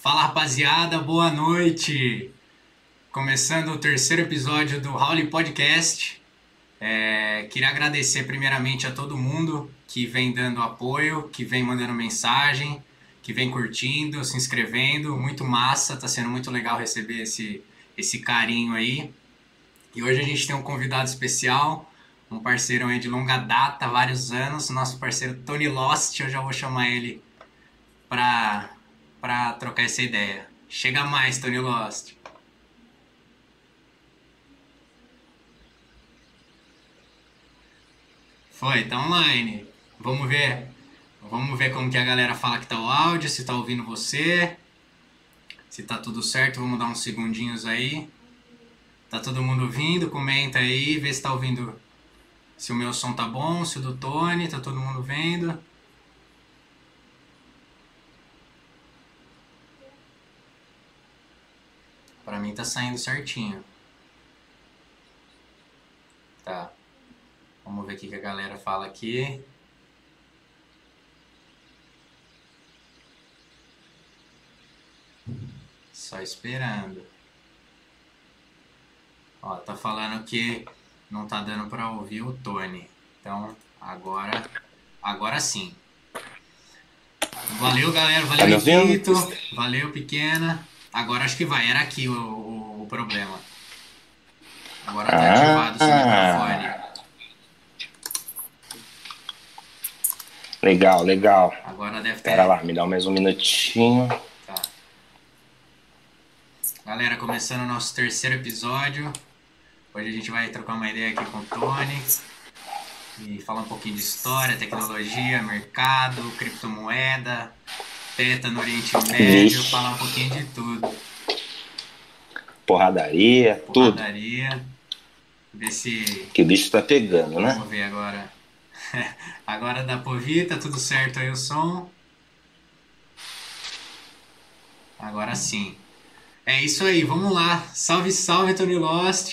Fala rapaziada, boa noite! Começando o terceiro episódio do Howley Podcast. É, queria agradecer primeiramente a todo mundo que vem dando apoio, que vem mandando mensagem, que vem curtindo, se inscrevendo. Muito massa, tá sendo muito legal receber esse, esse carinho aí. E hoje a gente tem um convidado especial, um parceiro aí de longa data, vários anos, nosso parceiro Tony Lost. Eu já vou chamar ele para para trocar essa ideia. Chega mais, Tony Lost. Foi, tá online. Vamos ver. Vamos ver como que a galera fala que tá o áudio, se tá ouvindo você. Se tá tudo certo, vamos dar uns segundinhos aí. Tá todo mundo ouvindo? Comenta aí, vê se tá ouvindo. Se o meu som tá bom, se o do Tony, tá todo mundo vendo. Pra mim tá saindo certinho. Tá. Vamos ver o que a galera fala aqui. Só esperando. Ó, tá falando que não tá dando pra ouvir o Tony. Então, agora, agora sim. Valeu, galera. Valeu, tá Nikito. Valeu, pequena. Agora acho que vai. Era aqui o, o, o problema. Agora tá ah, ativado o seu microfone. Legal, legal. Agora deve ter. Pera lá, me dá mais um minutinho. Tá. Galera, começando o nosso terceiro episódio. Hoje a gente vai trocar uma ideia aqui com o Tony e falar um pouquinho de história, tecnologia, mercado, criptomoeda, PETA no Oriente Médio, Vixe. falar um pouquinho de tudo. Porradaria, Porradaria tudo. Porradaria. Ver se. Que o bicho tá pegando, né? Vamos ver agora. agora dá pra ouvir, tá tudo certo aí o som. Agora sim. É isso aí, vamos lá. Salve, salve, Tony Lost.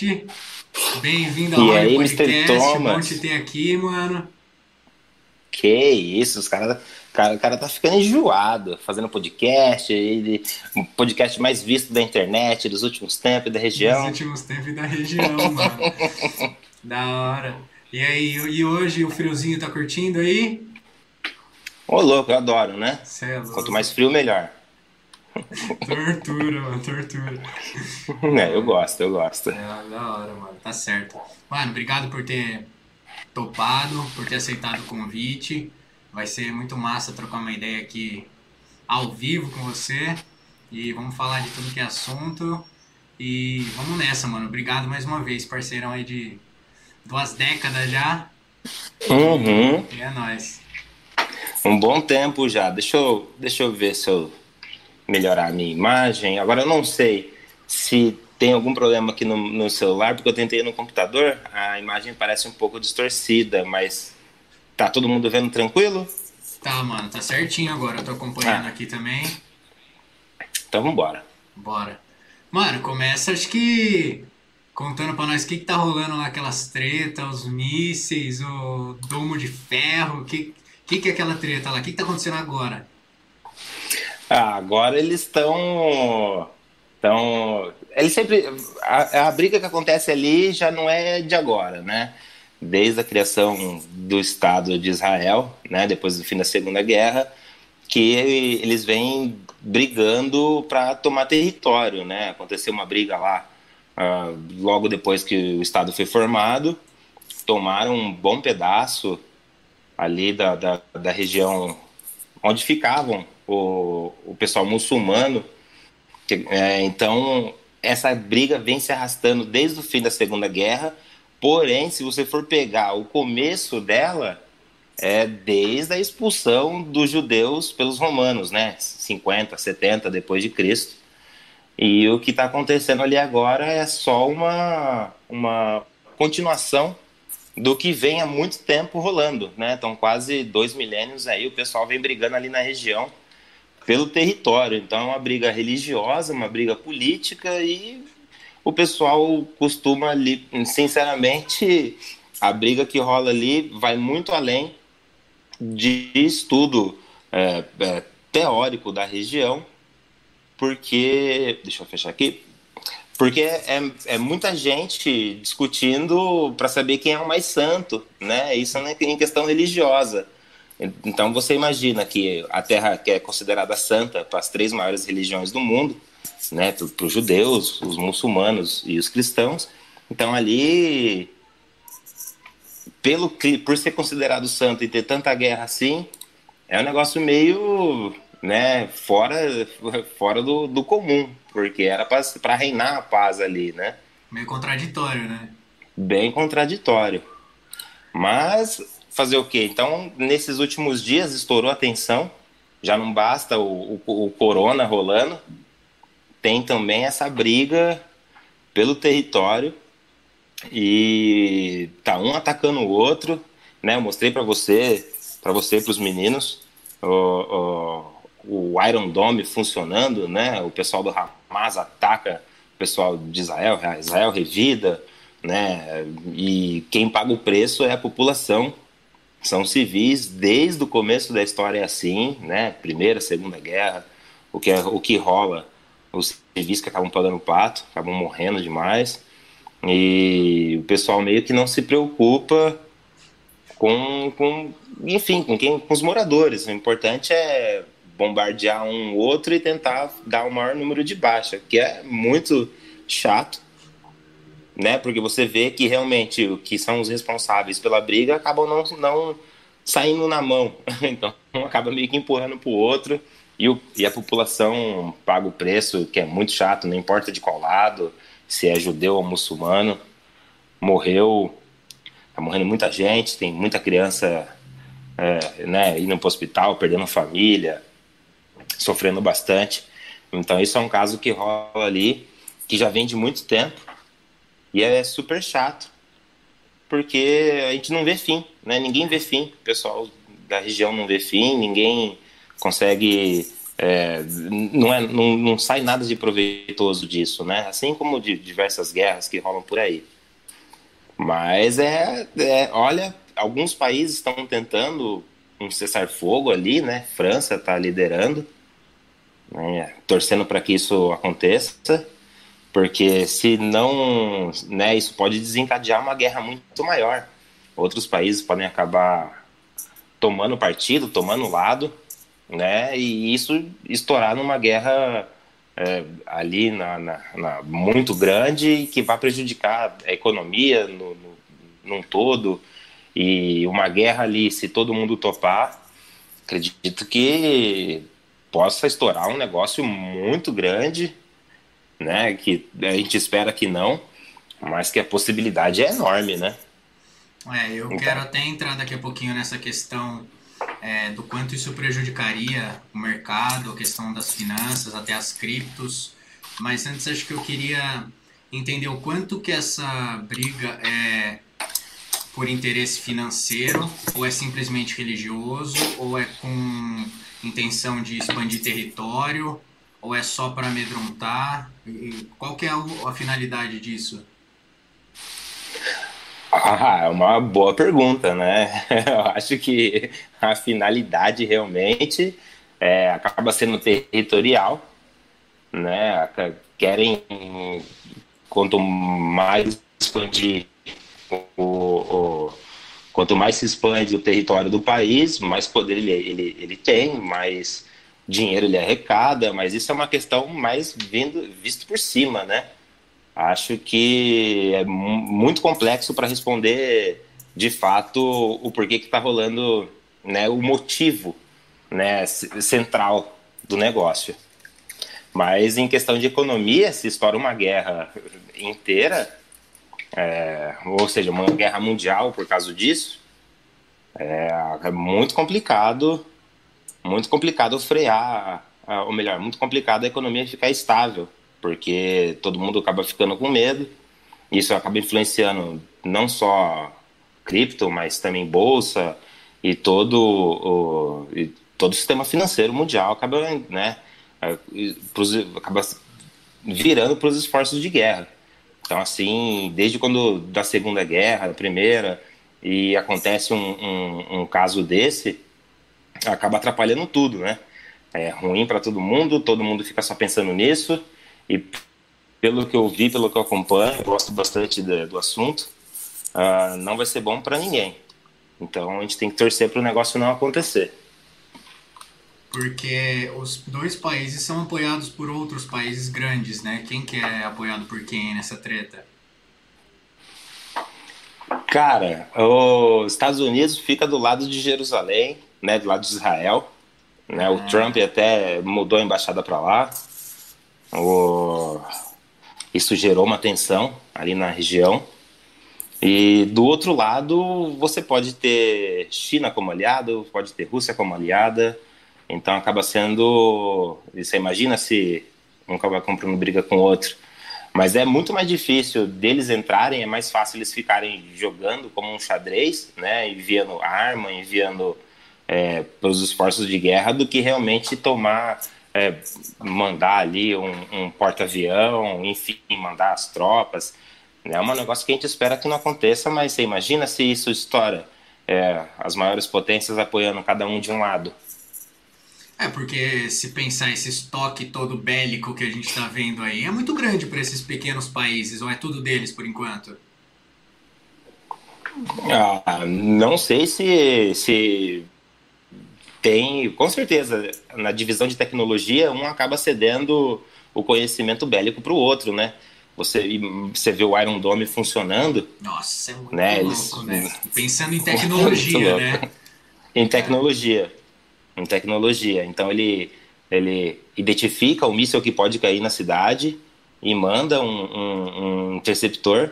Bem-vindo ao e aí, Podcast. Mr. Thomas? Bom te ter aqui, mano. Que isso, os caras. Cara, o cara tá ficando enjoado, fazendo podcast, ele, um podcast mais visto da internet dos últimos tempos da região. Dos últimos tempos da região, mano. da hora. E aí, e hoje o friozinho tá curtindo aí? Ô, louco, eu adoro, né? É Quanto mais frio, melhor. tortura, mano, tortura. É, eu gosto, eu gosto. É, da hora, mano, tá certo. Mano, obrigado por ter topado, por ter aceitado o convite. Vai ser muito massa trocar uma ideia aqui ao vivo com você. E vamos falar de tudo que é assunto. E vamos nessa, mano. Obrigado mais uma vez, parceirão aí de duas décadas já. Uhum. E é nóis. Um bom tempo já. Deixa eu, deixa eu ver se eu melhorar a minha imagem. Agora eu não sei se tem algum problema aqui no, no celular, porque eu tentei no computador, a imagem parece um pouco distorcida, mas tá todo mundo vendo tranquilo? Tá, mano, tá certinho agora. Eu tô acompanhando ah. aqui também. Então vambora. Bora. Mano, começa acho que contando pra nós o que, que tá rolando lá, aquelas tretas, os mísseis, o domo de ferro, o que, que, que é aquela treta lá? O que, que tá acontecendo agora? Ah, agora eles estão. Então, eles sempre. A, a, briga que acontece ali já não é de agora, né? Desde a criação do Estado de Israel, né? Depois do fim da Segunda Guerra, que eles vêm brigando para tomar território, né? Aconteceu uma briga lá uh, logo depois que o Estado foi formado, tomaram um bom pedaço ali da, da, da região onde ficavam o, o pessoal muçulmano. É, então, essa briga vem se arrastando desde o fim da Segunda Guerra. Porém, se você for pegar o começo dela, é desde a expulsão dos judeus pelos romanos, né? 50, 70 depois de Cristo. E o que está acontecendo ali agora é só uma, uma continuação do que vem há muito tempo rolando, né? Então, quase dois milênios aí, o pessoal vem brigando ali na região pelo território. Então é uma briga religiosa, uma briga política e o pessoal costuma ali, sinceramente, a briga que rola ali vai muito além de estudo é, é, teórico da região porque. Deixa eu fechar aqui. Porque é, é muita gente discutindo para saber quem é o mais santo, né? Isso é em questão religiosa. Então você imagina que a Terra que é considerada santa para as três maiores religiões do mundo, né? Para os judeus, os muçulmanos e os cristãos. Então ali, pelo por ser considerado santo e ter tanta guerra assim, é um negócio meio né, fora, fora do, do comum, porque era para reinar a paz ali, né? Meio contraditório, né? Bem contraditório. Mas fazer o quê? Então, nesses últimos dias estourou a tensão, já não basta o, o, o corona rolando, tem também essa briga pelo território e tá um atacando o outro, né? Eu mostrei para você, para você, para os meninos, o, o, o Iron Dome funcionando, né? O pessoal do Hamas ataca o pessoal de Israel, Israel revida, né? E quem paga o preço é a população. São civis desde o começo da história é assim, né? Primeira, Segunda Guerra, o que é, o que rola, os civis que acabam pagando pato, acabam morrendo demais. E o pessoal meio que não se preocupa com, com enfim, com quem com os moradores. O importante é bombardear um outro e tentar dar o maior número de baixa, que é muito chato, né? Porque você vê que realmente o que são os responsáveis pela briga acabam não, não saindo na mão, então acaba meio que empurrando para o outro e, o, e a população paga o preço, que é muito chato, não importa de qual lado, se é judeu ou muçulmano, morreu, tá morrendo muita gente, tem muita criança é, né, indo para o hospital, perdendo família, sofrendo bastante. Então isso é um caso que rola ali, que já vem de muito tempo e é super chato, porque a gente não vê fim, né? Ninguém vê fim, o pessoal da região não vê fim, ninguém consegue é, não, é, não, não sai nada de proveitoso disso, né? Assim como de diversas guerras que rolam por aí. Mas é, é olha, alguns países estão tentando um cessar-fogo ali, né? França está liderando, né, torcendo para que isso aconteça, porque se não, né, isso pode desencadear uma guerra muito maior. Outros países podem acabar tomando partido, tomando lado, né, e isso estourar numa guerra é, ali na, na, na, muito grande que vai prejudicar a economia no, no, num todo. E uma guerra ali, se todo mundo topar, acredito que possa estourar um negócio muito grande, né? Que a gente espera que não, mas que a possibilidade é enorme, né? É, eu então. quero até entrar daqui a pouquinho nessa questão é, do quanto isso prejudicaria o mercado, a questão das finanças, até as criptos. Mas antes acho que eu queria entender o quanto que essa briga é por interesse financeiro, ou é simplesmente religioso, ou é com intenção de expandir território ou é só para amedrontar? Qual que é a finalidade disso? Ah, é uma boa pergunta, né? Eu acho que a finalidade realmente é, acaba sendo territorial, né? Querem, quanto mais expandir o, o Quanto mais se expande o território do país, mais poder ele, ele, ele tem, mais dinheiro ele arrecada, mas isso é uma questão mais vindo, visto por cima, né? Acho que é muito complexo para responder de fato o porquê que está rolando, né, o motivo né, central do negócio. Mas em questão de economia, se estoura uma guerra inteira, é, ou seja, uma guerra mundial por causa disso, é, é muito complicado, muito complicado frear, ou melhor, muito complicado a economia ficar estável, porque todo mundo acaba ficando com medo, isso acaba influenciando não só cripto, mas também bolsa e todo o, e todo o sistema financeiro mundial acaba, né, é, acaba virando para os esforços de guerra. Então, assim, desde quando da Segunda Guerra, da Primeira, e acontece um, um, um caso desse, acaba atrapalhando tudo, né? é ruim para todo mundo, todo mundo fica só pensando nisso. E pelo que eu vi, pelo que eu acompanho, gosto bastante de, do assunto, uh, não vai ser bom para ninguém. Então a gente tem que torcer para o negócio não acontecer. Porque os dois países são apoiados por outros países grandes, né? Quem que é apoiado por quem nessa treta? Cara, os Estados Unidos fica do lado de Jerusalém, né? Do lado de Israel. Né? O ah. Trump até mudou a embaixada para lá. O... Isso gerou uma tensão ali na região. E do outro lado, você pode ter China como aliado, pode ter Rússia como aliada. Então acaba sendo. Você imagina se um acaba comprando briga com o outro. Mas é muito mais difícil deles entrarem, é mais fácil eles ficarem jogando como um xadrez, né? Enviando arma, enviando é, para os esforços de guerra, do que realmente tomar. É, mandar ali um, um porta-avião, enfim, mandar as tropas. É um negócio que a gente espera que não aconteça, mas você imagina se isso estoura, é, as maiores potências apoiando cada um de um lado. É, porque se pensar esse estoque todo bélico que a gente está vendo aí, é muito grande para esses pequenos países, ou é tudo deles por enquanto? Ah, não sei se, se tem, com certeza, na divisão de tecnologia, um acaba cedendo o conhecimento bélico para o outro, né? Você, você vê o Iron Dome funcionando. Nossa, é muito né? louco, né? Pensando em tecnologia, né? Em tecnologia. Em tecnologia. Então ele, ele identifica o míssil que pode cair na cidade e manda um, um, um interceptor.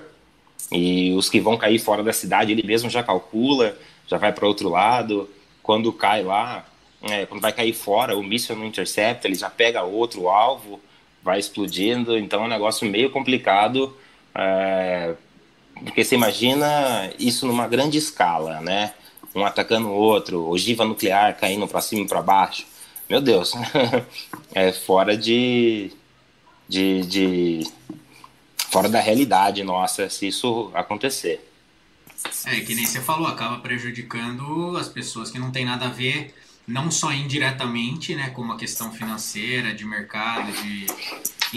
E os que vão cair fora da cidade, ele mesmo já calcula, já vai para outro lado. Quando cai lá, é, quando vai cair fora, o míssil não intercepta, ele já pega outro alvo vai explodindo, então é um negócio meio complicado, é, porque você imagina isso numa grande escala, né? Um atacando o outro, ogiva nuclear caindo para cima e para baixo. Meu Deus, é fora de, de, de fora da realidade nossa se isso acontecer. É, que nem você falou, acaba prejudicando as pessoas que não tem nada a ver não só indiretamente, né, como a questão financeira, de mercado, de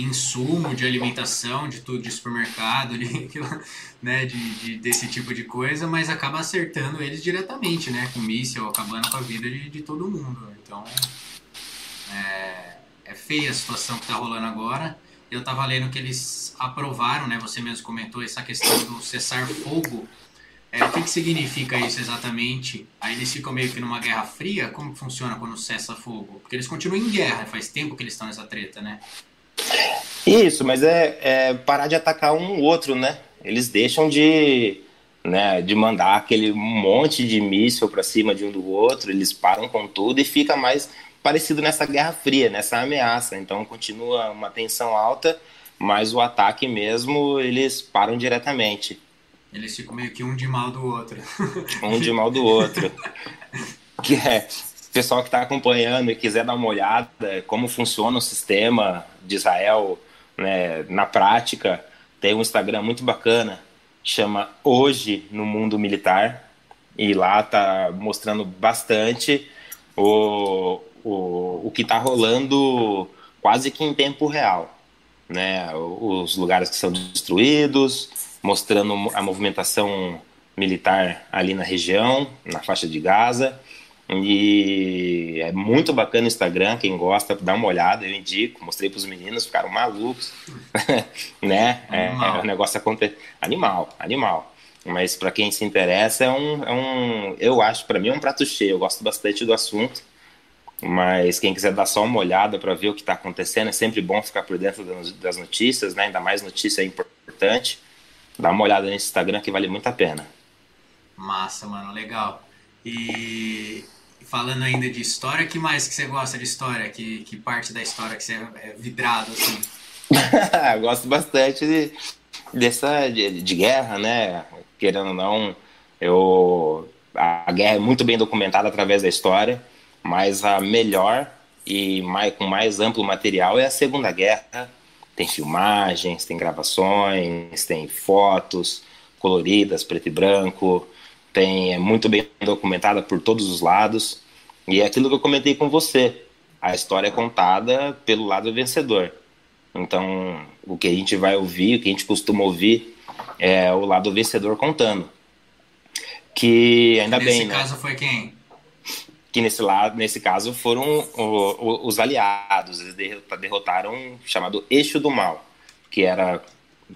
insumo, de alimentação, de tudo, de supermercado, de, né, de, de, desse tipo de coisa, mas acaba acertando eles diretamente, né, com míssil, acabando com a vida de, de todo mundo. Então, é, é feia a situação que está rolando agora. Eu estava lendo que eles aprovaram, né, você mesmo comentou essa questão do cessar-fogo é, o que, que significa isso exatamente? Aí eles ficam meio que numa guerra fria? Como funciona quando cessa fogo? Porque eles continuam em guerra, faz tempo que eles estão nessa treta, né? Isso, mas é, é parar de atacar um outro, né? Eles deixam de, né, de mandar aquele monte de míssil para cima de um do outro, eles param com tudo e fica mais parecido nessa guerra fria, nessa ameaça. Então continua uma tensão alta, mas o ataque mesmo eles param diretamente. Eles ficam meio que um de mal do outro. um de mal do outro. que é, pessoal que está acompanhando e quiser dar uma olhada como funciona o sistema de Israel né, na prática, tem um Instagram muito bacana, chama Hoje no Mundo Militar, e lá tá mostrando bastante o, o, o que está rolando quase que em tempo real. Né, os lugares que são destruídos, mostrando a movimentação militar ali na região, na faixa de Gaza. E é muito bacana o Instagram, quem gosta, dá uma olhada, eu indico. Mostrei para os meninos, ficaram malucos, né? É, é, um negócio acontecer. Animal, animal. Mas para quem se interessa, é um, é um eu acho, para mim é um prato cheio. Eu gosto bastante do assunto. Mas quem quiser dar só uma olhada para ver o que está acontecendo, é sempre bom ficar por dentro das notícias, né? Ainda mais notícia é importante. Dá uma olhada nesse Instagram que vale muito a pena. Massa, mano, legal. E falando ainda de história, que mais que você gosta de história? Que, que parte da história que você é vidrado, assim? Gosto bastante de, dessa de, de, guerra, né? Querendo ou não, eu a guerra é muito bem documentada através da história, mas a melhor e mais, com mais amplo material é a Segunda Guerra, tem filmagens, tem gravações, tem fotos coloridas, preto e branco, tem é muito bem documentada por todos os lados. E é aquilo que eu comentei com você. a história é contada pelo lado vencedor. Então, o que a gente vai ouvir, o que a gente costuma ouvir, é o lado vencedor contando. Que ainda nesse bem. Nesse caso né? foi quem? Que nesse, lado, nesse caso foram o, o, os aliados. Eles derrotaram o chamado Eixo do Mal, que era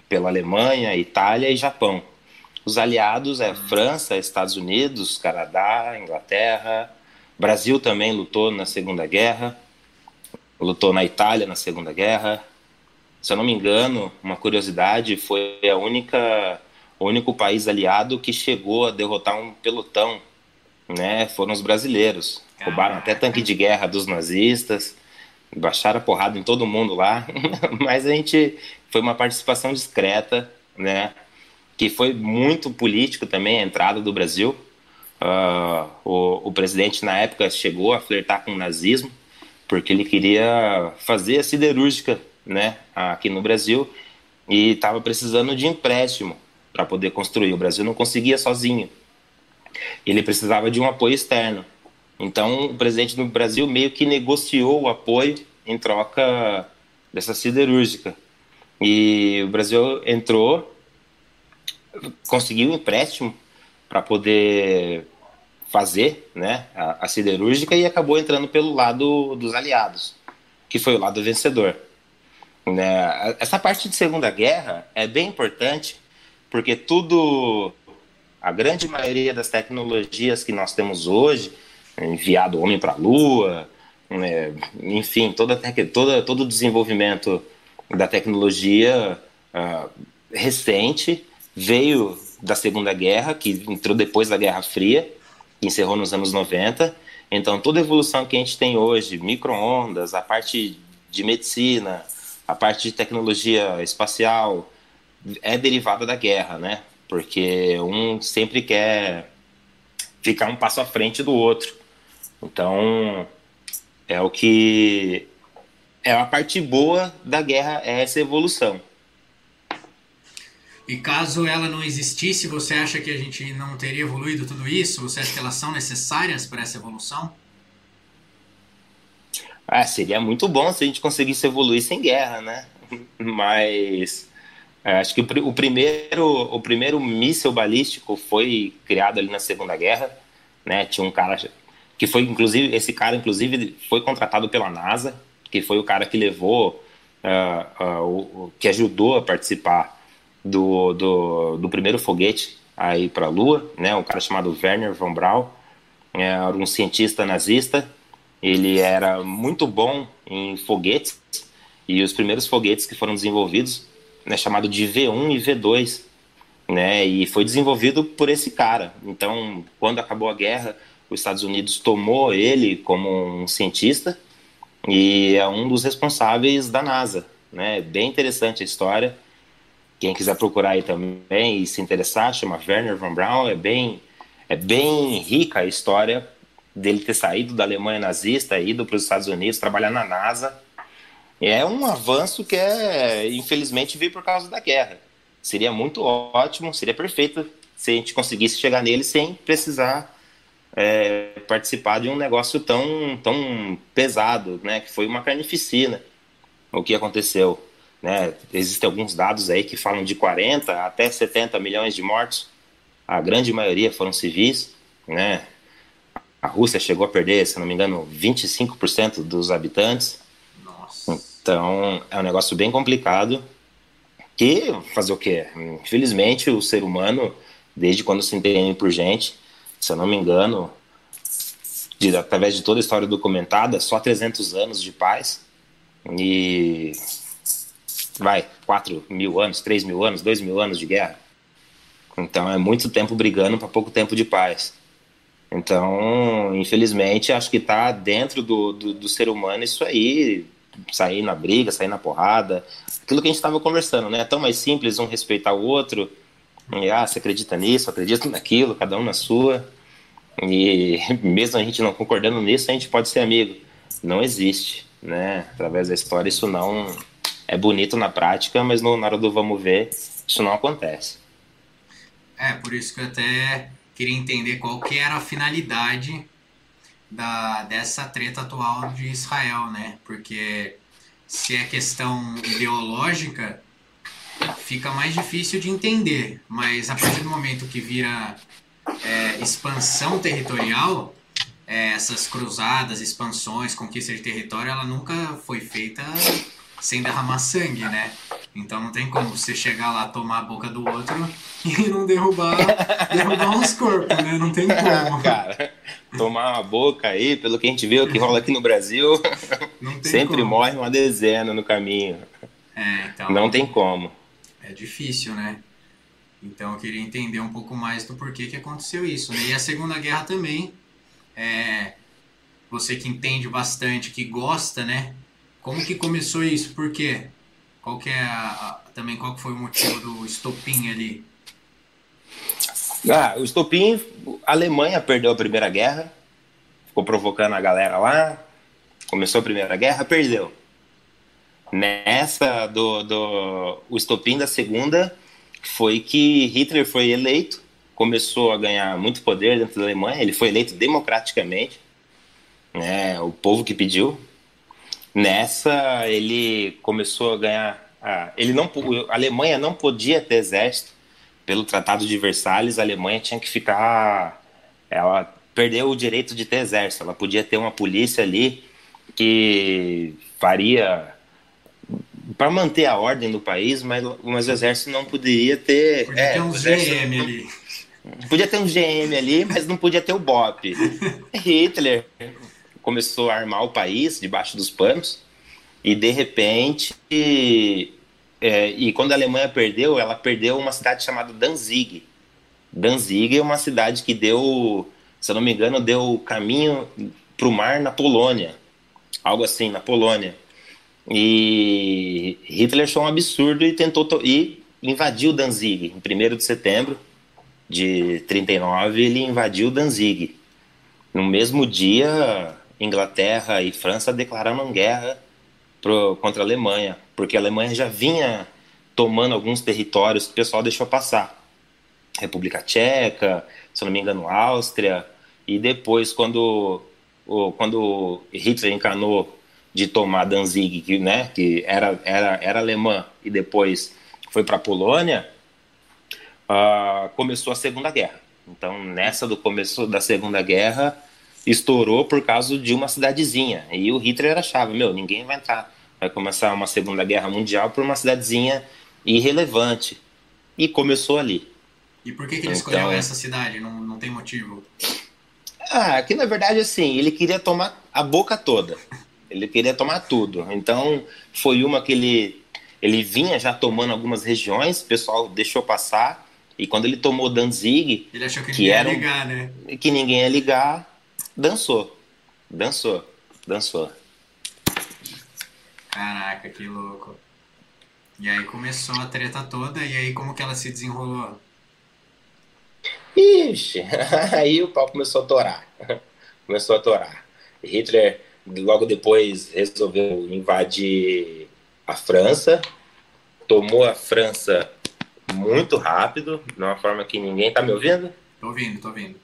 pela Alemanha, Itália e Japão. Os aliados é França, Estados Unidos, Canadá, Inglaterra, Brasil também lutou na Segunda Guerra, lutou na Itália na Segunda Guerra. Se eu não me engano, uma curiosidade, foi a única, o único país aliado que chegou a derrotar um pelotão, né? Foram os brasileiros. Roubaram até tanque de guerra dos nazistas, baixaram a porrada em todo mundo lá, mas a gente foi uma participação discreta, né? Que foi muito político também a entrada do Brasil. Uh, o, o, presidente na época chegou a flertar com o nazismo porque ele queria fazer a siderúrgica, né, aqui no Brasil e estava precisando de empréstimo para poder construir. O Brasil não conseguia sozinho. Ele precisava de um apoio externo. Então, o presidente do Brasil meio que negociou o apoio em troca dessa siderúrgica. E o Brasil entrou, conseguiu um empréstimo para poder fazer né, a, a, siderúrgica e acabou entrando pelo lado dos aliados, que foi o lado vencedor. Né? Essa parte de Segunda Guerra é bem importante porque tudo, a grande maioria das tecnologias que nós temos hoje, enviado homem para a Lua, né, enfim, toda, toda, todo o desenvolvimento da tecnologia uh, recente veio da Segunda Guerra, que entrou depois da Guerra Fria, que encerrou nos anos 90. Então, toda a evolução que a gente tem hoje, microondas, a parte de medicina, a parte de tecnologia espacial, é derivada da guerra, né? Porque um sempre quer ficar um passo à frente do outro. Então, é o que é a parte boa da guerra é essa evolução. E caso ela não existisse, você acha que a gente não teria evoluído tudo isso? Você acha que elas são necessárias para essa evolução? Ah, seria muito bom se a gente conseguisse evoluir sem guerra, né? Mas é, acho que o, o, primeiro o primeiro míssil balístico foi criado ali na Segunda Guerra, né? Tinha um cara que foi inclusive esse cara inclusive foi contratado pela NASA que foi o cara que levou, uh, uh, o, que ajudou a participar do, do, do primeiro foguete aí para a Lua, né? Um cara chamado Werner von Braun, era um cientista nazista. Ele era muito bom em foguetes e os primeiros foguetes que foram desenvolvidos, né, chamado de V1 e V2, né? E foi desenvolvido por esse cara. Então, quando acabou a guerra, os Estados Unidos tomou ele como um cientista e é um dos responsáveis da NASA. Né? Bem interessante a história. Quem quiser procurar aí também e se interessar, chama Werner von Braun. É bem, é bem rica a história dele ter saído da Alemanha nazista, ido para os Estados Unidos, trabalhar na NASA. É um avanço que é, infelizmente, veio por causa da guerra. Seria muito ótimo, seria perfeito se a gente conseguisse chegar nele sem precisar é, participar de um negócio tão, tão pesado, né? Que foi uma carnificina. O que aconteceu? Né? Existem alguns dados aí que falam de 40 até 70 milhões de mortos. A grande maioria foram civis, né? A Rússia chegou a perder, se não me engano, 25% dos habitantes. Então, é um negócio bem complicado. Que fazer o quê? Infelizmente, o ser humano, desde quando se entende por gente, se eu não me engano, de, através de toda a história documentada, só 300 anos de paz e vai, 4 mil anos, 3 mil anos, 2 mil anos de guerra. Então é muito tempo brigando para pouco tempo de paz. Então, infelizmente, acho que está dentro do, do, do, ser humano isso aí, sair na briga, sair na porrada, aquilo que a gente estava conversando, né? É tão mais simples um respeitar o outro, e, ah, você acredita nisso, acredita naquilo, cada um na sua. E mesmo a gente não concordando nisso, a gente pode ser amigo. Não existe, né? Através da história, isso não é bonito na prática, mas no, na hora do vamos ver, isso não acontece. É, por isso que eu até queria entender qual que era a finalidade da, dessa treta atual de Israel, né? Porque se é questão ideológica, fica mais difícil de entender. Mas a partir do momento que vira é, expansão territorial, é, essas cruzadas, expansões, conquista de território, ela nunca foi feita sem derramar sangue, né? Então não tem como você chegar lá, tomar a boca do outro e não derrubar, derrubar uns corpos, né? Não tem como. Cara, tomar uma boca aí, pelo que a gente vê o que rola aqui no Brasil, sempre como. morre uma dezena no caminho. É, então, não tem como. É difícil, né? Então eu queria entender um pouco mais do porquê que aconteceu isso, né? E a Segunda Guerra também, é, você que entende bastante, que gosta, né? Como que começou isso? Por quê? Qual que é a, a, também qual que foi o motivo do estopim ali? Ah, o estopim, a Alemanha perdeu a Primeira Guerra, ficou provocando a galera lá, começou a Primeira Guerra, perdeu. Nessa do, do o estopim da Segunda foi que Hitler foi eleito, começou a ganhar muito poder dentro da Alemanha, ele foi eleito democraticamente, né, o povo que pediu, Nessa, ele começou a ganhar. A, ele não, a Alemanha não podia ter exército. Pelo Tratado de Versalhes, a Alemanha tinha que ficar. Ela perdeu o direito de ter exército. Ela podia ter uma polícia ali que faria para manter a ordem do país, mas, mas o exército não poderia ter. Podia é, ter um GM não, ali. Podia ter um GM ali, mas não podia ter o BOP. Hitler começou a armar o país debaixo dos panos e de repente é, e quando a Alemanha perdeu, ela perdeu uma cidade chamada Danzig. Danzig é uma cidade que deu, se eu não me engano, deu caminho para o mar na Polônia, algo assim, na Polônia. E Hitler achou um absurdo e tentou e invadiu Danzig. Em 1 de setembro de 39, ele invadiu Danzig. No mesmo dia, Inglaterra e França declararam guerra pro, contra a Alemanha, porque a Alemanha já vinha tomando alguns territórios que o pessoal deixou passar. República Tcheca, se não me engano, Áustria, e depois, quando, quando Hitler encanou de tomar Danzig, que, né, que era, era, era alemã, e depois foi para a Polônia, uh, começou a Segunda Guerra. Então, nessa do começo da Segunda Guerra, estourou por causa de uma cidadezinha. E o Hitler achava, meu, ninguém vai entrar, vai começar uma Segunda Guerra Mundial por uma cidadezinha irrelevante. E começou ali. E por que, que ele então, escolheu essa cidade? Não, não tem motivo? Ah, que na verdade, assim, ele queria tomar a boca toda. Ele queria tomar tudo. Então, foi uma que ele, ele vinha já tomando algumas regiões, o pessoal deixou passar. E quando ele tomou Danzig, ele achou que, que ninguém ia ligar, né? Que ninguém ia ligar dançou. Dançou. Dançou. Caraca, que louco. E aí começou a treta toda, e aí como que ela se desenrolou? Ixi, aí o pau começou a torar. Começou a torar. Hitler logo depois resolveu invadir a França, tomou a França muito rápido, de uma forma que ninguém tá me ouvindo? Tô ouvindo, tô ouvindo.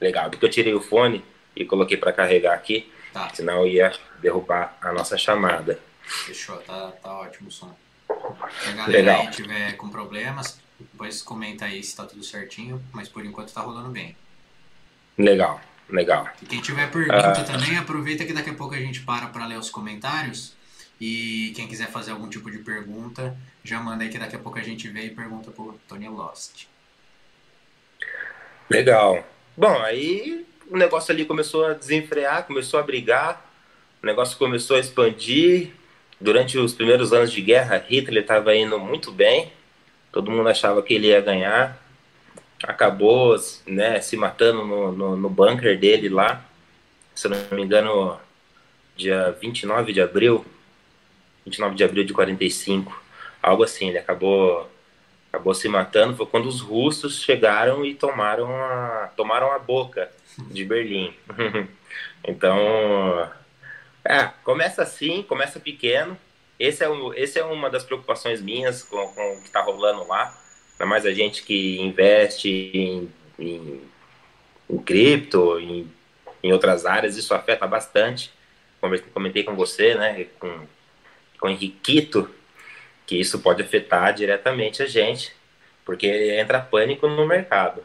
Legal, porque eu tirei o fone e coloquei para carregar aqui, tá. senão ia derrubar a nossa chamada. Fechou, tá, tá ótimo o som. Se a galera Legal. aí tiver com problemas, depois comenta aí se tá tudo certinho, mas por enquanto tá rolando bem. Legal, legal. E quem tiver pergunta uh... também, aproveita que daqui a pouco a gente para para ler os comentários. E quem quiser fazer algum tipo de pergunta, já manda aí que daqui a pouco a gente vê e pergunta pro Tony Lost. Legal. Bom, aí o negócio ali começou a desenfrear, começou a brigar, o negócio começou a expandir. Durante os primeiros anos de guerra, Hitler estava indo muito bem, todo mundo achava que ele ia ganhar. Acabou né, se matando no, no, no bunker dele lá, se não me engano, dia 29 de abril, 29 de abril de 45, algo assim, ele acabou acabou se matando foi quando os russos chegaram e tomaram a, tomaram a boca de Berlim. então, é, começa assim, começa pequeno. Esse é, um, esse é uma das preocupações minhas com, com o que está rolando lá. Ainda mais a gente que investe em, em, em cripto, em em outras áreas, isso afeta bastante. Comentei com você, né, com, com o Henriquito, que isso pode afetar diretamente a gente, porque entra pânico no mercado.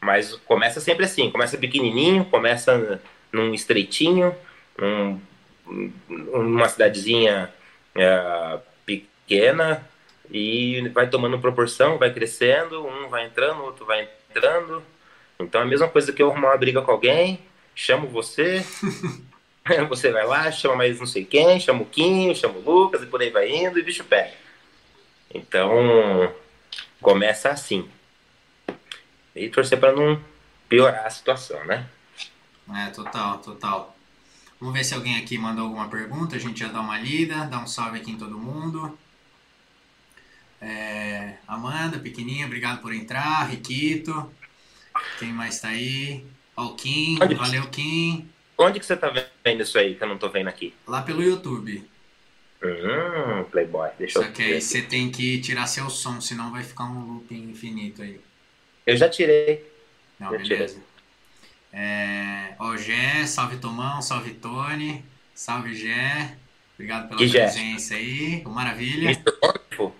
Mas começa sempre assim, começa pequenininho, começa num estreitinho, num, numa cidadezinha é, pequena e vai tomando proporção, vai crescendo, um vai entrando, outro vai entrando. Então é a mesma coisa que eu arrumar uma briga com alguém, chamo você, você vai lá, chama mais não sei quem, chama o Quinho, chama o Lucas e por aí vai indo e bicho pega. Então começa assim. E torcer para não piorar a situação, né? É, total, total. Vamos ver se alguém aqui mandou alguma pergunta, a gente já dá uma lida, dá um salve aqui em todo mundo. É, Amanda, pequenininha, obrigado por entrar. Riquito, quem mais tá aí? Ó, o Kim, onde valeu Kim. Onde que você tá vendo isso aí que eu não tô vendo aqui? Lá pelo YouTube. Hum, Playboy, deixa Só eu que aí você tem que tirar seu som, senão vai ficar um looping infinito aí. Eu já tirei. Não, já beleza. Tirei. É, ó, Gé, salve Tomão, salve Tony, salve Gé. Obrigado pela que presença Gé? aí. Maravilha. Mr. Wonderful.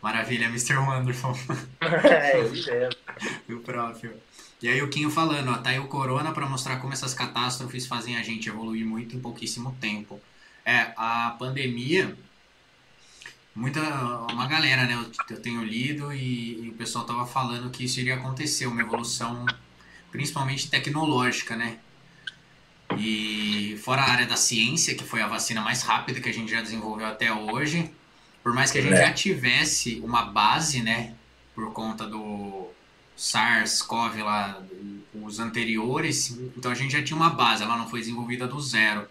Maravilha, Mr. Wonderful. é, ele mesmo. o próprio. E aí o Quinho falando, ó, tá aí o Corona para mostrar como essas catástrofes fazem a gente evoluir muito em pouquíssimo tempo. É, a pandemia, muita, uma galera, né, eu, eu tenho lido e, e, o pessoal tava falando que isso iria acontecer, uma evolução principalmente tecnológica, né? E fora a área da ciência, que foi a vacina mais rápida que a gente já desenvolveu até hoje, por mais que a gente é. já tivesse uma base, né, por conta do SARS-CoV lá, os anteriores, então a gente já tinha uma base, ela não foi desenvolvida do zero,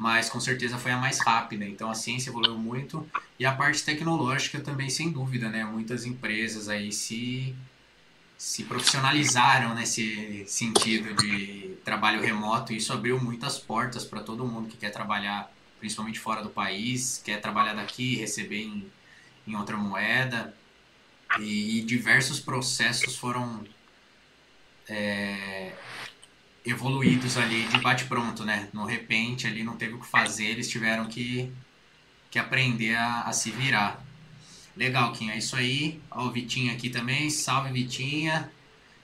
mas com certeza foi a mais rápida, então a ciência evoluiu muito e a parte tecnológica também, sem dúvida, né, muitas empresas aí se se profissionalizaram nesse sentido de trabalho remoto e isso abriu muitas portas para todo mundo que quer trabalhar principalmente fora do país, quer trabalhar daqui, receber em, em outra moeda. E, e diversos processos foram é, evoluídos ali de bate-pronto, né? No repente ali não teve o que fazer, eles tiveram que, que aprender a, a se virar. Legal, Kim, é isso aí. Ó, o Vitinho aqui também. Salve, Vitinha.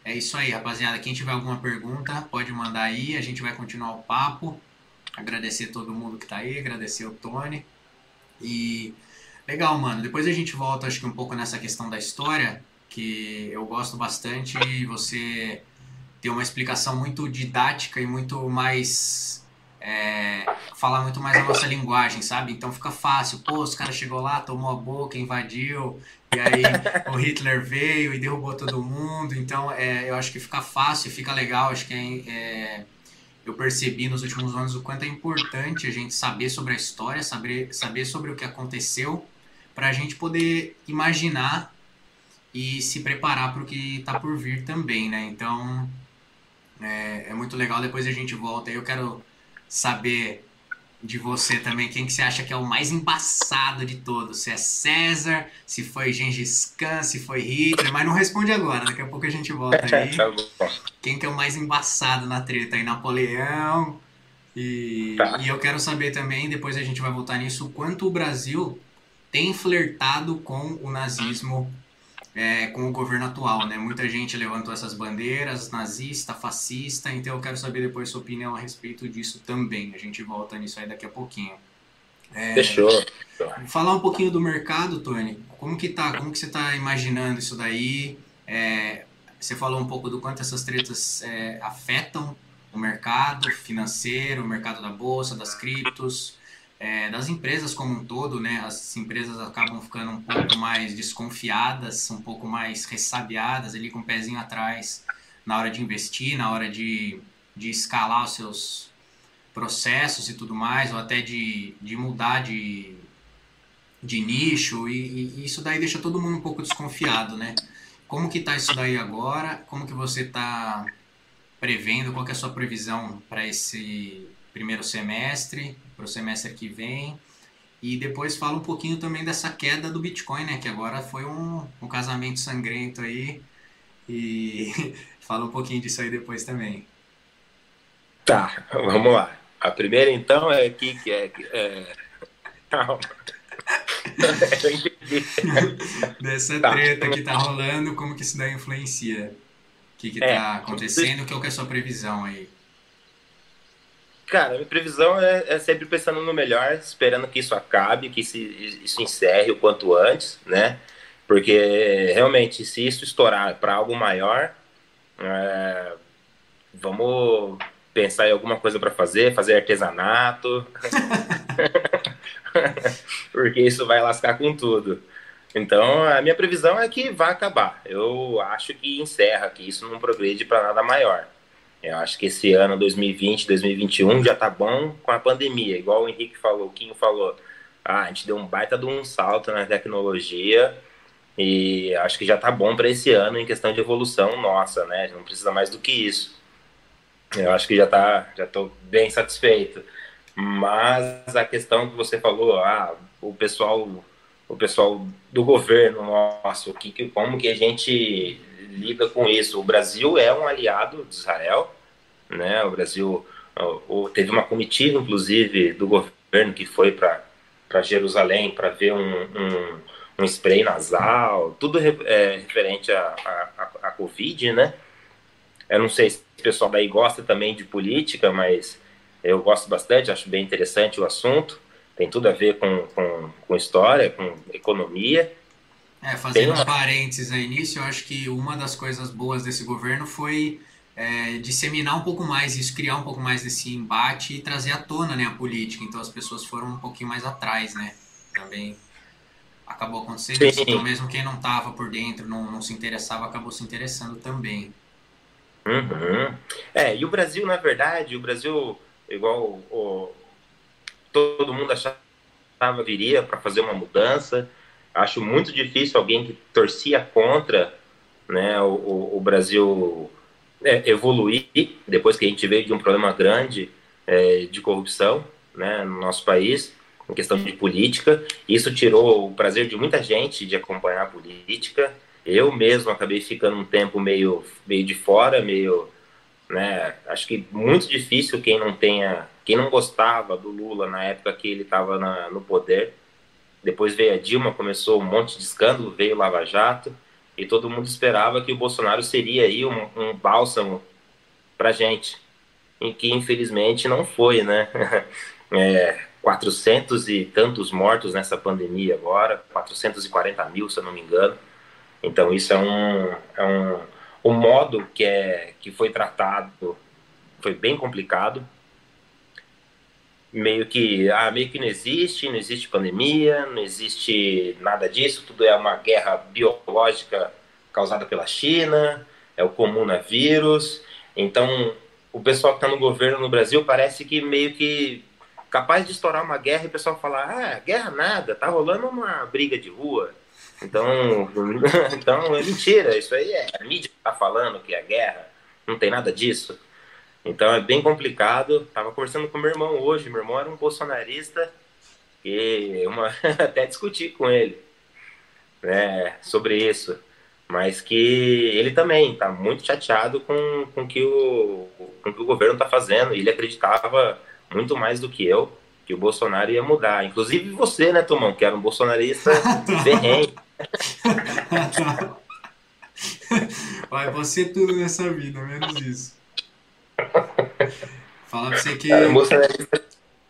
É isso aí, rapaziada. Quem tiver alguma pergunta, pode mandar aí. A gente vai continuar o papo. Agradecer todo mundo que tá aí, agradecer o Tony. E legal, mano. Depois a gente volta, acho que um pouco nessa questão da história, que eu gosto bastante e você ter uma explicação muito didática e muito mais. É, falar muito mais a nossa linguagem, sabe? Então fica fácil. Pô, os caras chegou lá, tomou a boca, invadiu, e aí o Hitler veio e derrubou todo mundo. Então é, eu acho que fica fácil, fica legal. Acho que é, é eu percebi nos últimos anos o quanto é importante a gente saber sobre a história, saber, saber sobre o que aconteceu, para a gente poder imaginar e se preparar para o que está por vir também, né? Então, é, é, muito legal. Depois a gente volta. Eu quero saber de você também, quem que você acha que é o mais embaçado de todos? Se é César, se foi Gengis Khan, se foi Hitler, mas não responde agora, daqui a pouco a gente volta aí. Tá quem que é o mais embaçado na treta aí? Napoleão. E, tá. e eu quero saber também, depois a gente vai voltar nisso, o quanto o Brasil tem flertado com o nazismo é, com o governo atual, né? Muita gente levantou essas bandeiras, nazista, fascista, então eu quero saber depois sua opinião a respeito disso também. A gente volta nisso aí daqui a pouquinho. É, Fechou. Falar um pouquinho do mercado, Tony. Como que tá? Como que você está imaginando isso daí? É, você falou um pouco do quanto essas tretas é, afetam o mercado financeiro, o mercado da bolsa, das criptos é, das empresas como um todo, né? As empresas acabam ficando um pouco mais desconfiadas, um pouco mais ressabiadas ali com o pezinho atrás na hora de investir, na hora de, de escalar os seus processos e tudo mais, ou até de, de mudar de, de nicho, e, e isso daí deixa todo mundo um pouco desconfiado, né? Como que tá isso daí agora? Como que você tá prevendo? Qual é a sua previsão para esse primeiro semestre? Para o semestre que vem. E depois fala um pouquinho também dessa queda do Bitcoin, né? Que agora foi um, um casamento sangrento aí. E fala um pouquinho disso aí depois também. Tá, vamos lá. A primeira, então, é que. É, é... Calma. Dessa tá. treta que tá rolando, como que isso daí influencia? O que que é, tá acontecendo? O que é a sua previsão aí? Cara, minha previsão é, é, sempre pensando no melhor, esperando que isso acabe, que isso, isso encerre o quanto antes, né? Porque realmente, se isso estourar para algo maior, é, vamos pensar em alguma coisa para fazer, fazer artesanato, porque isso vai lascar com tudo. Então, a minha previsão é que vai acabar. Eu acho que encerra, que isso não progride para nada maior. Eu acho que esse ano 2020, 2021 já tá bom com a pandemia, igual o Henrique falou, o Quinho falou. Ah, a gente deu um baita de um salto na tecnologia e acho que já tá bom para esse ano em questão de evolução nossa, né? Não precisa mais do que isso. Eu acho que já tá, já tô bem satisfeito. Mas a questão que você falou, ah, o pessoal, o pessoal do governo nosso, que, como que a gente lida com isso? O Brasil é um aliado de Israel, né? O Brasil teve uma comitiva, inclusive, do governo que foi para Jerusalém para ver um, um, um, spray nasal, tudo é, referente à Covid, né? Eu não sei se o pessoal daí gosta também de política, mas eu gosto bastante, acho bem interessante o assunto. Tem tudo a ver com, com, com história, com economia. É, fazendo uma... parênteses aí nisso, eu acho que uma das coisas boas desse governo foi é, disseminar um pouco mais isso, criar um pouco mais desse embate e trazer à tona né, a política. Então as pessoas foram um pouquinho mais atrás, né? Também acabou acontecendo Sim. isso. Então mesmo quem não estava por dentro, não, não se interessava, acabou se interessando também. Uhum. É, e o Brasil, na verdade, o Brasil, igual o, todo mundo achava viria para fazer uma mudança. Acho muito difícil alguém que torcia contra né, o, o Brasil é, evoluir depois que a gente veio de um problema grande é, de corrupção né, no nosso país, em questão de política. Isso tirou o prazer de muita gente de acompanhar a política. Eu mesmo acabei ficando um tempo meio, meio de fora, meio. Né, acho que muito difícil quem não tenha. Quem não gostava do Lula na época que ele estava no poder. Depois veio a Dilma, começou um monte de escândalo, veio o Lava Jato e todo mundo esperava que o Bolsonaro seria aí um, um bálsamo para gente, em que infelizmente não foi, né? É, 400 e tantos mortos nessa pandemia agora, 440 mil, se eu não me engano. Então isso é um, é um, o modo que, é, que foi tratado foi bem complicado. Meio que, ah, meio que não existe, não existe pandemia, não existe nada disso, tudo é uma guerra biológica causada pela China, é o comunavírus. Então, o pessoal que está no governo no Brasil parece que meio que capaz de estourar uma guerra e o pessoal falar, ah, guerra nada, tá rolando uma briga de rua. Então, então é mentira, isso aí é a mídia que tá falando que é guerra, não tem nada disso. Então é bem complicado. Tava conversando com meu irmão hoje, meu irmão era um bolsonarista e uma até discuti com ele, né, sobre isso mas que ele também está muito chateado com, com, que o, com que o governo está fazendo. Ele acreditava muito mais do que eu que o Bolsonaro ia mudar. Inclusive você, né, Tomão, que era um bolsonarista ferrenho. Vai, você tudo nessa vida, menos isso. Fala pra você que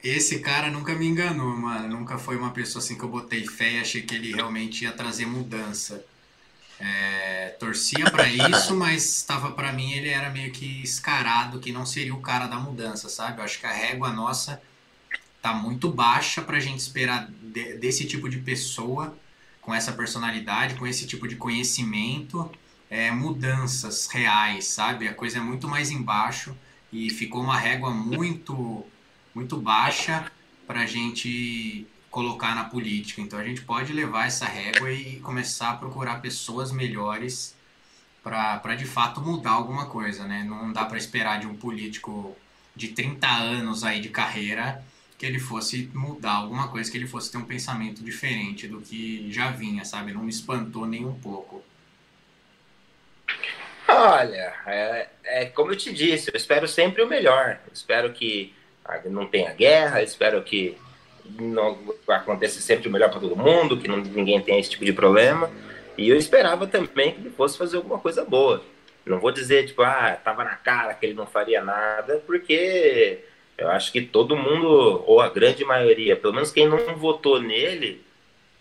esse cara nunca me enganou, mano. Nunca foi uma pessoa assim que eu botei fé e achei que ele realmente ia trazer mudança. É, torcia para isso, mas estava para mim ele era meio que escarado, que não seria o cara da mudança, sabe? Eu acho que a régua nossa tá muito baixa para a gente esperar de, desse tipo de pessoa com essa personalidade, com esse tipo de conhecimento, é, mudanças reais, sabe? A coisa é muito mais embaixo e ficou uma régua muito muito baixa para a gente colocar na política. Então a gente pode levar essa régua e começar a procurar pessoas melhores para de fato mudar alguma coisa, né? Não dá para esperar de um político de 30 anos aí de carreira que ele fosse mudar alguma coisa, que ele fosse ter um pensamento diferente do que já vinha, sabe? Não me espantou nem um pouco. Olha, é, é, como eu te disse, eu espero sempre o melhor. Espero que não tenha guerra, espero que não aconteça sempre o melhor para todo mundo, que não, ninguém tenha esse tipo de problema. E eu esperava também que ele fosse fazer alguma coisa boa. Não vou dizer, tipo, ah, tava na cara que ele não faria nada, porque eu acho que todo mundo, ou a grande maioria, pelo menos quem não votou nele,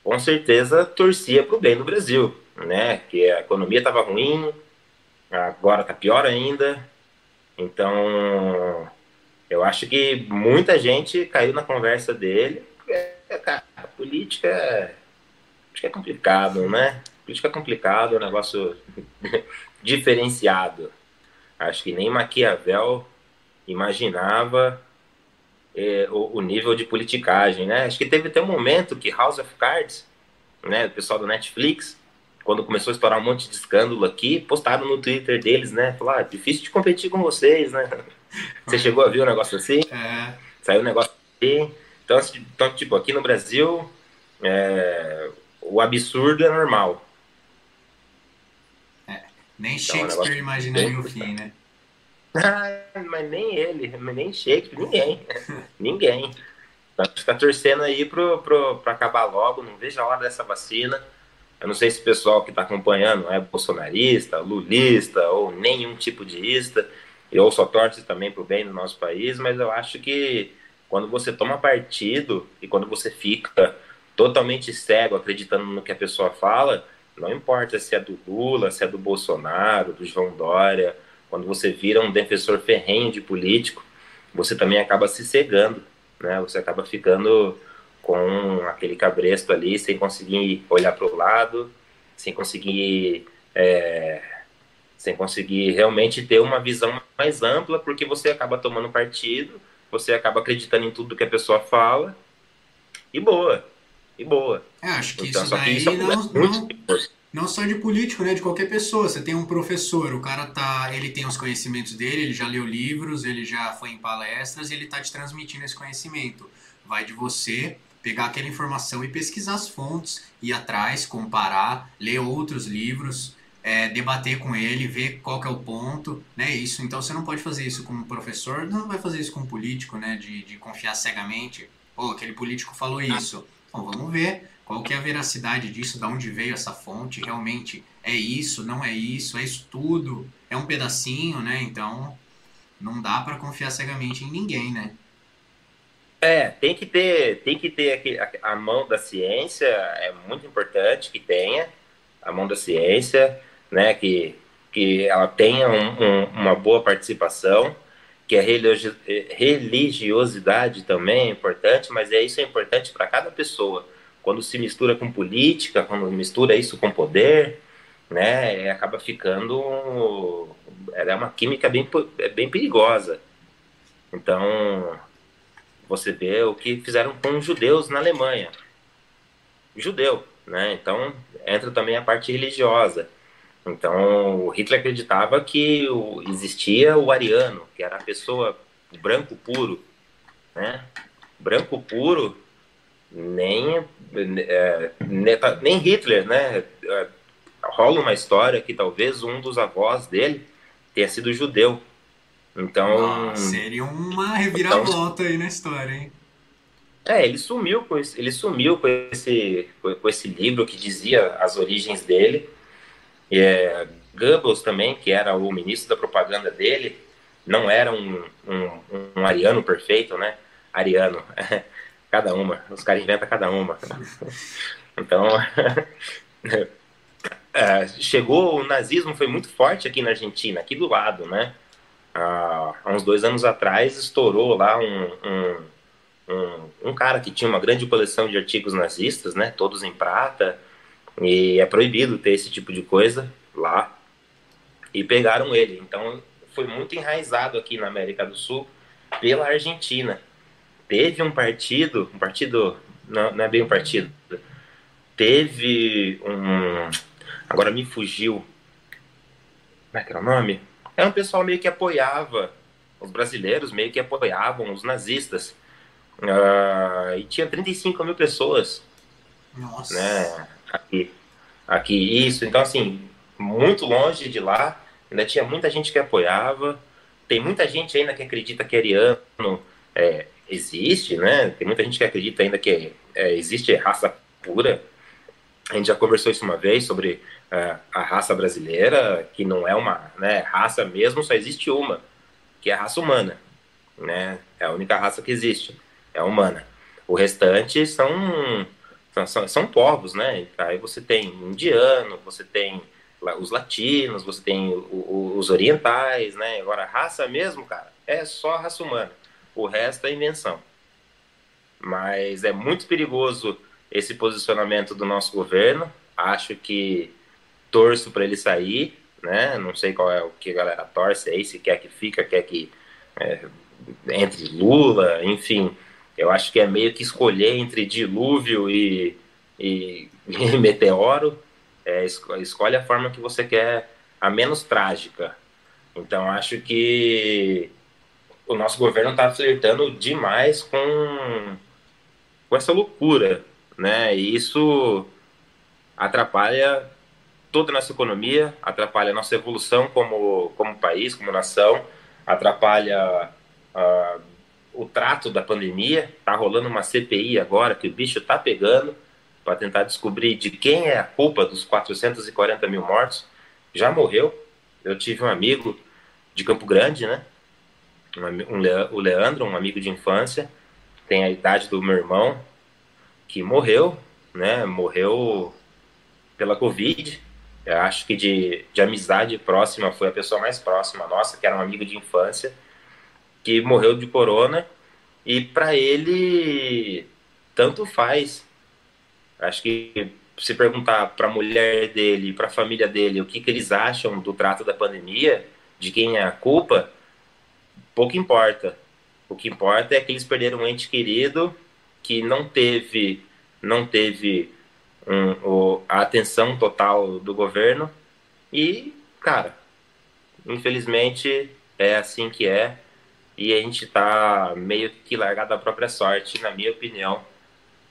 com certeza torcia para o bem do Brasil, né? Que a economia estava ruim, agora está pior ainda. Então, eu acho que muita gente caiu na conversa dele. É, cara, a política é, acho que é complicado, né? política é complicado, é um negócio diferenciado. Acho que nem Maquiavel imaginava é, o, o, nível de politicagem, né? Acho que teve até um momento que House of Cards, né, o pessoal do Netflix, quando começou a estourar um monte de escândalo aqui, postaram no Twitter deles, né? Falaram, ah, difícil de competir com vocês, né? Você chegou a ver um negócio assim? É. Saiu um negócio assim. Então, assim, então tipo, aqui no Brasil, é, o absurdo é normal. Nem então, Shakespeare é um imaginaria o fim, né? Ah, mas nem ele, nem Shakespeare, ninguém. ninguém. Tá, tá torcendo aí pro, pro, pra acabar logo, não vejo a hora dessa vacina. Eu não sei se o pessoal que está acompanhando é bolsonarista, lulista ou nenhum tipo de ista. Eu só torço também pro bem do nosso país, mas eu acho que quando você toma partido e quando você fica totalmente cego acreditando no que a pessoa fala, não importa se é do Lula, se é do Bolsonaro, do João Dória, quando você vira um defensor ferrenho de político, você também acaba se cegando, né? Você acaba ficando com aquele cabresto ali, sem conseguir olhar para o lado, sem conseguir é, sem conseguir realmente ter uma visão mais ampla, porque você acaba tomando partido, você acaba acreditando em tudo que a pessoa fala, e boa e boa. É, acho que então, isso daí isso é não, não, não só de político, né? De qualquer pessoa. Você tem um professor, o cara tá. Ele tem os conhecimentos dele, ele já leu livros, ele já foi em palestras e ele tá te transmitindo esse conhecimento. Vai de você pegar aquela informação e pesquisar as fontes, ir atrás, comparar, ler outros livros. É, debater com ele, ver qual é o ponto, né? Isso, então você não pode fazer isso com um professor, não vai fazer isso com um político, né? De, de confiar cegamente. Pô, aquele político falou ah. isso. Então vamos ver qual que é a veracidade disso, de onde veio essa fonte, realmente é isso, não é isso, é isso tudo, é um pedacinho, né? Então não dá para confiar cegamente em ninguém, né? É, tem que ter, tem que ter a, a mão da ciência, é muito importante que tenha a mão da ciência, né? Que, que ela tenha um, um, uma boa participação que a religiosidade também é importante, mas é isso é importante para cada pessoa. Quando se mistura com política, quando mistura isso com poder, né, é, acaba ficando é uma química bem é bem perigosa. Então, você vê o que fizeram com os judeus na Alemanha. Judeu, né? Então, entra também a parte religiosa. Então, Hitler acreditava que existia o ariano, que era a pessoa branco puro, né? Branco puro, nem, é, nem Hitler, né? É, rola uma história que talvez um dos avós dele tenha sido judeu. Então. Ah, seria uma reviravolta então, aí na história, hein? É, ele sumiu com esse, ele sumiu com esse, com esse livro que dizia as origens dele. É, Goebbels também, que era o ministro da propaganda dele, não era um, um, um ariano perfeito, né? Ariano, cada uma, os caras inventam cada uma. Então, é, chegou, o nazismo foi muito forte aqui na Argentina, aqui do lado, né? Há uns dois anos atrás estourou lá um, um, um, um cara que tinha uma grande coleção de artigos nazistas, né? Todos em prata, e é proibido ter esse tipo de coisa lá. E pegaram ele. Então foi muito enraizado aqui na América do Sul pela Argentina. Teve um partido, um partido, não, não é bem um partido, teve um. Agora me fugiu. Como é que era o nome? Era um pessoal meio que apoiava, os brasileiros meio que apoiavam os nazistas. Uh, e tinha 35 mil pessoas. Nossa. Né? aqui, aqui isso. Então, assim, muito longe de lá, ainda tinha muita gente que apoiava, tem muita gente ainda que acredita que ariano é, existe, né? Tem muita gente que acredita ainda que é, existe raça pura. A gente já conversou isso uma vez sobre é, a raça brasileira, que não é uma né, raça mesmo, só existe uma, que é a raça humana, né? É a única raça que existe, é a humana. O restante são são, são povos, né? Aí você tem indiano, você tem os latinos, você tem os orientais, né? Agora, raça mesmo, cara, é só a raça humana. O resto é invenção. Mas é muito perigoso esse posicionamento do nosso governo. Acho que torço para ele sair, né? Não sei qual é o que a galera torce aí, se quer que fica, quer que é, entre Lula, enfim. Eu acho que é meio que escolher entre dilúvio e, e, e meteoro é, escolhe a forma que você quer, a menos trágica. Então, acho que o nosso governo está flertando demais com, com essa loucura, né? E isso atrapalha toda a nossa economia, atrapalha a nossa evolução como, como país, como nação, atrapalha uh, o trato da pandemia. Tá rolando uma CPI agora que o bicho tá pegando para tentar descobrir de quem é a culpa dos 440 mil mortos. Já morreu. Eu tive um amigo de Campo Grande, né? Um, um, o Leandro, um amigo de infância, tem a idade do meu irmão, que morreu, né? Morreu pela Covid. Eu acho que de, de amizade próxima foi a pessoa mais próxima nossa, que era um amigo de infância, que morreu de corona. E para ele, tanto faz Acho que se perguntar para a mulher dele, para a família dele, o que, que eles acham do trato da pandemia, de quem é a culpa, pouco importa. O que importa é que eles perderam um ente querido que não teve, não teve um, o, a atenção total do governo e, cara, infelizmente é assim que é e a gente está meio que largado à própria sorte, na minha opinião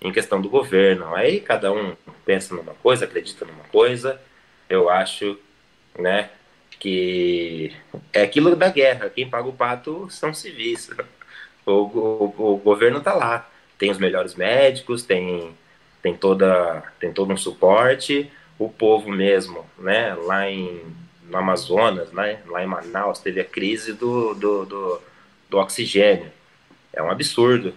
em questão do governo. Aí cada um pensa numa coisa, acredita numa coisa. Eu acho, né, que é aquilo da guerra. Quem paga o pato são civis. O, o, o governo está lá. Tem os melhores médicos, tem, tem, toda, tem todo um suporte. O povo mesmo, né, lá em, no Amazonas, né, lá em Manaus, teve a crise do, do, do, do oxigênio. É um absurdo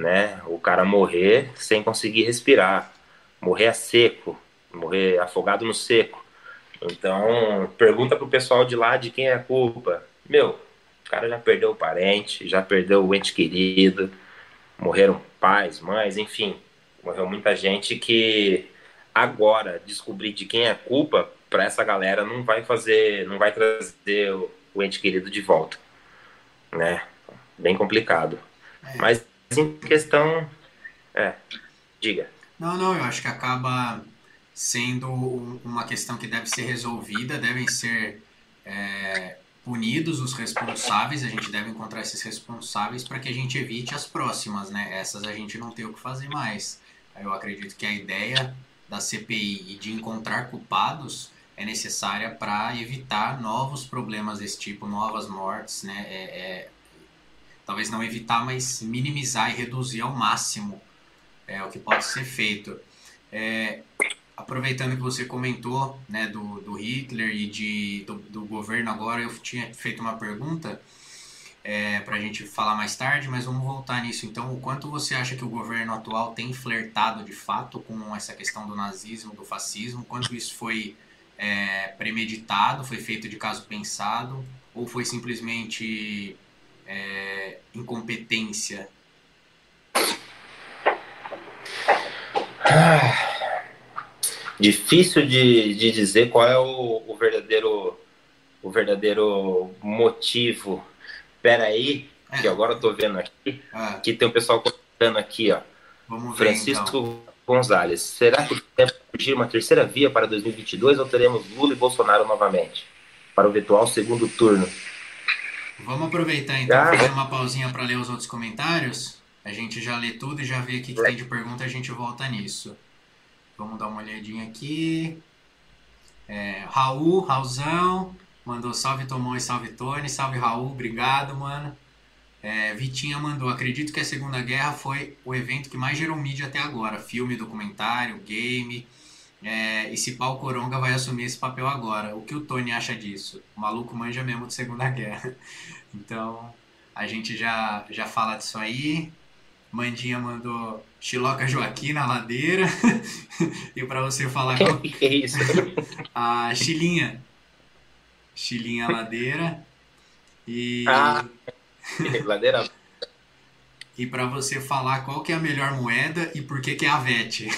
né? O cara morrer sem conseguir respirar, morrer a seco, morrer afogado no seco. Então, pergunta pro pessoal de lá de quem é a culpa. Meu, o cara já perdeu o parente, já perdeu o ente querido, morreram pais, mães, enfim, morreu muita gente que agora descobrir de quem é a culpa para essa galera não vai fazer, não vai trazer o, o ente querido de volta, né? Bem complicado. É. Mas em questão. É, diga. Não, não, eu acho que acaba sendo uma questão que deve ser resolvida, devem ser é, punidos os responsáveis, a gente deve encontrar esses responsáveis para que a gente evite as próximas, né? Essas a gente não tem o que fazer mais. Eu acredito que a ideia da CPI e de encontrar culpados é necessária para evitar novos problemas desse tipo, novas mortes, né? É, é, talvez não evitar, mas minimizar e reduzir ao máximo é, o que pode ser feito. É, aproveitando que você comentou né, do, do Hitler e de, do, do governo agora, eu tinha feito uma pergunta é, para a gente falar mais tarde, mas vamos voltar nisso. Então, o quanto você acha que o governo atual tem flertado de fato com essa questão do nazismo, do fascismo? Quanto isso foi é, premeditado, foi feito de caso pensado, ou foi simplesmente é, incompetência? Ah, difícil de, de dizer qual é o, o verdadeiro o verdadeiro motivo. Pera aí, é. que agora eu tô vendo aqui, ah. que tem um pessoal comentando aqui, ó. Vamos ver, Francisco então. Gonzalez, será que deve surgir uma terceira via para 2022 ou teremos Lula e Bolsonaro novamente para o virtual segundo turno? Vamos aproveitar então, ah, fazer uma pausinha para ler os outros comentários. A gente já lê tudo e já vê o que, que tem de pergunta, a gente volta nisso. Vamos dar uma olhadinha aqui. É, Raul, Raulzão, mandou salve Tomão e salve Tony, salve Raul, obrigado, mano. É, Vitinha mandou, acredito que a Segunda Guerra foi o evento que mais gerou mídia até agora. Filme, documentário, game. É, e se Pau Coronga vai assumir esse papel agora. O que o Tony acha disso? O maluco manja mesmo de Segunda Guerra. Então, a gente já, já fala disso aí. Mandinha mandou Chiloca Joaquim na ladeira. e para você falar qual... que é isso? a Chilinha. Chilinha Ladeira. E ah, ladeira. e para você falar qual que é a melhor moeda e por que que é a VET.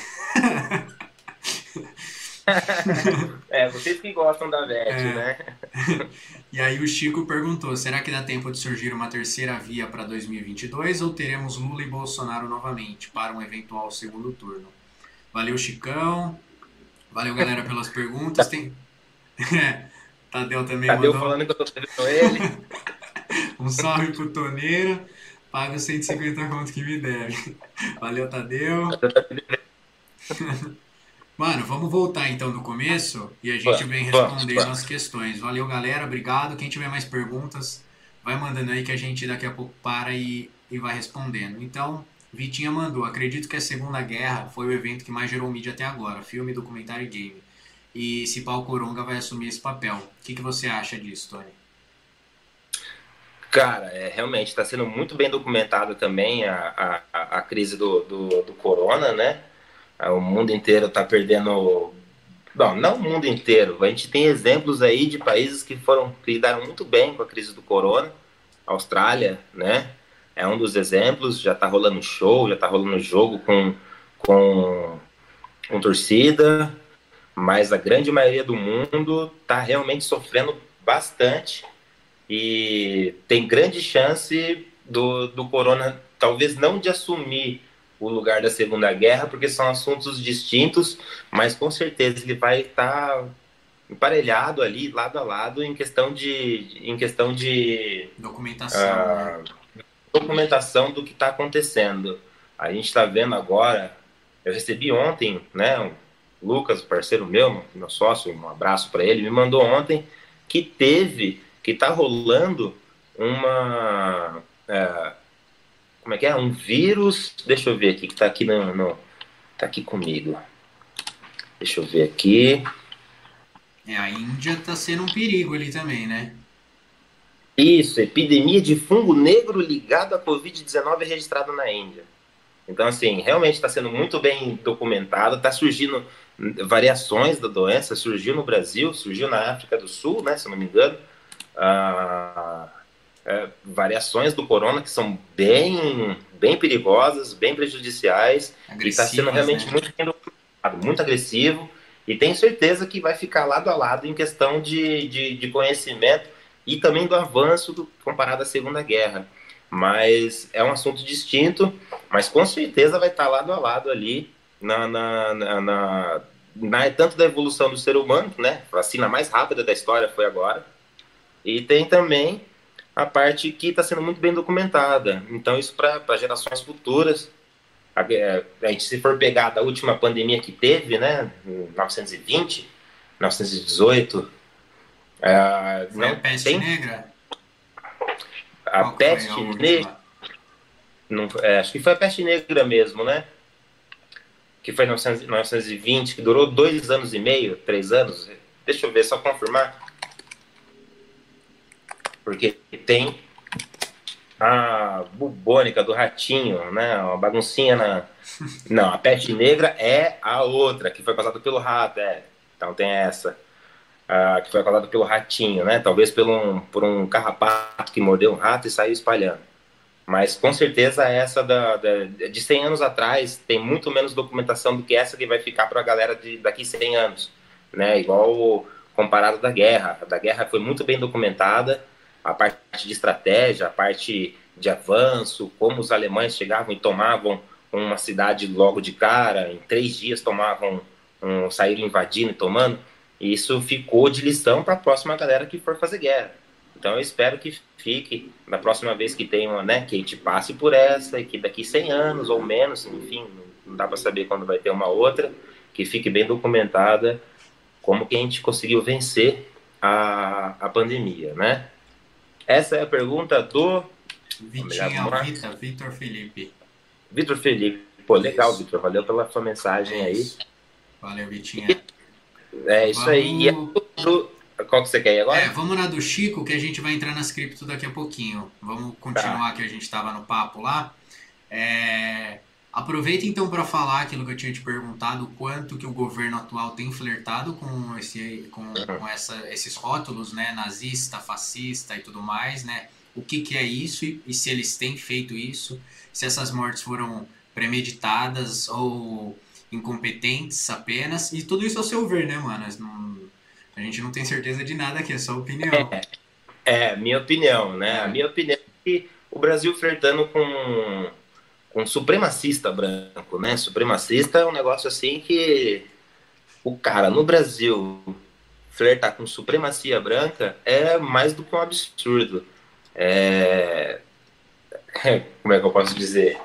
é, vocês que gostam da VET, é. né? E aí o Chico perguntou: será que dá tempo de surgir uma terceira via para 2022 ou teremos Lula e Bolsonaro novamente para um eventual segundo turno? Valeu, Chicão. Valeu, galera, pelas perguntas. Tem... Tadeu também Tadeu mandou... falando que eu tô com ele. um salve pro Toneira. Paga os 150 contos que me deve. Valeu, Tadeu. Mano, vamos voltar então do começo e a gente vem respondendo as questões. Valeu, galera. Obrigado. Quem tiver mais perguntas, vai mandando aí que a gente daqui a pouco para e, e vai respondendo. Então, Vitinha mandou. Acredito que a Segunda Guerra foi o evento que mais gerou mídia até agora. Filme, documentário e game. E se Paulo Coronga vai assumir esse papel. O que, que você acha disso, Tony? Cara, é, realmente está sendo muito bem documentada também a, a, a crise do, do, do corona, né? O mundo inteiro está perdendo. Bom, não o mundo inteiro. A gente tem exemplos aí de países que foram que lidaram muito bem com a crise do corona. Austrália, né? É um dos exemplos. Já está rolando show, já está rolando jogo com, com, com torcida. Mas a grande maioria do mundo está realmente sofrendo bastante e tem grande chance do, do corona talvez não de assumir o lugar da Segunda Guerra, porque são assuntos distintos, mas com certeza ele vai estar tá emparelhado ali, lado a lado, em questão de, em questão de documentação, uh, documentação do que está acontecendo. A gente está vendo agora, eu recebi ontem, né, o Lucas, parceiro meu, meu sócio, um abraço para ele, me mandou ontem que teve, que está rolando uma uh, como é que é? Um vírus. Deixa eu ver aqui, que tá aqui no. no tá aqui comigo. Deixa eu ver aqui. É, a Índia tá sendo um perigo ali também, né? Isso, epidemia de fungo negro ligado à Covid-19 registrada na Índia. Então, assim, realmente está sendo muito bem documentado, está surgindo variações da doença, surgiu no Brasil, surgiu na África do Sul, né, se não me engano. Ah, é, variações do corona que são bem, bem perigosas, bem prejudiciais, e está sendo realmente né? muito, muito agressivo, e tenho certeza que vai ficar lado a lado em questão de, de, de conhecimento e também do avanço do, comparado à Segunda Guerra. Mas é um assunto distinto, mas com certeza vai estar lado a lado ali na, na, na, na, na tanto da evolução do ser humano, né? A vacina mais rápida da história foi agora. E tem também a parte que está sendo muito bem documentada. Então, isso para gerações futuras. A, é, a, gente, se for pegar da última pandemia que teve, né, em 1920, 1918, é, foi não, a peste tem... negra? A Qual peste negra. Não, é, acho que foi a peste negra mesmo, né? Que foi em 1920, que durou dois anos e meio, três anos. Deixa eu ver, só confirmar. Porque tem a bubônica do ratinho, né? Uma baguncinha na. Não, a peste negra é a outra, que foi causada pelo rato, é. Então tem essa. que foi causada pelo ratinho, né? Talvez por um, por um carrapato que mordeu um rato e saiu espalhando. Mas com certeza essa da, da, de 100 anos atrás tem muito menos documentação do que essa que vai ficar para a galera de, daqui 100 anos. Né? Igual comparado da guerra. A da guerra foi muito bem documentada a parte de estratégia, a parte de avanço, como os alemães chegavam e tomavam uma cidade logo de cara, em três dias tomavam, um, saíram invadindo e tomando. Isso ficou de lição para a próxima galera que for fazer guerra. Então eu espero que fique, na próxima vez que tenha, né, que a gente passe por essa, e que daqui 100 anos ou menos, enfim, não dá para saber quando vai ter uma outra, que fique bem documentada como que a gente conseguiu vencer a, a pandemia, né? Essa é a pergunta do Vitinho Vitor, Vitor Felipe. Vitor Felipe. Pô, legal, Vitor. Valeu pela sua mensagem é aí. Valeu, Vitinho. É isso vamos... aí. E é qual que você quer ir agora? É, vamos na do Chico, que a gente vai entrar nas cripto daqui a pouquinho. Vamos continuar tá. que a gente estava no papo lá. É... Aproveita então para falar aquilo que eu tinha te perguntado, quanto que o governo atual tem flertado com, esse, com, uhum. com essa, esses rótulos, né, nazista, fascista e tudo mais, né? O que, que é isso e, e se eles têm feito isso, se essas mortes foram premeditadas ou incompetentes apenas, e tudo isso ao seu ver, né, mano? Não, a gente não tem certeza de nada aqui, é só opinião. É, é minha opinião, né? A minha opinião é que o Brasil flertando com com supremacista branco, né? Supremacista é um negócio assim que o cara no Brasil flertar com supremacia branca é mais do que um absurdo. É... Como é que eu posso dizer?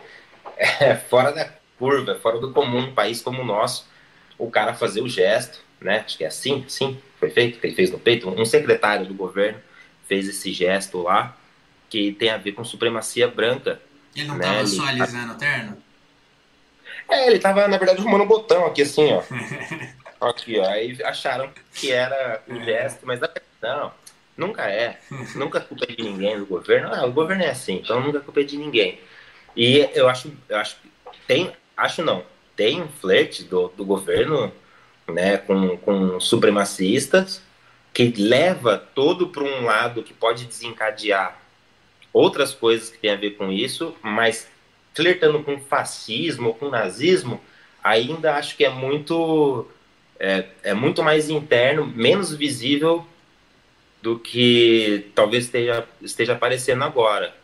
É fora da curva, é fora do comum, um país como o nosso, o cara fazer o gesto, né? Acho que é assim, sim, foi feito, que ele fez no peito. Um secretário do governo fez esse gesto lá, que tem a ver com supremacia branca. Ele não né? tava só alisando o terno? É, ele tava, na verdade, arrumando um botão aqui, assim, ó. aqui, ó. Aí acharam que era um gesto, mas não, nunca é. nunca é culpa de ninguém do governo. Ah, o governo é assim, então nunca é culpa de ninguém. E eu acho, eu acho tem, acho não, tem um flerte do, do governo, né, com, com supremacistas, que leva todo para um lado que pode desencadear outras coisas que tem a ver com isso, mas flertando com fascismo, com nazismo, ainda acho que é muito é, é muito mais interno, menos visível do que talvez esteja, esteja aparecendo agora.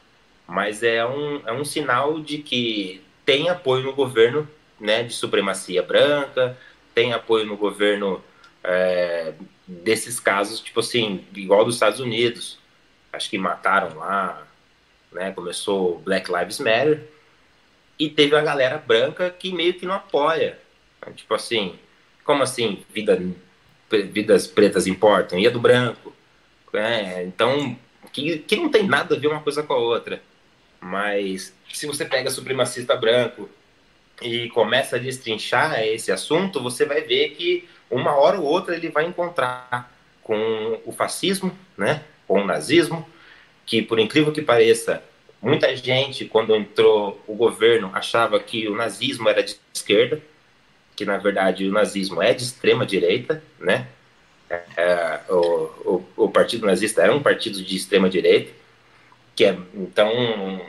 Mas é um, é um sinal de que tem apoio no governo né, de supremacia branca, tem apoio no governo é, desses casos, tipo assim, igual dos Estados Unidos. Acho que mataram lá né? Começou Black Lives Matter e teve a galera branca que meio que não apoia. Tipo assim, como assim vida, vidas pretas importam? E a do branco? É, então, que, que não tem nada a ver uma coisa com a outra. Mas se você pega supremacista branco e começa a destrinchar esse assunto, você vai ver que uma hora ou outra ele vai encontrar com o fascismo, né, com o nazismo, que, por incrível que pareça, muita gente, quando entrou o governo, achava que o nazismo era de esquerda, que na verdade o nazismo é de extrema direita, né? É, o, o, o, partido nazista era um partido de extrema direita, que é, então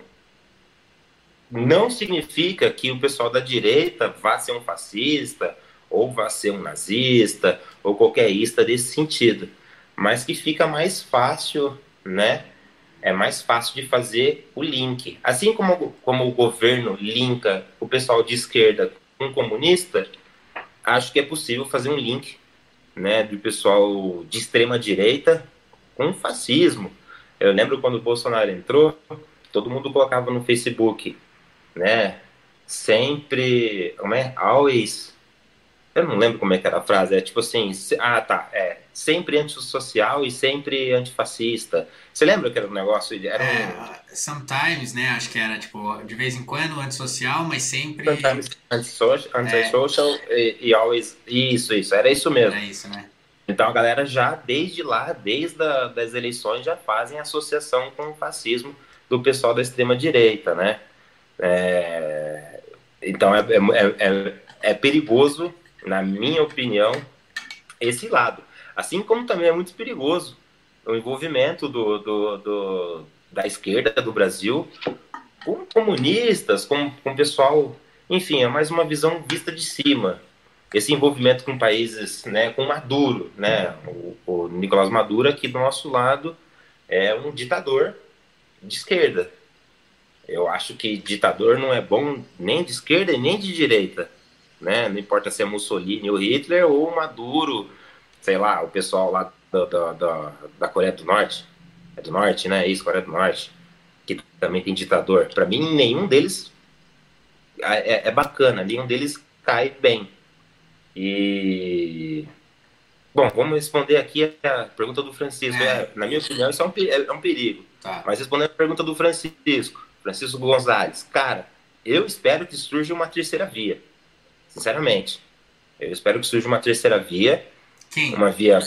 não significa que o pessoal da direita vá ser um fascista ou vá ser um nazista ou qualquer ista desse sentido, mas que fica mais fácil, né, é mais fácil de fazer o link. Assim como, como o governo linka o pessoal de esquerda com comunista, acho que é possível fazer um link né, do pessoal de extrema direita com fascismo. Eu lembro quando o Bolsonaro entrou, todo mundo colocava no Facebook, né? Sempre, como é? Always eu não lembro como é que era a frase, é tipo assim, ah tá, é, sempre antissocial e sempre antifascista. Você lembra que era um negócio? Era é, um... sometimes, né, acho que era tipo, de vez em quando antissocial, mas sempre... Sometimes antisocial, antisocial é. e, e always, isso, isso, era isso mesmo. Era isso, né. Então a galera já, desde lá, desde a, das eleições, já fazem associação com o fascismo do pessoal da extrema-direita, né? É, então é, é, é, é perigoso na minha opinião, esse lado. Assim como também é muito perigoso o envolvimento do, do, do da esquerda do Brasil com comunistas, com, com pessoal. Enfim, é mais uma visão vista de cima. Esse envolvimento com países, né, com Maduro, né, o, o Nicolás Maduro aqui do nosso lado é um ditador de esquerda. Eu acho que ditador não é bom nem de esquerda e nem de direita né? Não importa se é Mussolini ou Hitler ou Maduro, sei lá, o pessoal lá da, da, da, da Coreia do Norte, é do Norte, né? Isso, Coreia do Norte, que também tem ditador. Para mim, nenhum deles é, é, é, bacana, nenhum deles cai bem. E Bom, vamos responder aqui a pergunta do Francisco. É. É, na minha opinião, isso é um, é um perigo. Tá. Mas respondendo a pergunta do Francisco, Francisco Gonzalez, cara, eu espero que surja uma terceira via. Sinceramente. Eu espero que surja uma terceira via. Uma via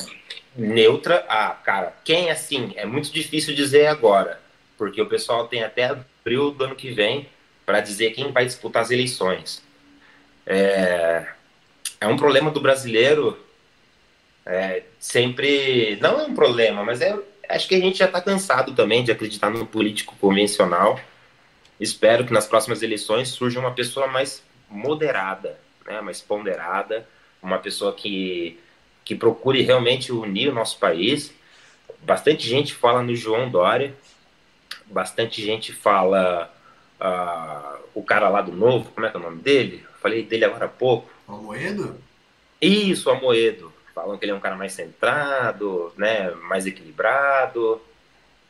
neutra. Ah, cara, quem assim? É muito difícil dizer agora. Porque o pessoal tem até abril do ano que vem para dizer quem vai disputar as eleições. É, é um problema do brasileiro é, sempre. Não é um problema, mas é, acho que a gente já está cansado também de acreditar no político convencional. Espero que nas próximas eleições surja uma pessoa mais moderada, né, mais ponderada, uma pessoa que, que procure realmente unir o nosso país. Bastante gente fala no João Dória, bastante gente fala uh, o cara lá do Novo, como é que é o nome dele? Falei dele agora há pouco. Amoedo? Isso, Amoedo. Falam que ele é um cara mais centrado, né, mais equilibrado.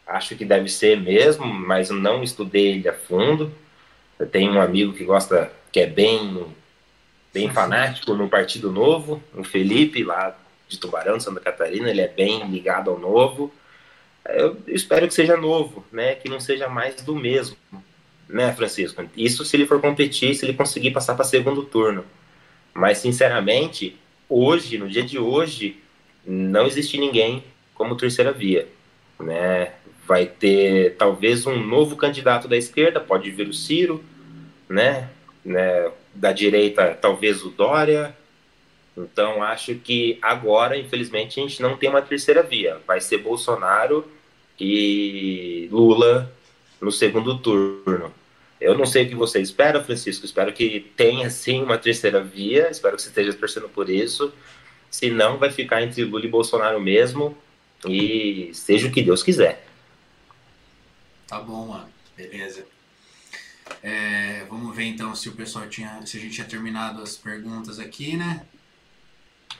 Acho que deve ser mesmo, mas não estudei ele a fundo. Eu tenho um amigo que gosta, que é bem, bem fanático no Partido Novo, o Felipe, lá de Tubarão, de Santa Catarina. Ele é bem ligado ao Novo. Eu espero que seja novo, né, que não seja mais do mesmo né, Francisco? Isso se ele for competir, se ele conseguir passar para segundo turno. Mas, sinceramente, hoje, no dia de hoje, não existe ninguém como terceira via. Né? Vai ter talvez um novo candidato da esquerda, pode vir o Ciro, né? né? Da direita, talvez o Dória. Então, acho que agora, infelizmente, a gente não tem uma terceira via. Vai ser Bolsonaro e Lula no segundo turno. Eu não sei o que você espera, Francisco. Espero que tenha sim uma terceira via. Espero que você esteja torcendo por isso. Se não, vai ficar entre Lula e Bolsonaro mesmo. E seja o que Deus quiser. Tá bom, mano. Beleza. É, vamos ver então se o pessoal tinha. Se a gente tinha terminado as perguntas aqui, né?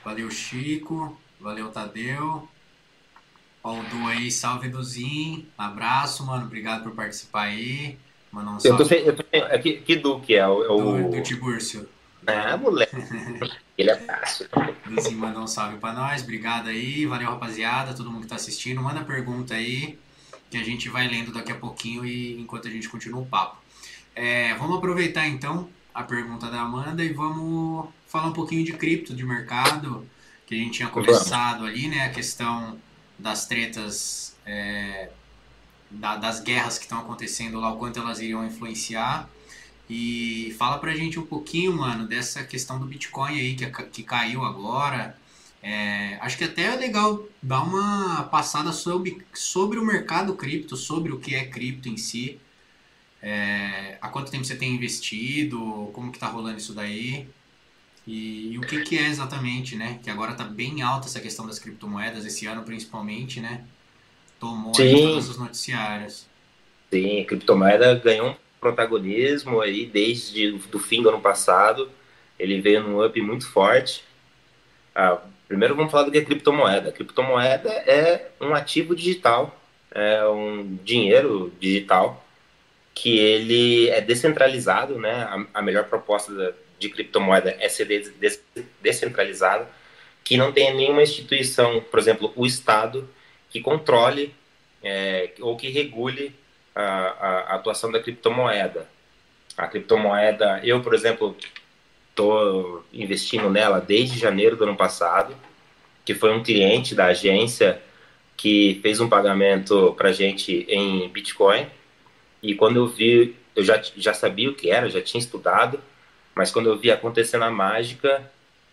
Valeu, Chico. Valeu, Tadeu. Ó, o Du aí, salve Duzinho. Abraço, mano. Obrigado por participar aí. Mandar um salve. Eu tô, eu tô, é que, que Duque é? O, é o... Do, do Tibúrcio. Ah, moleque. Ele é fácil. Duzinho mandou um salve pra nós. Obrigado aí. Valeu, rapaziada. Todo mundo que tá assistindo. Manda pergunta aí. Que a gente vai lendo daqui a pouquinho e enquanto a gente continua o papo. É, vamos aproveitar então a pergunta da Amanda e vamos falar um pouquinho de cripto, de mercado, que a gente tinha conversado ali, né? A questão das tretas, é, da, das guerras que estão acontecendo lá, o quanto elas iriam influenciar. E fala pra gente um pouquinho, mano, dessa questão do Bitcoin aí, que, que caiu agora. É, acho que até é legal dar uma passada sobre, sobre o mercado cripto, sobre o que é cripto em si. É, há quanto tempo você tem investido, como que tá rolando isso daí. E, e, o que, que é exatamente, né? Que agora tá bem alta essa questão das criptomoedas, esse ano principalmente, né? Tomou todos os noticiários. Sim, a criptomoeda ganhou um protagonismo aí desde o fim do ano passado. Ele veio num up muito forte. Ah, primeiro vamos falar do que é criptomoeda. A criptomoeda é um ativo digital, é um dinheiro digital que ele é descentralizado, né? A, a melhor proposta da, de criptomoeda é ser descentralizado, que não tenha nenhuma instituição, por exemplo, o Estado, que controle é, ou que regule a, a, a, atuação da criptomoeda. A criptomoeda, eu, por exemplo, estou investindo nela desde janeiro do ano passado, que foi um cliente da agência que fez um pagamento para gente em Bitcoin. E quando eu vi, eu já, já sabia o que era, já tinha estudado, mas quando eu vi acontecendo a mágica,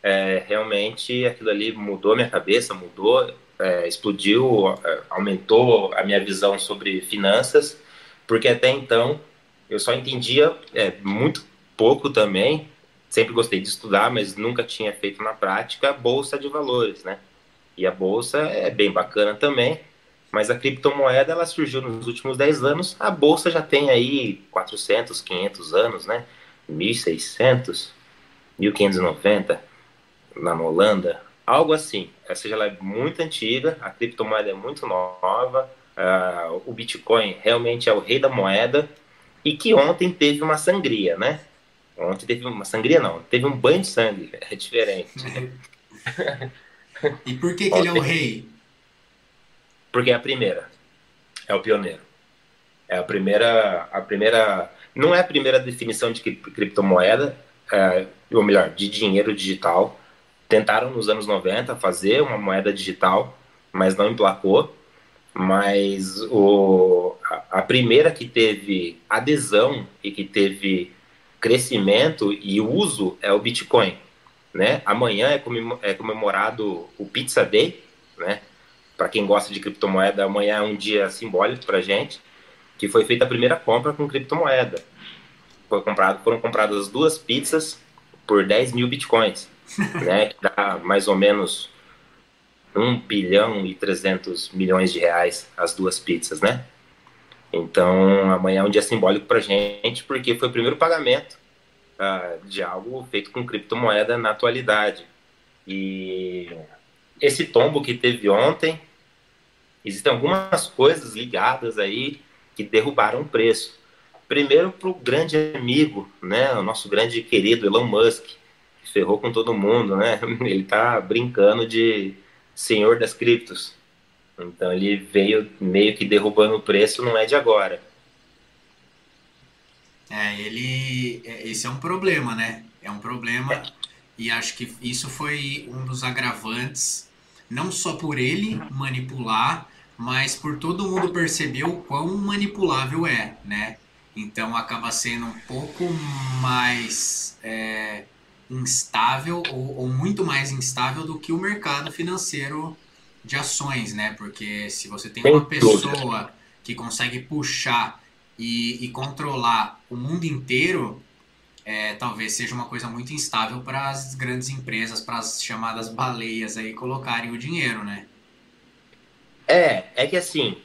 é, realmente aquilo ali mudou minha cabeça, mudou, é, explodiu, é, aumentou a minha visão sobre finanças, porque até então eu só entendia é, muito pouco também, sempre gostei de estudar, mas nunca tinha feito na prática bolsa de valores, né? E a bolsa é bem bacana também, mas a criptomoeda ela surgiu nos últimos 10 anos, a bolsa já tem aí 400, 500 anos, né? 1600, 1590 lá na Holanda, algo assim. Ou seja, ela é muito antiga, a criptomoeda é muito nova, uh, o Bitcoin realmente é o rei da moeda e que ontem teve uma sangria, né? Ontem teve uma sangria, não, teve um banho de sangue, é diferente. E por que, que ele é o rei? Porque é a primeira. É o pioneiro. É a primeira. A primeira. Não é a primeira definição de criptomoeda, é, ou melhor, de dinheiro digital. Tentaram nos anos 90 fazer uma moeda digital, mas não emplacou. Mas o, a, a primeira que teve adesão e que teve crescimento e uso é o Bitcoin. Né? Amanhã é, é comemorado o Pizza Day, né? Para quem gosta de criptomoeda, amanhã é um dia simbólico para gente, que foi feita a primeira compra com criptomoeda. Foi comprado, foram compradas duas pizzas por 10 mil bitcoins, né? Que dá mais ou menos 1 bilhão e 300 milhões de reais as duas pizzas, né? Então, amanhã é um dia simbólico para gente, porque foi o primeiro pagamento uh, de algo feito com criptomoeda na atualidade. E esse tombo que teve ontem, existem algumas coisas ligadas aí que derrubaram o preço. Primeiro para o grande amigo, né, o nosso grande querido Elon Musk, que ferrou com todo mundo, né? Ele está brincando de senhor das criptos. Então ele veio meio que derrubando o preço, não é de agora. É, ele. É, esse é um problema, né? É um problema. É. E acho que isso foi um dos agravantes, não só por ele manipular, mas por todo mundo perceber o quão manipulável é, né? Então acaba sendo um pouco mais é, instável ou, ou, muito mais instável do que o mercado financeiro de ações, né? Porque se você tem uma pessoa que consegue puxar e, e controlar o mundo inteiro, é, talvez seja uma coisa muito instável para as grandes empresas, para as chamadas baleias aí colocarem o dinheiro, né? É, é que assim,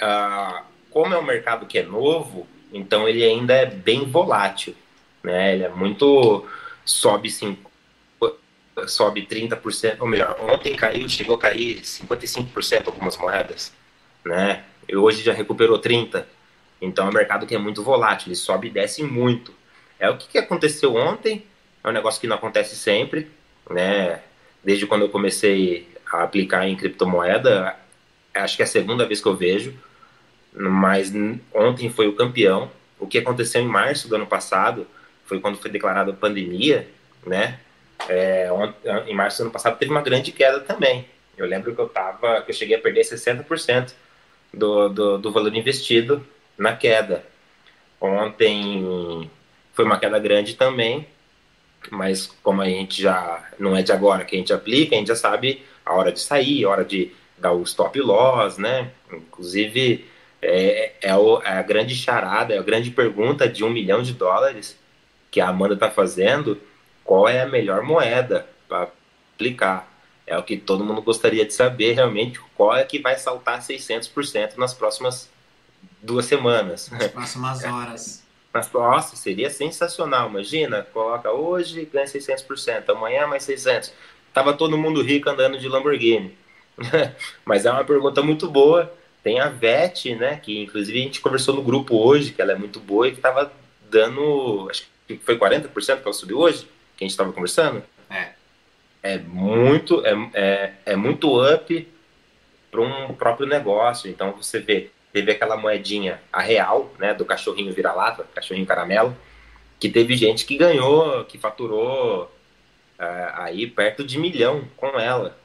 uh, como é um mercado que é novo, então ele ainda é bem volátil, né? Ele é muito sobe sim, sobe 30%, ou melhor, ontem caiu, chegou a cair 55% algumas moedas, né? E hoje já recuperou 30. Então é um mercado que é muito volátil, ele sobe e desce muito. É o que, que aconteceu ontem, é um negócio que não acontece sempre, né? Desde quando eu comecei a aplicar em criptomoeda, acho que é a segunda vez que eu vejo, mas ontem foi o campeão. O que aconteceu em março do ano passado foi quando foi declarada a pandemia, né? É, em março do ano passado teve uma grande queda também. Eu lembro que eu tava, que eu cheguei a perder 60% do, do, do valor investido na queda. Ontem foi uma queda grande também, mas como a gente já não é de agora que a gente aplica, a gente já sabe a hora de sair, a hora de dar o stop loss, né? Inclusive é, é, o, é a grande charada, é a grande pergunta de um milhão de dólares que a Amanda está fazendo, qual é a melhor moeda para aplicar? É o que todo mundo gostaria de saber realmente, qual é que vai saltar 600% nas próximas duas semanas. Nas próximas horas. Nas, nossa, seria sensacional. Imagina, coloca hoje, ganha 600%, amanhã mais 600%. Tava todo mundo rico andando de Lamborghini. Mas é uma pergunta muito boa. Tem a VET, né, que inclusive a gente conversou no grupo hoje, que ela é muito boa e que tava dando, acho que foi 40% que ela subiu hoje, que a gente estava conversando. É. É muito, é, é, é muito up para um próprio negócio. Então você vê, teve aquela moedinha, a real, né, do cachorrinho vira-lata, cachorrinho caramelo, que teve gente que ganhou, que faturou uh, aí perto de milhão com ela.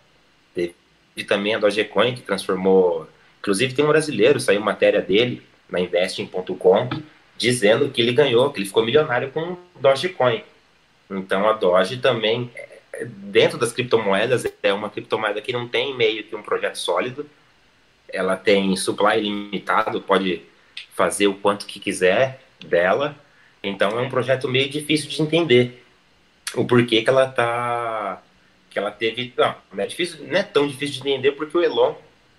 Teve também a Dogecoin, que transformou. Inclusive, tem um brasileiro, saiu matéria dele na investing.com, dizendo que ele ganhou, que ele ficou milionário com Dogecoin. Então, a Doge também, dentro das criptomoedas, é uma criptomoeda que não tem meio que um projeto sólido, ela tem supply limitado, pode fazer o quanto que quiser dela. Então é um projeto meio difícil de entender o porquê que ela tá que ela teve, não, não é difícil, não é tão difícil de entender porque o Elon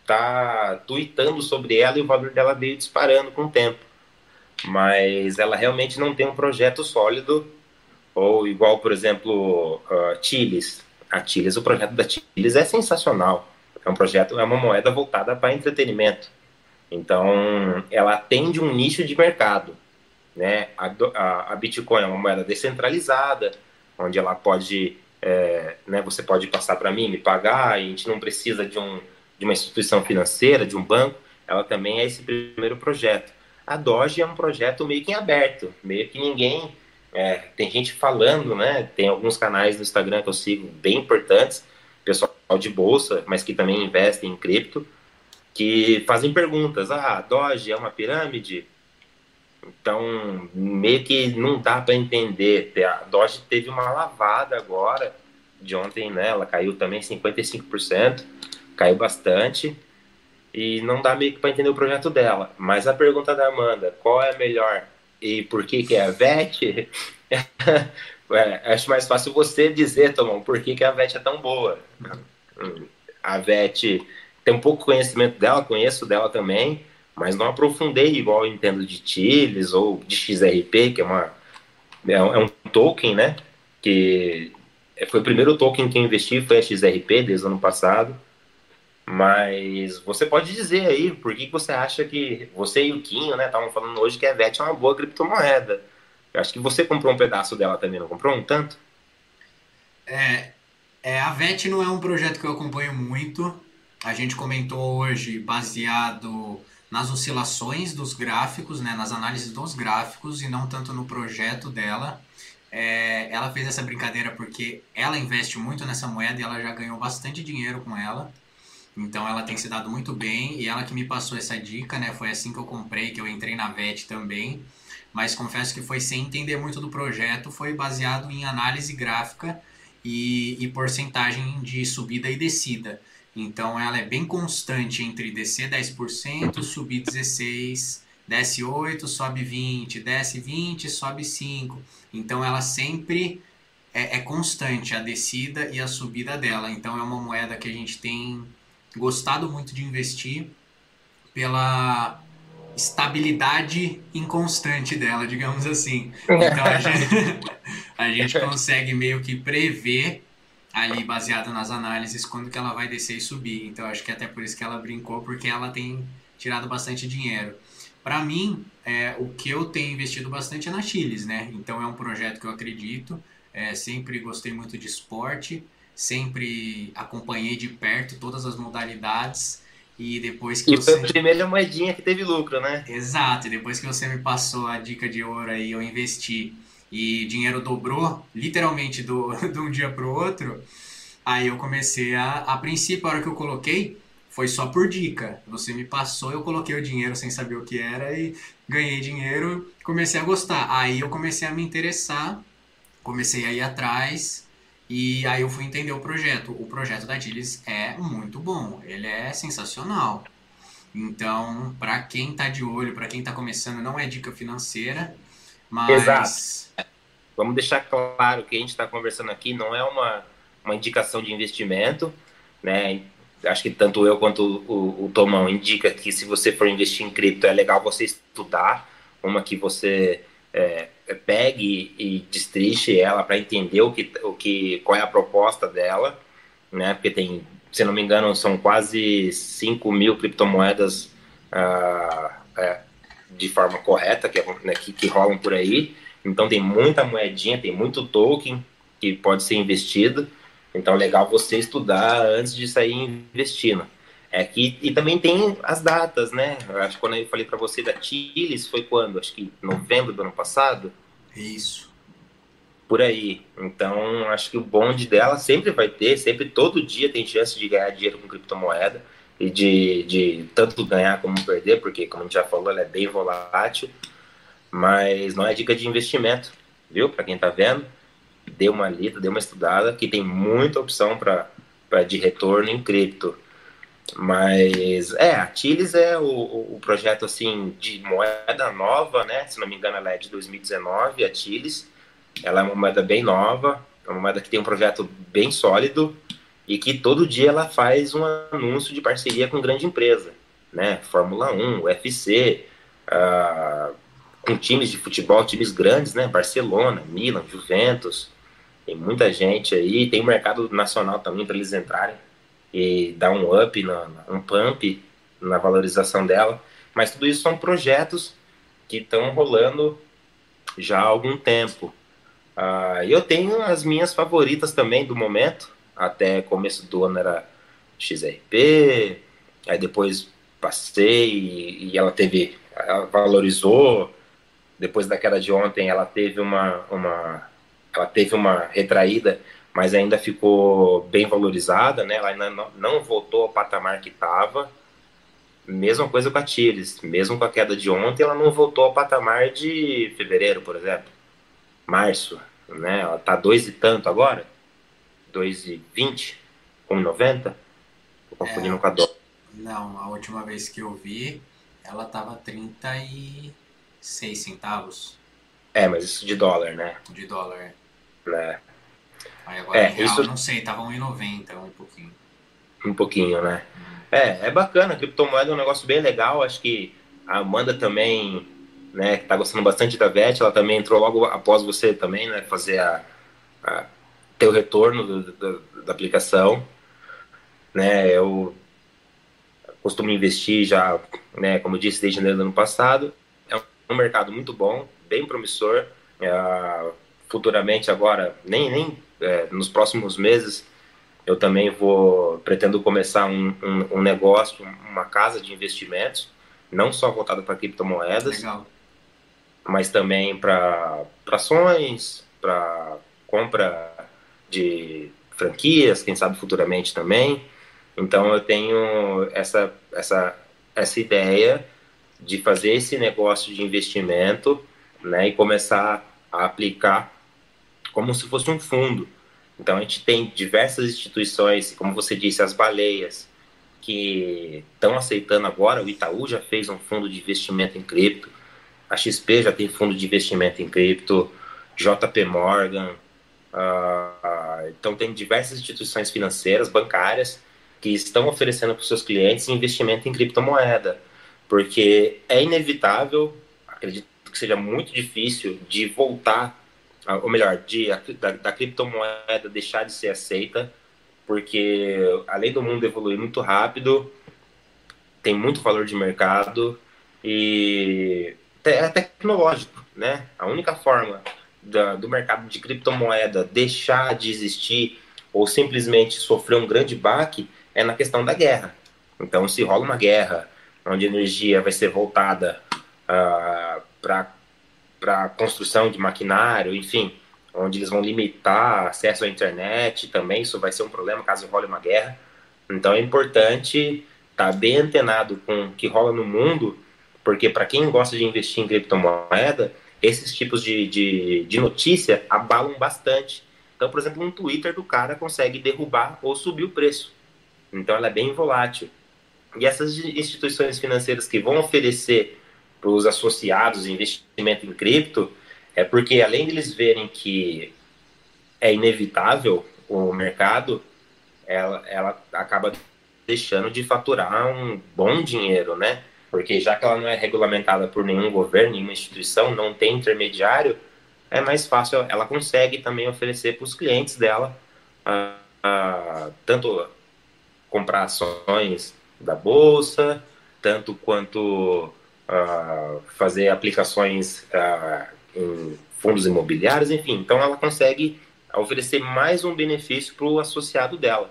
tá tweetando sobre ela e o valor dela veio disparando com o tempo. Mas ela realmente não tem um projeto sólido ou igual, por exemplo, uh, Chiles. A Chiles, o projeto da Chiles é sensacional é um projeto, é uma moeda voltada para entretenimento. Então, ela atende um nicho de mercado. Né? A, a, a Bitcoin é uma moeda descentralizada, onde ela pode é, né, você pode passar para mim, me pagar, a gente não precisa de, um, de uma instituição financeira, de um banco, ela também é esse primeiro projeto. A Doge é um projeto meio que em aberto, meio que ninguém. É, tem gente falando, né? Tem alguns canais no Instagram que eu sigo bem importantes, pessoal de bolsa, mas que também investem em cripto, que fazem perguntas. Ah, Doge é uma pirâmide? Então, meio que não dá para entender. A Doge teve uma lavada agora, de ontem, né? Ela caiu também 55%, caiu bastante e não dá meio que para entender o projeto dela. Mas a pergunta da Amanda, qual é melhor e por que que é a VET? é, acho mais fácil você dizer, Tomão, por que, que a VET é tão boa. A VET tem um pouco conhecimento dela, conheço dela também, mas não aprofundei igual eu entendo de TILS ou de XRP, que é uma é um é token, né? Que foi o primeiro token que eu investi, foi a XRP desde o ano passado. Mas você pode dizer aí por que, você acha que você e o Quinho, né, estavam falando hoje que a VET é uma boa criptomoeda. Eu acho que você comprou um pedaço dela também, não comprou um tanto? É, é, a VET não é um projeto que eu acompanho muito. A gente comentou hoje baseado nas oscilações dos gráficos, né, nas análises dos gráficos e não tanto no projeto dela. É, ela fez essa brincadeira porque ela investe muito nessa moeda e ela já ganhou bastante dinheiro com ela. Então ela tem se dado muito bem e ela que me passou essa dica, né? Foi assim que eu comprei, que eu entrei na VET também. Mas confesso que foi sem entender muito do projeto, foi baseado em análise gráfica e, e porcentagem de subida e descida. Então ela é bem constante entre descer 10%, subir 16%, desce 8%, sobe 20%, desce 20%, sobe 5%. Então ela sempre é, é constante a descida e a subida dela. Então é uma moeda que a gente tem gostado muito de investir pela estabilidade inconstante dela, digamos assim. Então a gente, a gente consegue meio que prever ali baseado nas análises quando que ela vai descer e subir. Então acho que é até por isso que ela brincou, porque ela tem tirado bastante dinheiro. Para mim, é, o que eu tenho investido bastante é na Chiles, né? Então é um projeto que eu acredito. É, sempre gostei muito de esporte sempre acompanhei de perto todas as modalidades. E depois que e você... foi a primeira moedinha que teve lucro, né? Exato, e depois que você me passou a dica de ouro aí, eu investi e dinheiro dobrou, literalmente do, de um dia para o outro, aí eu comecei a. A princípio, a hora que eu coloquei, foi só por dica. Você me passou, eu coloquei o dinheiro sem saber o que era e ganhei dinheiro, comecei a gostar. Aí eu comecei a me interessar, comecei a ir atrás e aí eu fui entender o projeto. O projeto da Dilis é muito bom, ele é sensacional. Então, para quem está de olho, para quem está começando, não é dica financeira, mas. Exato. Vamos deixar claro que a gente está conversando aqui não é uma, uma indicação de investimento, né? Acho que tanto eu quanto o, o, Tomão indica que se você for investir em cripto é legal você estudar, uma que você é, pegue e destrinche ela para entender o que, o que, qual é a proposta dela, né? Porque tem, se não me engano, são quase 5 mil criptomoedas uh, é, de forma correta que, né, que, que rolam por aí. Então tem muita moedinha, tem muito token que pode ser investido. Então é legal você estudar antes de sair investindo. É que, e também tem as datas, né? Eu acho que quando eu falei para você da Chiles, foi quando? Acho que novembro do ano passado. Isso. Por aí. Então, acho que o bonde dela sempre vai ter, sempre, todo dia tem chance de ganhar dinheiro com criptomoeda e de, de tanto ganhar como perder, porque, como a gente já falou, ela é bem volátil. Mas não é dica de investimento, viu? Para quem tá vendo, dê uma lida, dê uma estudada, que tem muita opção para de retorno em cripto. Mas é, a Chiles é o, o, projeto assim de moeda nova, né? Se não me engano, ela é de 2019, a Chiles. Ela é uma moeda bem nova, é uma moeda que tem um projeto bem sólido e que todo dia ela faz um anúncio de parceria com grande empresa, né? Fórmula 1, UFC, uh, com times de futebol, times grandes, né? Barcelona, Milan, Juventus. Tem muita gente aí, tem o mercado nacional também para eles entrarem e dar um up, na, um pump na valorização dela. Mas tudo isso são projetos que estão rolando já há algum tempo. Uh, eu tenho as minhas favoritas também do momento. Até começo do ano era XRP, aí depois passei e, e ela teve, ela valorizou. Depois da queda de ontem, ela teve uma, uma, ela teve uma retraída, mas ainda ficou bem valorizada, né? Ela ainda não, não voltou ao patamar que estava. Mesma coisa com a Tires, mesmo com a queda de ontem, ela não voltou ao patamar de fevereiro, por exemplo, março, né? Ela tá dois e tanto agora, dois e vinte, um noventa, tô confundindo é, com a dólar. Não, a última vez que eu vi, ela tava 36 centavos. É, mas isso de dólar, né? De dólar. Né? Aí agora é, real, isso... não sei, tava 1,90, um pouquinho. Um pouquinho, né? Hum. É, é bacana, a criptomoeda é um negócio bem legal, acho que a Amanda também, né, que tá gostando bastante da VET, ela também entrou logo após você também, né, fazer a, a ter o retorno do, do, da aplicação, né, eu costumo investir já, né, como eu disse, desde janeiro do ano passado, é um mercado muito bom, bem promissor, é, futuramente agora, nem, nem é, nos próximos meses, eu também vou pretendo começar um, um, um negócio, uma casa de investimentos, não só voltada para criptomoedas, Legal. mas também para ações, para compra de franquias, quem sabe futuramente também. Então eu tenho essa, essa, essa ideia de fazer esse negócio de investimento né, e começar a aplicar como se fosse um fundo. Então a gente tem diversas instituições, como você disse, as baleias, que estão aceitando agora. O Itaú já fez um fundo de investimento em cripto, a XP já tem fundo de investimento em cripto, JP Morgan. Uh, então tem diversas instituições financeiras, bancárias, que estão oferecendo para os seus clientes investimento em criptomoeda, porque é inevitável, acredito que seja muito difícil de voltar ou melhor, de, da, da criptomoeda deixar de ser aceita, porque além do mundo evoluir muito rápido, tem muito valor de mercado e é tecnológico, né? A única forma da, do mercado de criptomoeda deixar de existir ou simplesmente sofrer um grande baque é na questão da guerra. Então, se rola uma guerra onde a energia vai ser voltada uh, para para construção de maquinário, enfim, onde eles vão limitar acesso à internet também, isso vai ser um problema caso role uma guerra. Então é importante estar tá bem antenado com o que rola no mundo, porque para quem gosta de investir em criptomoeda, esses tipos de, de, de notícia abalam bastante. Então, por exemplo, um Twitter do cara consegue derrubar ou subir o preço. Então ela é bem volátil. E essas instituições financeiras que vão oferecer para os associados investimento em cripto é porque além deles verem que é inevitável o mercado, ela, ela acaba deixando de faturar um bom dinheiro, né? Porque já que ela não é regulamentada por nenhum governo, nenhuma instituição, não tem intermediário, é mais fácil, ela consegue também oferecer para os clientes dela uh, uh, tanto comprar ações da bolsa, tanto quanto uh, fazer aplicações em fundos imobiliários, enfim. Então, ela consegue oferecer mais um benefício para o associado dela.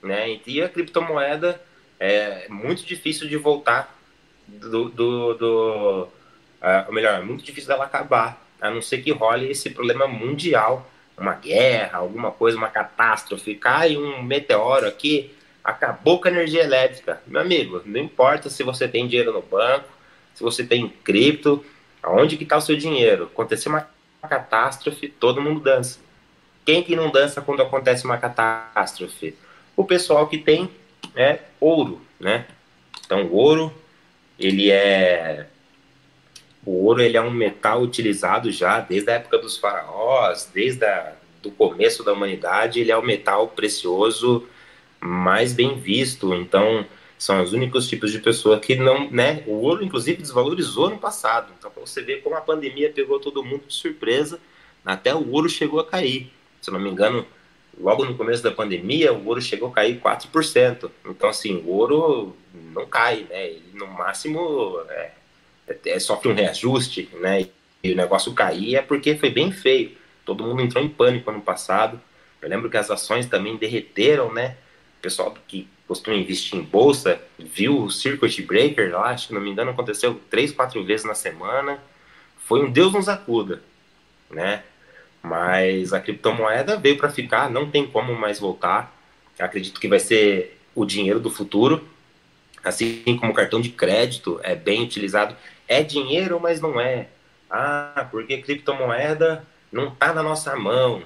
Né? E a criptomoeda é muito difícil de voltar do, do, do uh, ou melhor, é muito difícil dela acabar, a não ser que role esse problema mundial, uma guerra, alguma coisa, uma catástrofe, cai um meteoro aqui, acabou com a energia elétrica. Meu amigo, não importa se você tem dinheiro no banco, se você tem cripto, aonde que está o seu dinheiro? Aconteceu uma catástrofe, todo mundo dança. Quem que não dança quando acontece uma catástrofe? O pessoal que tem é, ouro, né? Então, ouro, ele é... O ouro, ele é um metal utilizado já desde a época dos faraós, desde a, do começo da humanidade, ele é o metal precioso mais bem visto. Então, são os únicos tipos de pessoa que não, né? O ouro, inclusive, desvalorizou no passado. Então, para você ver como a pandemia pegou todo mundo de surpresa, até o ouro chegou a cair. Se não me engano, logo no começo da pandemia, o ouro chegou a cair 4%. Então, assim, o ouro não cai, né? Ele, no máximo, é, é, sofre um reajuste, né? E o negócio cair é porque foi bem feio. todo mundo entrou em pânico ano passado. Eu lembro que as ações também derreteram, né? O pessoal que costuma investir em bolsa viu o circuit breaker lá, acho que não me engano, aconteceu três, quatro vezes na semana. Foi um Deus nos acuda, né? Mas a criptomoeda veio para ficar, não tem como mais voltar. Acredito que vai ser o dinheiro do futuro, assim como o cartão de crédito é bem utilizado. É dinheiro, mas não é. Ah, porque criptomoeda não está na nossa mão.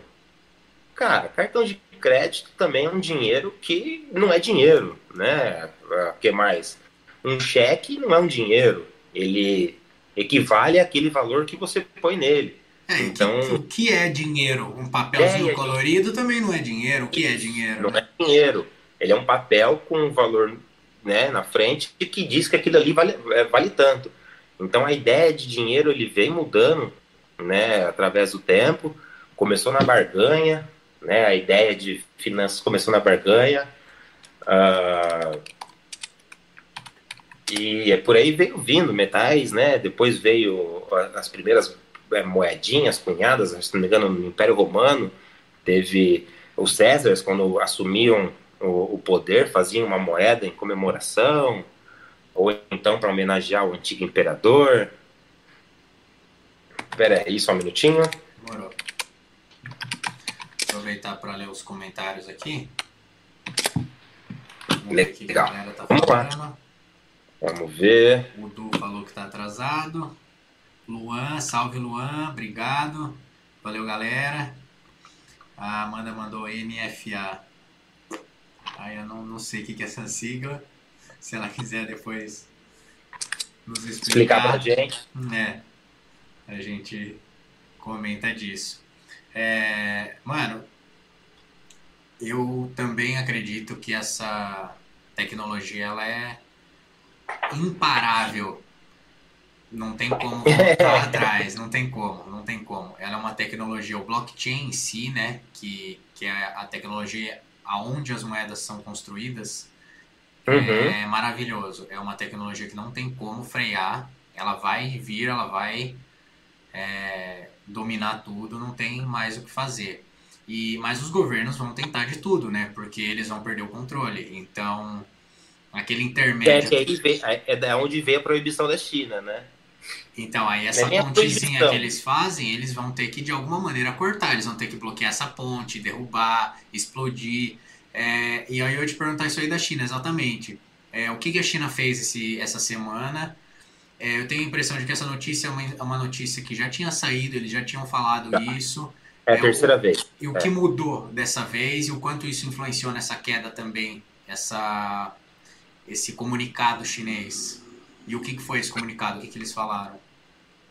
Cara, cartão de crédito também é um dinheiro que não é dinheiro, né? O ah, que mais? Um cheque não é um dinheiro. Ele equivale àquele valor que você põe nele. É, então, que, o que é dinheiro? Um papelzinho é, colorido também não é dinheiro. O que é dinheiro? Não é dinheiro. Ele é um papel com um valor né, na frente que diz que aquilo ali vale, é, vale tanto. Então a ideia de dinheiro ele vem mudando né, através do tempo. Começou na barganha, né, a ideia de finanças começou na barganha. Uh, e é por aí veio vindo metais, né? Depois veio as primeiras moedinhas cunhadas, se não me engano, no Império Romano. Teve os Césares, quando assumiam o, o poder, faziam uma moeda em comemoração, ou então para homenagear o antigo imperador. Espera aí, só um minutinho. Demorou. Aproveitar para ler os comentários aqui. Vamos Legal. Tá Vamos lá. Vamos ver. O Du falou que está atrasado. Luan, salve Luan, obrigado. Valeu, galera. A Amanda mandou NFA. Aí eu não, não sei o que é essa sigla. Se ela quiser depois nos explicar. Explicar pra gente. É. A gente comenta disso. É, mano, eu também acredito que essa tecnologia ela é imparável. Não tem como voltar atrás, não tem como, não tem como. Ela é uma tecnologia, o blockchain em si, né, que, que é a tecnologia aonde as moedas são construídas, uhum. é maravilhoso. É uma tecnologia que não tem como frear. Ela vai vir, ela vai é, dominar tudo, não tem mais o que fazer. E, mas os governos vão tentar de tudo, né? Porque eles vão perder o controle. Então, aquele intermédio. É, que aí é da onde veio a proibição da China, né? Então, aí essa é pontezinha que eles fazem, eles vão ter que de alguma maneira cortar, eles vão ter que bloquear essa ponte, derrubar, explodir. É, e aí eu ia te perguntar isso aí da China, exatamente. É, o que, que a China fez esse, essa semana? É, eu tenho a impressão de que essa notícia é uma, é uma, notícia que já tinha saído, eles já tinham falado tá. isso. É a terceira o, vez. E o que mudou dessa vez e o quanto isso influenciou nessa queda também, essa, esse comunicado chinês? E o que, que foi esse comunicado? O que, que eles falaram?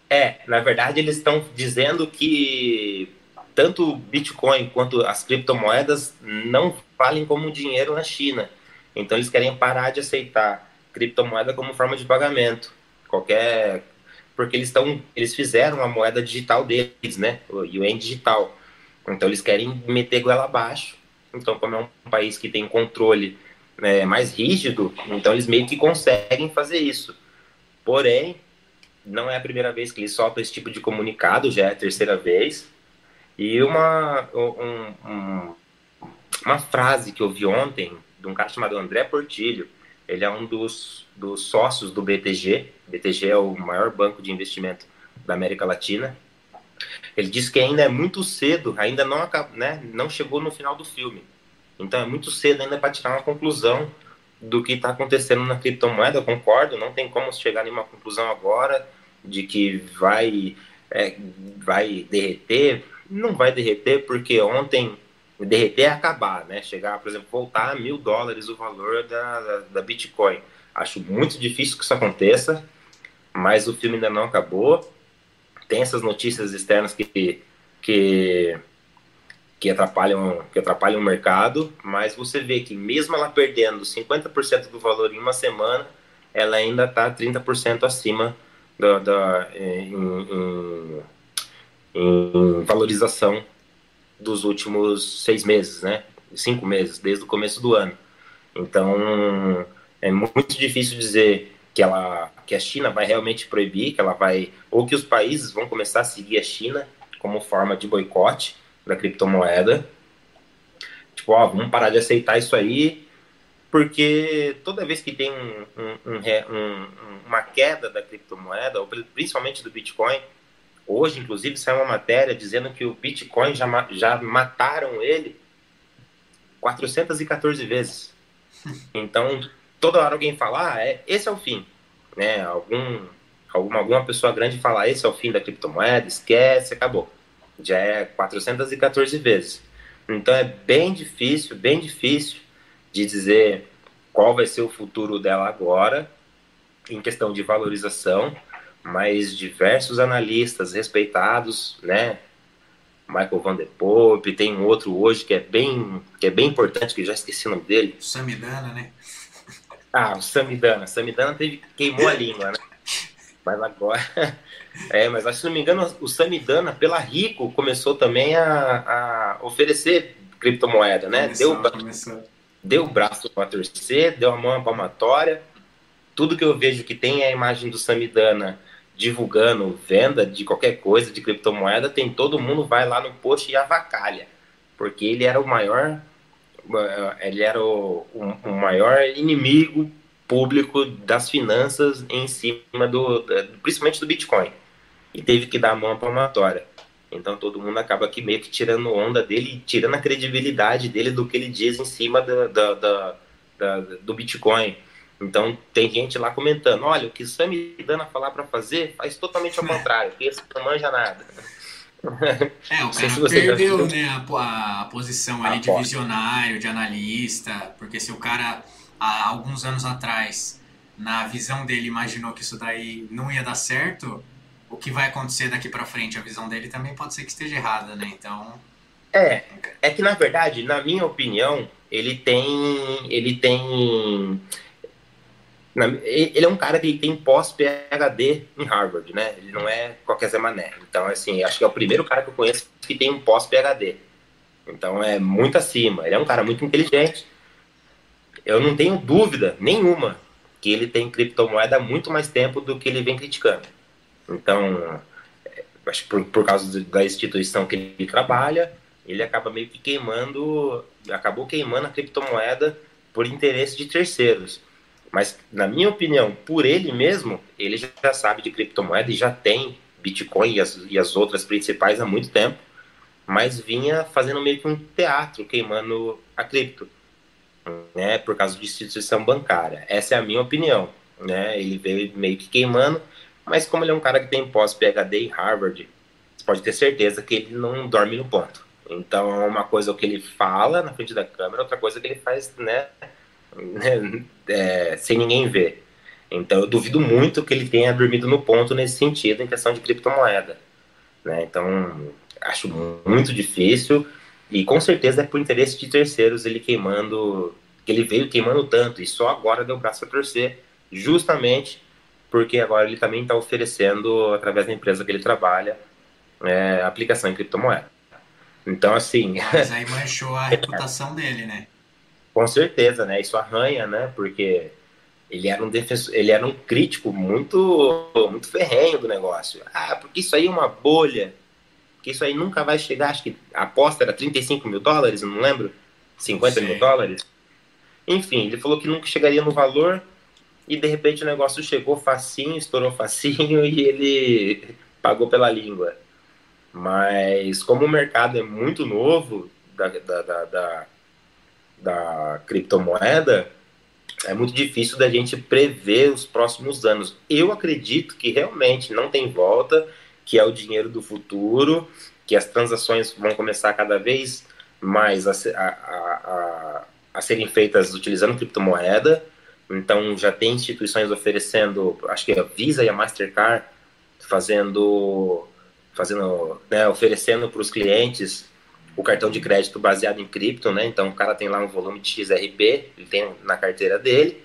É, na verdade eles estão dizendo que tanto o Bitcoin quanto as criptomoedas não valem como dinheiro na China. Então eles querem parar de aceitar criptomoeda como forma de pagamento. Qualquer porque eles estão eles fizeram a moeda digital deles, né? O yuan digital. Então eles querem meter goela abaixo. Então como é um país que tem controle né, mais rígido, então eles meio que conseguem fazer isso. Porém, não é a primeira vez que eles soltam esse tipo de comunicado, já é a terceira vez. E uma, um, um, uma frase que eu vi ontem de um cara chamado André Portilho, ele é um dos, dos sócios do BTG. BTG é o maior banco de investimento da América Latina. Ele disse que ainda é muito cedo, ainda não, né, não chegou no final do filme. Então é muito cedo ainda para tirar uma conclusão do que está acontecendo na criptomoeda, concordo, não tem como chegar em uma conclusão agora de que vai, é, vai derreter. Não vai derreter, porque ontem derreter é acabar, né? Chegar, por exemplo, voltar a mil dólares o valor da, da, da Bitcoin. Acho muito difícil que isso aconteça, mas o filme ainda não acabou. Tem essas notícias externas que, que que atrapalham, que atrapalham o mercado, mas você vê que mesmo ela perdendo 50% do valor em uma semana, ela ainda está 30% acima da, da em, em, em, valorização dos últimos seis meses, né? Cinco meses, desde o começo do ano. Então, é muito difícil dizer que, ela, que a China vai realmente proibir, que ela vai, ou que os países vão começar a seguir a China, como forma de boicote da criptomoeda. Tipo, ó, vamos parar de aceitar isso aí, porque toda vez que tem um, um, um, uma queda da criptomoeda, ou principalmente do Bitcoin, hoje, inclusive, saiu uma matéria dizendo que o Bitcoin já, já mataram ele 414 vezes. Então, toda hora alguém fala, ah, é, esse é o fim. Né? Algum, alguma, alguma pessoa grande fala, esse é o fim da criptomoeda, esquece, acabou. Já é 414 vezes. Então é bem difícil, bem difícil de dizer qual vai ser o futuro dela agora, em questão de valorização, mas diversos analistas respeitados, né, Michael Van Der Poel, tem um outro hoje que é bem, que é bem importante, que já esqueci o nome dele. Samidana, né? Ah, o Samidana. Samidana teve, queimou a língua, né? Mas agora. É, mas se não me engano, o Samidana, pela Rico, começou também a, a oferecer criptomoeda, né? Começou, deu, começou. deu o braço para torcer, deu a mão palmatória. Tudo que eu vejo que tem é a imagem do Samidana divulgando venda de qualquer coisa de criptomoeda, tem todo mundo vai lá no post e avacalha, porque ele era o maior, eh, ele era o, o, o maior inimigo público das finanças em cima do, principalmente do Bitcoin, e teve que dar a mão palmatória. Então todo mundo acaba aqui meio que tirando onda dele, tirando a credibilidade dele do que ele diz em cima da, da, da, da do Bitcoin. Então tem gente lá comentando, olha, o que Sami Dana falar para fazer faz totalmente ao contrário, porque esse não manja nada. É, o cara perdeu né, a, a posição ali de visionário, de analista, porque se o cara, há alguns anos atrás, na visão dele, imaginou que isso daí não ia dar certo, o que vai acontecer daqui para frente, a visão dele também pode ser que esteja errada, né? Então... É, é que na verdade, na minha opinião, ele tem, ele tem ele é um cara que tem pós-PHD em Harvard, né? Ele não é qualquer Zé Mané. Então, assim, acho que é o primeiro cara que eu conheço que tem um pós-PHD. Então, é muito acima. Ele é um cara muito inteligente. Eu não tenho dúvida nenhuma que ele tem criptomoeda há muito mais tempo do que ele vem criticando. Então, acho que por, por causa da instituição que ele trabalha, ele acaba meio que queimando, acabou queimando a criptomoeda por interesse de terceiros. Mas, na minha opinião, por ele mesmo, ele já sabe de criptomoeda e já tem Bitcoin e as, e as outras principais há muito tempo, mas vinha fazendo meio que um teatro, queimando a cripto, né, por causa de instituição bancária. Essa é a minha opinião. Né? Ele veio meio que queimando, mas como ele é um cara que tem pós-PHD em Harvard, você pode ter certeza que ele não dorme no ponto. Então, uma coisa é o que ele fala na frente da câmera, outra coisa é que ele faz, né, é, sem ninguém ver. Então eu duvido muito que ele tenha dormido no ponto nesse sentido em questão de criptomoeda. Né? Então acho muito difícil e com certeza é por interesse de terceiros ele queimando, que ele veio queimando tanto e só agora deu o braço a torcer, justamente porque agora ele também está oferecendo através da empresa que ele trabalha é, aplicação em criptomoeda. Então assim. Mas aí manchou a reputação dele, né? Com certeza, né? Isso arranha, né? Porque ele era um defensor, ele era um crítico muito, muito ferrenho do negócio. Ah, porque isso aí é uma bolha, que isso aí nunca vai chegar. Acho que a aposta era 35 mil dólares, não lembro, 50 Sim. mil dólares. Enfim, ele falou que nunca chegaria no valor e de repente o negócio chegou facinho, estourou facinho e ele pagou pela língua. Mas como o mercado é muito novo da, da, da, da da criptomoeda, é muito difícil da gente prever os próximos anos. Eu acredito que realmente não tem volta, que é o dinheiro do futuro, que as transações vão começar cada vez mais a, a, a, a serem feitas utilizando criptomoeda. Então já tem instituições oferecendo, acho que a Visa e a Mastercard fazendo, fazendo, né, oferecendo para os clientes o cartão de crédito baseado em cripto, né? Então o cara tem lá um volume de XRP, ele tem na carteira dele,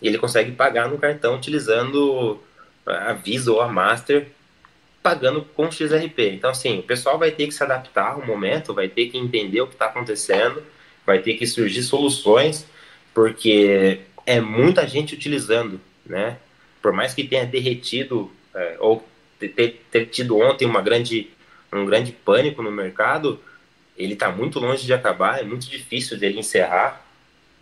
e ele consegue pagar no cartão utilizando a Visa ou a Master, pagando com XRP. Então, assim, o pessoal vai ter que se adaptar ao momento, vai ter que entender o que está acontecendo, vai ter que surgir soluções, porque é muita gente utilizando, né? Por mais que tenha derretido, é, ou ter, ter tido ontem uma grande um grande pânico no mercado, ele está muito longe de acabar, é muito difícil dele encerrar,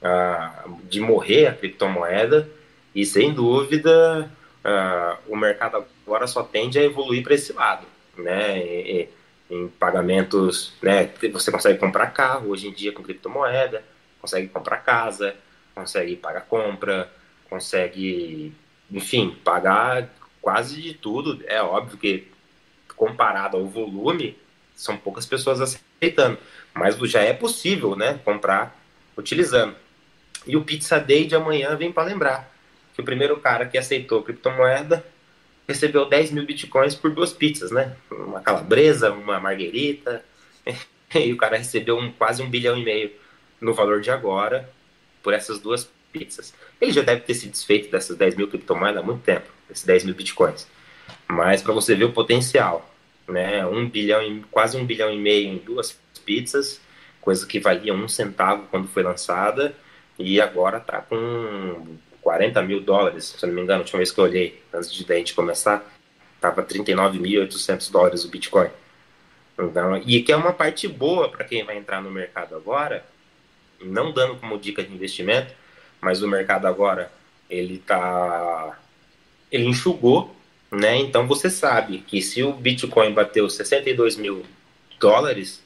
uh, de morrer a criptomoeda, e sem dúvida uh, o mercado agora só tende a evoluir para esse lado, né? E, em pagamentos, né? Você consegue comprar carro hoje em dia com criptomoeda, consegue comprar casa, consegue pagar compra, consegue, enfim, pagar quase de tudo. É óbvio que comparado ao volume, são poucas pessoas aceitando, mas já é possível, né, comprar utilizando. E o Pizza Day de amanhã vem para lembrar que o primeiro cara que aceitou criptomoeda recebeu 10 mil bitcoins por duas pizzas, né? Uma calabresa, uma marguerita. E o cara recebeu um, quase um bilhão e meio no valor de agora por essas duas pizzas. Ele já deve ter se desfeito dessas 10 mil criptomoedas há muito tempo, esses 10 mil bitcoins. Mas para você ver o potencial, né? Um bilhão e, quase um bilhão e meio em duas pizzas, coisa que valia um centavo quando foi lançada, e agora está com 40 mil dólares, se eu não me engano, a última vez que eu olhei, antes de a gente começar, estava 39.800 dólares o Bitcoin. Então, e que é uma parte boa para quem vai entrar no mercado agora, não dando como dica de investimento, mas o mercado agora ele tá ele enxugou, né? Então você sabe que se o Bitcoin bateu 62 mil dólares,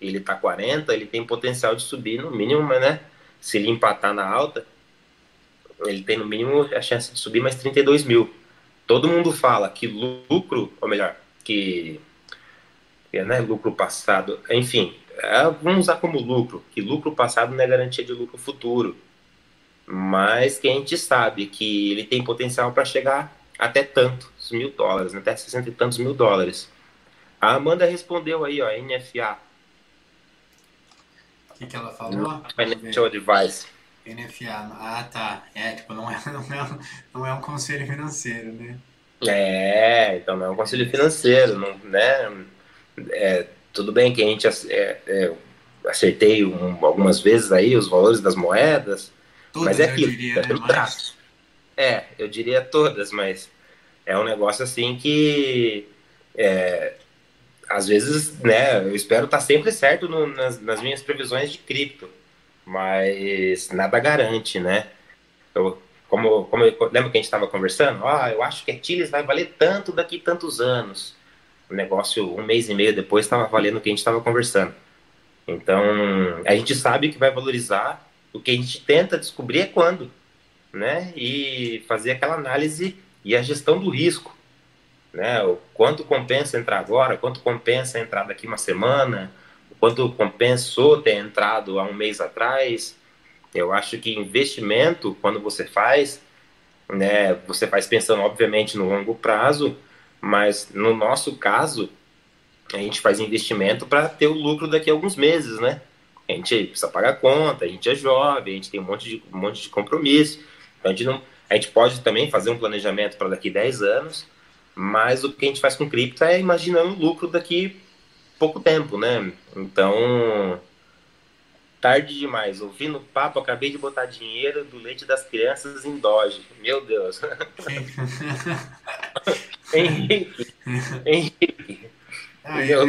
ele tá 40, ele tem potencial de subir no mínimo, né? Se ele empatar na alta, ele tem no mínimo a chance de subir mais 32 mil. Todo mundo fala que lucro, ou melhor, que, que né, lucro passado, enfim, é, vamos usar como lucro, que lucro passado não é garantia de lucro futuro. Mas que a gente sabe que ele tem potencial para chegar até tantos mil dólares, né, até 60 e tantos mil dólares. A Amanda respondeu aí, ó, NFA. O que, que ela falou? Financial Advice. NFA. Ah, tá. É, tipo, não é, não é, não é um conselho financeiro, né? É, então não é um conselho financeiro, não, né? É, tudo bem que a gente é, é, acertei um, algumas vezes aí os valores das moedas, todas, mas é aquilo, diria, é, né? mas... é, eu diria todas, mas é um negócio assim que é, às vezes, né, eu espero estar sempre certo no, nas, nas minhas previsões de cripto mas nada garante, né? Eu, como, como eu, lembra que a gente estava conversando? Ah, eu acho que a Tiles vai valer tanto daqui tantos anos. O negócio, um mês e meio depois, estava valendo o que a gente estava conversando. Então, a gente sabe que vai valorizar. O que a gente tenta descobrir é quando, né? E fazer aquela análise e a gestão do risco, né? O quanto compensa entrar agora, quanto compensa entrar daqui uma semana, quanto compensou ter entrado há um mês atrás. Eu acho que investimento, quando você faz, né, você faz pensando, obviamente, no longo prazo, mas no nosso caso, a gente faz investimento para ter o lucro daqui a alguns meses, né? A gente precisa pagar conta, a gente é jovem, a gente tem um monte de, um monte de compromisso. Então a gente, não, a gente pode também fazer um planejamento para daqui 10 anos, mas o que a gente faz com cripto é imaginando lucro daqui pouco tempo, né? Então, tarde demais. Ouvindo o papo, acabei de botar dinheiro do leite das crianças em Doge. Meu Deus. Henrique. Henrique. Ah, eu,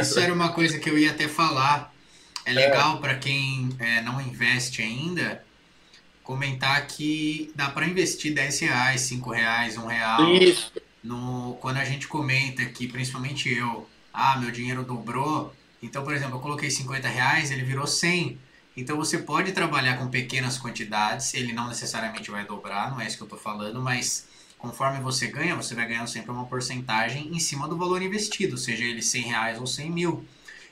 isso era uma coisa que eu ia até falar. É legal é. para quem é, não investe ainda comentar que dá para investir 10 reais, 5 reais, 1 real. Isso. No, quando a gente comenta que, principalmente eu, ah, meu dinheiro dobrou. Então, por exemplo, eu coloquei 50 reais, ele virou 100. Então, você pode trabalhar com pequenas quantidades, ele não necessariamente vai dobrar, não é isso que eu estou falando, mas conforme você ganha, você vai ganhando sempre uma porcentagem em cima do valor investido, seja ele 100 reais ou 100 mil.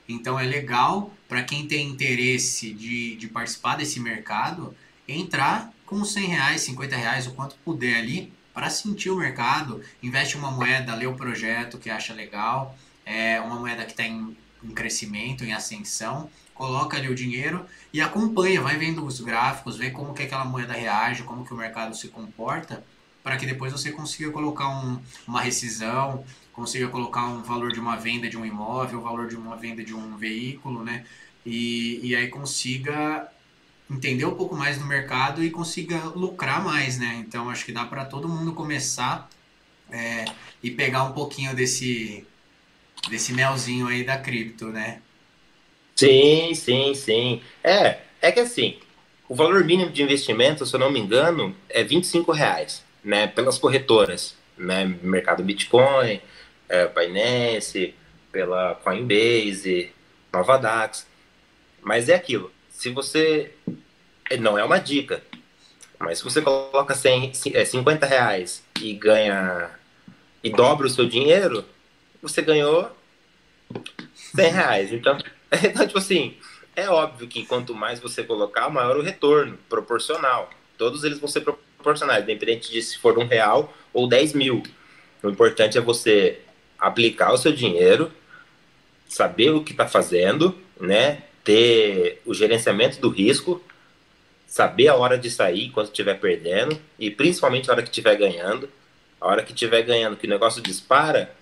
Então, é legal para quem tem interesse de, de participar desse mercado, entrar com 100 reais, 50 reais, o quanto puder ali, para sentir o mercado, investe uma moeda, lê o projeto que acha legal, é uma moeda que está em, em crescimento, em ascensão, coloca ali o dinheiro e acompanha, vai vendo os gráficos, vê como que aquela moeda reage, como que o mercado se comporta, para que depois você consiga colocar um, uma rescisão, consiga colocar um valor de uma venda de um imóvel, o valor de uma venda de um veículo, né? E, e aí consiga entender um pouco mais do mercado e consiga lucrar mais, né? Então acho que dá para todo mundo começar é, e pegar um pouquinho desse desse melzinho aí da cripto, né? Sim, sim, sim. É, é que assim, o valor mínimo de investimento, se eu não me engano, é 25 reais, né? Pelas corretoras, né? Mercado Bitcoin, é, Binance, pela Coinbase, Nova Dax. Mas é aquilo. Se você. Não é uma dica. Mas se você coloca 100, 50 é, reais e ganha. e dobra o seu dinheiro, você ganhou 100 reais. Então, então tipo assim, é óbvio que quanto mais você colocar, maior o retorno, proporcional. Todos eles vão ser proporcionais, independente de se for um real ou 10 mil. O importante é você aplicar o seu dinheiro, saber o que está fazendo, né? Ter o gerenciamento do risco, saber a hora de sair quando estiver perdendo e principalmente a hora que estiver ganhando. A hora que estiver ganhando, que o negócio dispara,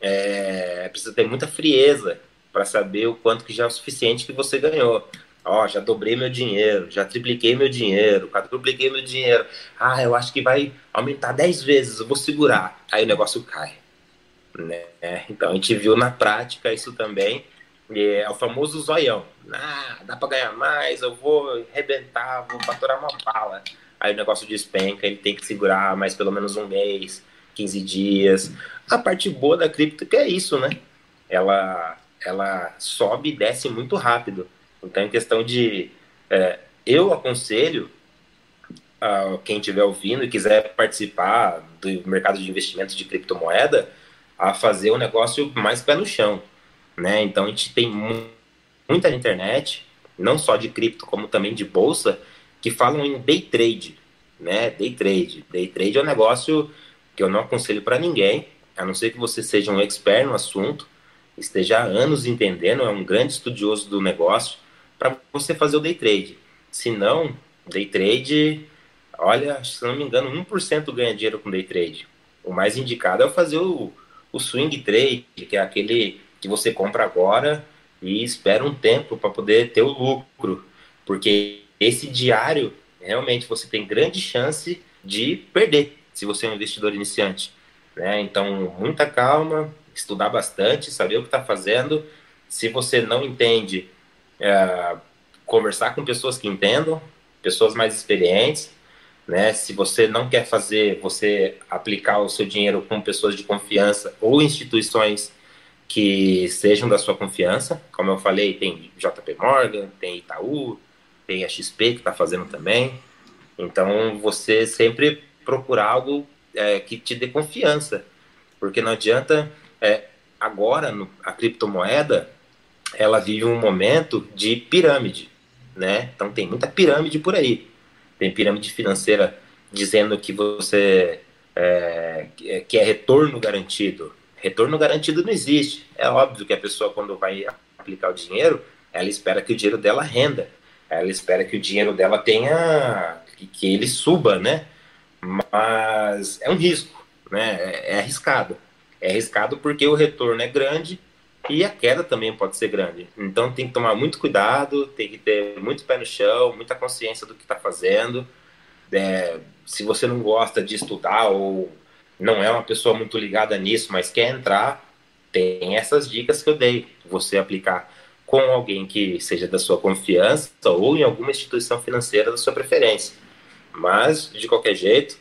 é, precisa ter muita frieza para saber o quanto que já é o suficiente que você ganhou. Ó, já dobrei meu dinheiro, já tripliquei meu dinheiro, quadrupliquei meu dinheiro. Ah, eu acho que vai aumentar 10 vezes, eu vou segurar. Aí o negócio cai. Né? Então a gente viu na prática isso também. é o famoso zoião. Ah, dá para ganhar mais, eu vou arrebentar, vou faturar uma bala. Aí o negócio despenca, ele tem que segurar mais pelo menos um mês, 15 dias. A parte boa da cripto que é isso, né? Ela ela sobe e desce muito rápido. Então, em questão de. É, eu aconselho a quem estiver ouvindo e quiser participar do mercado de investimentos de criptomoeda a fazer o negócio mais pé no chão. Né? Então, a gente tem muita internet, não só de cripto, como também de bolsa, que falam em day trade. Né? Day trade. Day trade é um negócio que eu não aconselho para ninguém, a não ser que você seja um expert no assunto esteja há anos entendendo, é um grande estudioso do negócio, para você fazer o day trade. Se não, day trade, olha, se não me engano, 1% ganha dinheiro com day trade. O mais indicado é fazer o, o swing trade, que é aquele que você compra agora e espera um tempo para poder ter o lucro. Porque esse diário, realmente, você tem grande chance de perder, se você é um investidor iniciante. Né? Então, muita calma, estudar bastante, saber o que está fazendo. Se você não entende, é, conversar com pessoas que entendam, pessoas mais experientes, né? Se você não quer fazer, você aplicar o seu dinheiro com pessoas de confiança ou instituições que sejam da sua confiança, como eu falei, tem JP Morgan, tem Itaú, tem a XP que está fazendo também. Então, você sempre procurar algo é, que te dê confiança, porque não adianta é, agora no, a criptomoeda ela vive um momento de pirâmide, né? Então tem muita pirâmide por aí. Tem pirâmide financeira dizendo que você é, que é retorno garantido. Retorno garantido não existe. É óbvio que a pessoa quando vai aplicar o dinheiro, ela espera que o dinheiro dela renda. Ela espera que o dinheiro dela tenha que, que ele suba, né? Mas é um risco, né? É, é arriscado é arriscado porque o retorno é grande e a queda também pode ser grande. Então tem que tomar muito cuidado, tem que ter muito pé no chão, muita consciência do que está fazendo. É, se você não gosta de estudar ou não é uma pessoa muito ligada nisso, mas quer entrar, tem essas dicas que eu dei. Você aplicar com alguém que seja da sua confiança ou em alguma instituição financeira da sua preferência. Mas, de qualquer jeito,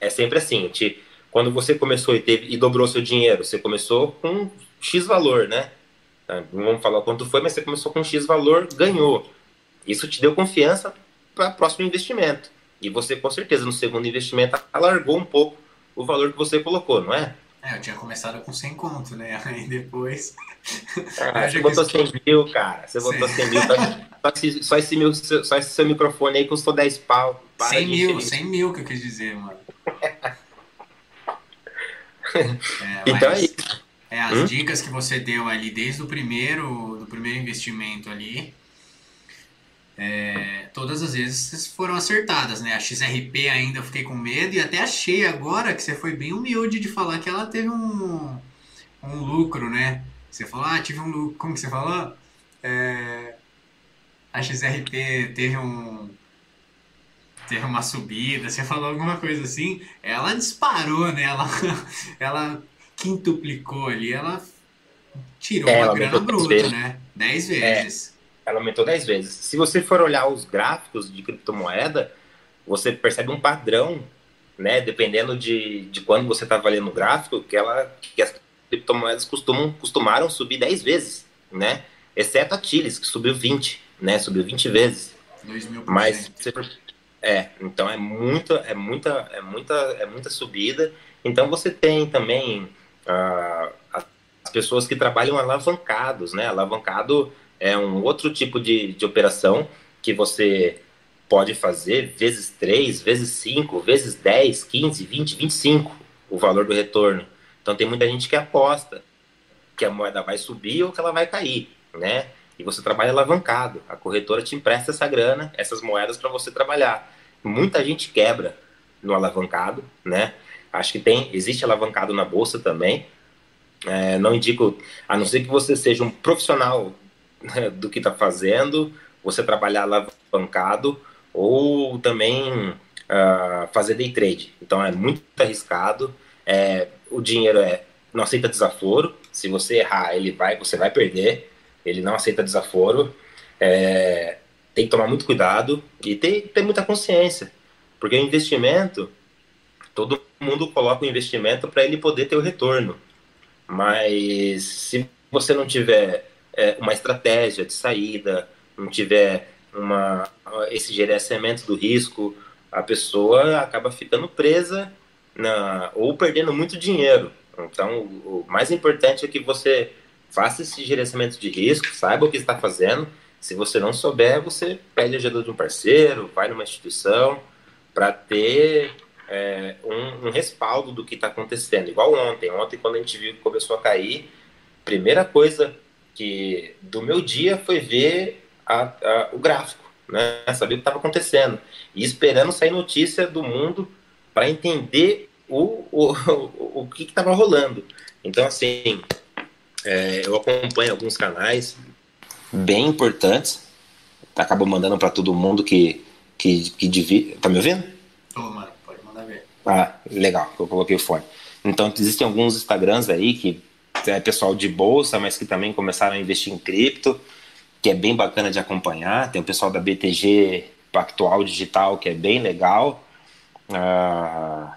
é sempre assim, gente quando você começou e, teve, e dobrou seu dinheiro, você começou com X valor, né? Tá, não vamos falar quanto foi, mas você começou com X valor, ganhou. Isso te deu confiança para o próximo investimento. E você, com certeza, no segundo investimento, alargou um pouco o valor que você colocou, não é? É, eu tinha começado com 100 conto, né? Aí depois. Ah, você botou 100 mil, cara. Você botou 100 mil. Só, esse, só, esse meu, só esse seu microfone aí custou 10 pau. Para 100 mil, 100 mil que eu quis dizer, mano. É, então é isso. É, as hum? dicas que você deu ali desde o primeiro, do primeiro investimento ali, é, todas as vezes foram acertadas, né? A XRP ainda eu fiquei com medo e até achei agora que você foi bem humilde de falar que ela teve um, um lucro, né? Você falou, ah, tive um lucro, como que você falou? É, a XRP teve um, teve uma subida, você falou alguma coisa assim, ela disparou, né? Ela, ela quintuplicou ali, ela tirou é, uma grana bruta, né? 10 vezes. É, ela aumentou 10 vezes. Se você for olhar os gráficos de criptomoeda, você percebe um padrão, né? Dependendo de, de quando você está valendo o gráfico, que, ela, que as criptomoedas costumam, costumaram subir 10 vezes, né? Exceto a Tiles, que subiu 20, né? Subiu 20 vezes. 2 mil Mas é, então é muita, é muita, é muita, é muita subida. Então você tem também uh, as pessoas que trabalham alavancados, né? Alavancado é um outro tipo de, de operação que você pode fazer vezes 3, vezes 5, vezes 10, 15, 20, 25 o valor do retorno. Então tem muita gente que aposta que a moeda vai subir ou que ela vai cair, né? E você trabalha alavancado. A corretora te empresta essa grana, essas moedas para você trabalhar. Muita gente quebra no alavancado, né? Acho que tem, existe alavancado na bolsa também. É, não indico, a não ser que você seja um profissional do que está fazendo, você trabalhar alavancado ou também uh, fazer day trade. Então é muito arriscado. É, o dinheiro é não aceita desaforo. Se você errar, ele vai, você vai perder. Ele não aceita desaforo. É, tem que tomar muito cuidado e ter, ter muita consciência. Porque o investimento, todo mundo coloca o investimento para ele poder ter o retorno. Mas se você não tiver é, uma estratégia de saída, não tiver uma, esse gerenciamento do risco, a pessoa acaba ficando presa na, ou perdendo muito dinheiro. Então, o mais importante é que você faça esse gerenciamento de risco, saiba o que está fazendo. Se você não souber, você pede ajuda de um parceiro, vai numa instituição para ter é, um, um, respaldo do que está acontecendo. Igual ontem. Ontem, quando a gente viu que começou a cair, primeira coisa que do meu dia foi ver a, a, o gráfico, né? saber o que estava acontecendo e esperando sair notícia do mundo para entender o, o, o, o que estava rolando. Então, assim, é, eu acompanho alguns canais bem importantes. Acabo mandando para todo mundo que, que, que divide. Tá me ouvindo? Tô, mano, pode mandar ver. Ah, legal, eu coloquei o fone. Então, existem alguns Instagrams aí que é pessoal de bolsa, mas que também começaram a investir em cripto, que é bem bacana de acompanhar. Tem o pessoal da BTG Pactual Digital, que é bem legal. Ah,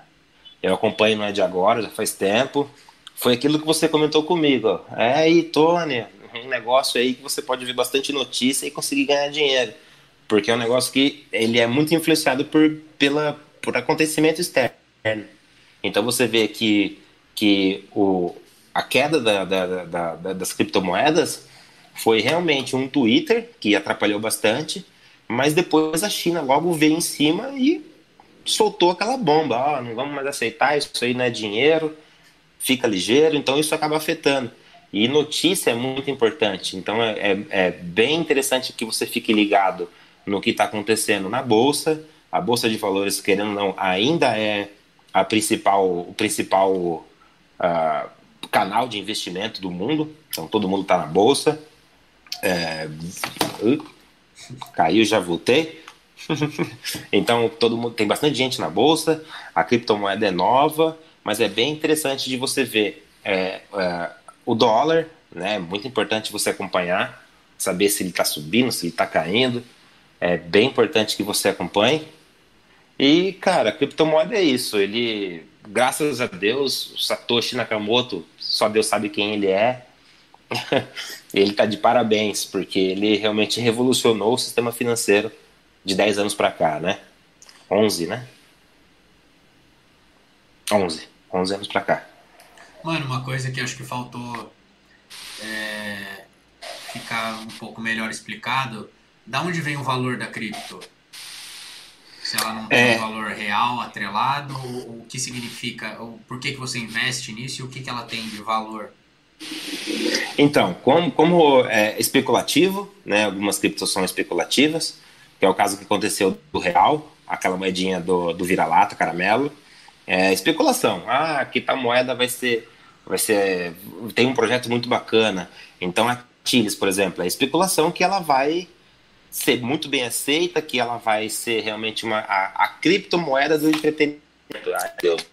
eu acompanho não é de agora, já faz tempo. Foi aquilo que você comentou comigo. É aí, Tony, um negócio aí que você pode ver bastante notícia e conseguir ganhar dinheiro. Porque é um negócio que ele é muito influenciado por, pela, por acontecimento externo. Então você vê que, que o, a queda da, da, da, das criptomoedas foi realmente um Twitter que atrapalhou bastante, mas depois a China logo veio em cima e soltou aquela bomba, ó, oh, não vamos mais aceitar, isso aí não é dinheiro, fica ligeiro, então isso acaba afetando. E notícia é muito importante, então é, é, é bem interessante que você fique ligado no que está acontecendo na Bolsa, a Bolsa de Valores, querendo ou não, ainda é a principal, o principal uh, canal de investimento do mundo, então todo mundo está na Bolsa. É... Uh, caiu, já voltei. então todo mundo tem bastante gente na bolsa, a criptomoeda é nova, mas é bem interessante de você ver é, é, o dólar, né? Muito importante você acompanhar, saber se ele está subindo, se ele está caindo. É bem importante que você acompanhe. E cara, a criptomoeda é isso. Ele, graças a Deus, Satoshi Nakamoto, só Deus sabe quem ele é. ele está de parabéns, porque ele realmente revolucionou o sistema financeiro de 10 anos para cá, né? 11, né? 11. 11 anos para cá. Mano, uma coisa que acho que faltou é, ficar um pouco melhor explicado, da onde vem o valor da cripto? Se ela não tem é... um valor real, atrelado, o, que significa, o, por que, que você investe nisso e o que, que ela tem de valor? Então, como, como é especulativo, né, algumas criptos são especulativas, que é o caso que aconteceu do real, aquela moedinha do, do vira-lata, caramelo. É especulação. Ah, que tal moeda vai ser, vai ser, tem um projeto muito bacana. Então a Chiles, por exemplo, é especulação que ela vai ser muito bem aceita, que ela vai ser realmente uma a, a criptomoeda do entretenimento. Ai, Deus.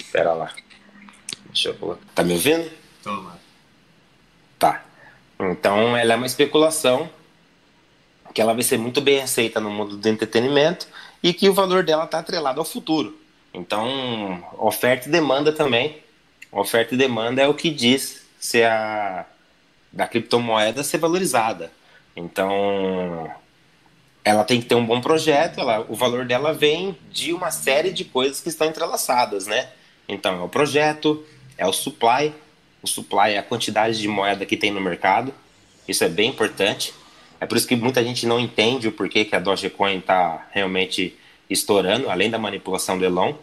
Espera lá. Deixa eu Tá me ouvindo? Toma. Tá. Então ela é uma especulação que ela vai ser muito bem aceita no mundo do entretenimento e que o valor dela está atrelado ao futuro. Então, oferta e demanda também. Oferta e demanda é o que diz se a da criptomoeda ser valorizada. Então, ela tem que ter um bom projeto, ela, o valor dela vem de uma série de coisas que estão entrelaçadas, né? Então, é o projeto, é o supply, o supply é a quantidade de moeda que tem no mercado, isso é bem importante. É por isso que muita gente não entende o porquê que a Dogecoin está realmente estourando, além da manipulação do Elon.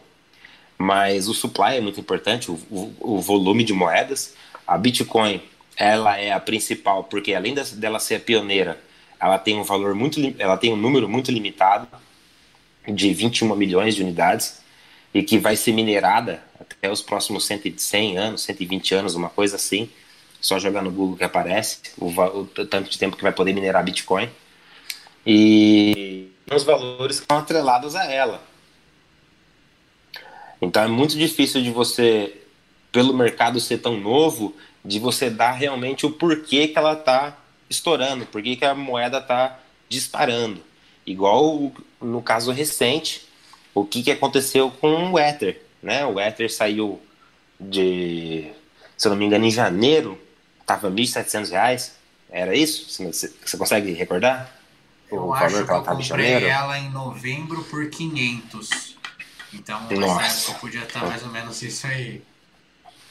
Mas o supply é muito importante, o, o, o volume de moedas. A Bitcoin ela é a principal porque além dela ser pioneira, ela tem um valor muito, ela tem um número muito limitado de 21 milhões de unidades e que vai ser minerada até os próximos 100 anos, 120 anos, uma coisa assim. Só jogar no Google que aparece o, o tanto de tempo que vai poder minerar Bitcoin. E os valores estão atrelados a ela. Então é muito difícil de você, pelo mercado ser tão novo, de você dar realmente o porquê que ela está estourando, porquê que a moeda está disparando. Igual no caso recente, o que, que aconteceu com o Ether. Né? O Ether saiu de, se eu não me engano, em janeiro, estava R$ 1.700. Era isso? Você, consegue recordar? Eu o acho que, eu comprei ela em novembro por 500. Então, Nossa. época podia estar mais ou menos isso aí.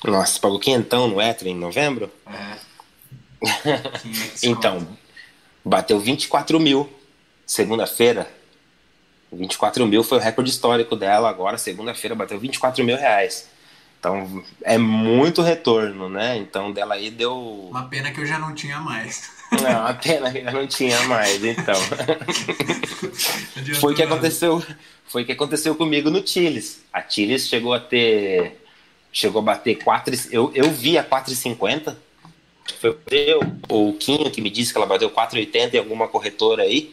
Nossa, pagou quinhentão no Ether em novembro? É. então, bateu 24 mil segunda-feira. 24 mil foi o recorde histórico dela. Agora, segunda-feira, bateu 24 mil reais. Então, é muito retorno, né? Então, dela aí deu. Uma pena que eu já não tinha mais. Não, uma pena que eu não tinha mais, então. foi o que aconteceu. Foi que aconteceu comigo no Chiles. A Chiles chegou a ter chegou a bater 4, eu, eu vi a 4,50. Foi eu, o Quinho que me disse que ela bateu 4,80 em alguma corretora aí.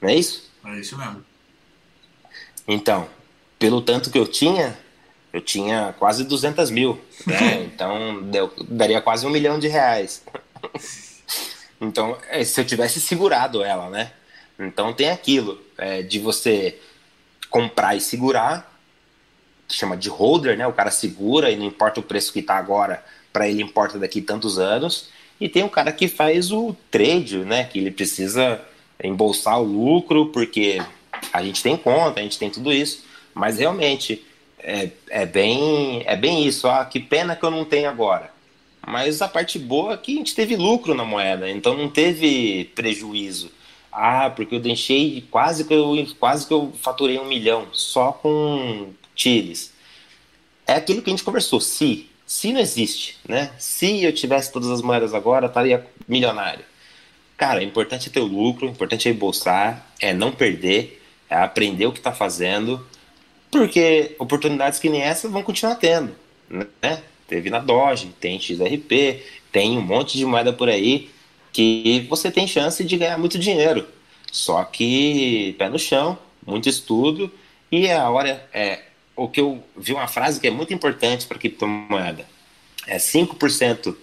Não é isso? É isso mesmo. Então, pelo tanto que eu tinha, eu tinha quase 200 mil. Né? então, deu, daria quase um milhão de reais. então, é, se eu tivesse segurado ela, né? Então, tem aquilo é, de você comprar e segurar chama de holder, né? O cara segura e não importa o preço que está agora, para ele importa daqui tantos anos. E tem o cara que faz o trade, né? Que ele precisa embolsar o lucro, porque a gente tem conta, a gente tem tudo isso. Mas realmente é, é, bem, é bem isso. Ah, que pena que eu não tenho agora. Mas a parte boa é que a gente teve lucro na moeda, então não teve prejuízo. Ah, porque eu deixei quase que eu quase que eu faturei um milhão só com Chiles. É aquilo que a gente conversou. Se, se não existe, né? Se eu tivesse todas as moedas agora, eu estaria milionário. Cara, o importante é ter o lucro, o importante é embolsar, é não perder, é aprender o que está fazendo, porque oportunidades que nem essa vão continuar tendo, né? Teve na Doge, tem XRP, tem um monte de moeda por aí que você tem chance de ganhar muito dinheiro. Só que pé no chão, muito estudo e a hora é o que eu vi uma frase que é muito importante para criptomoeda. É 5%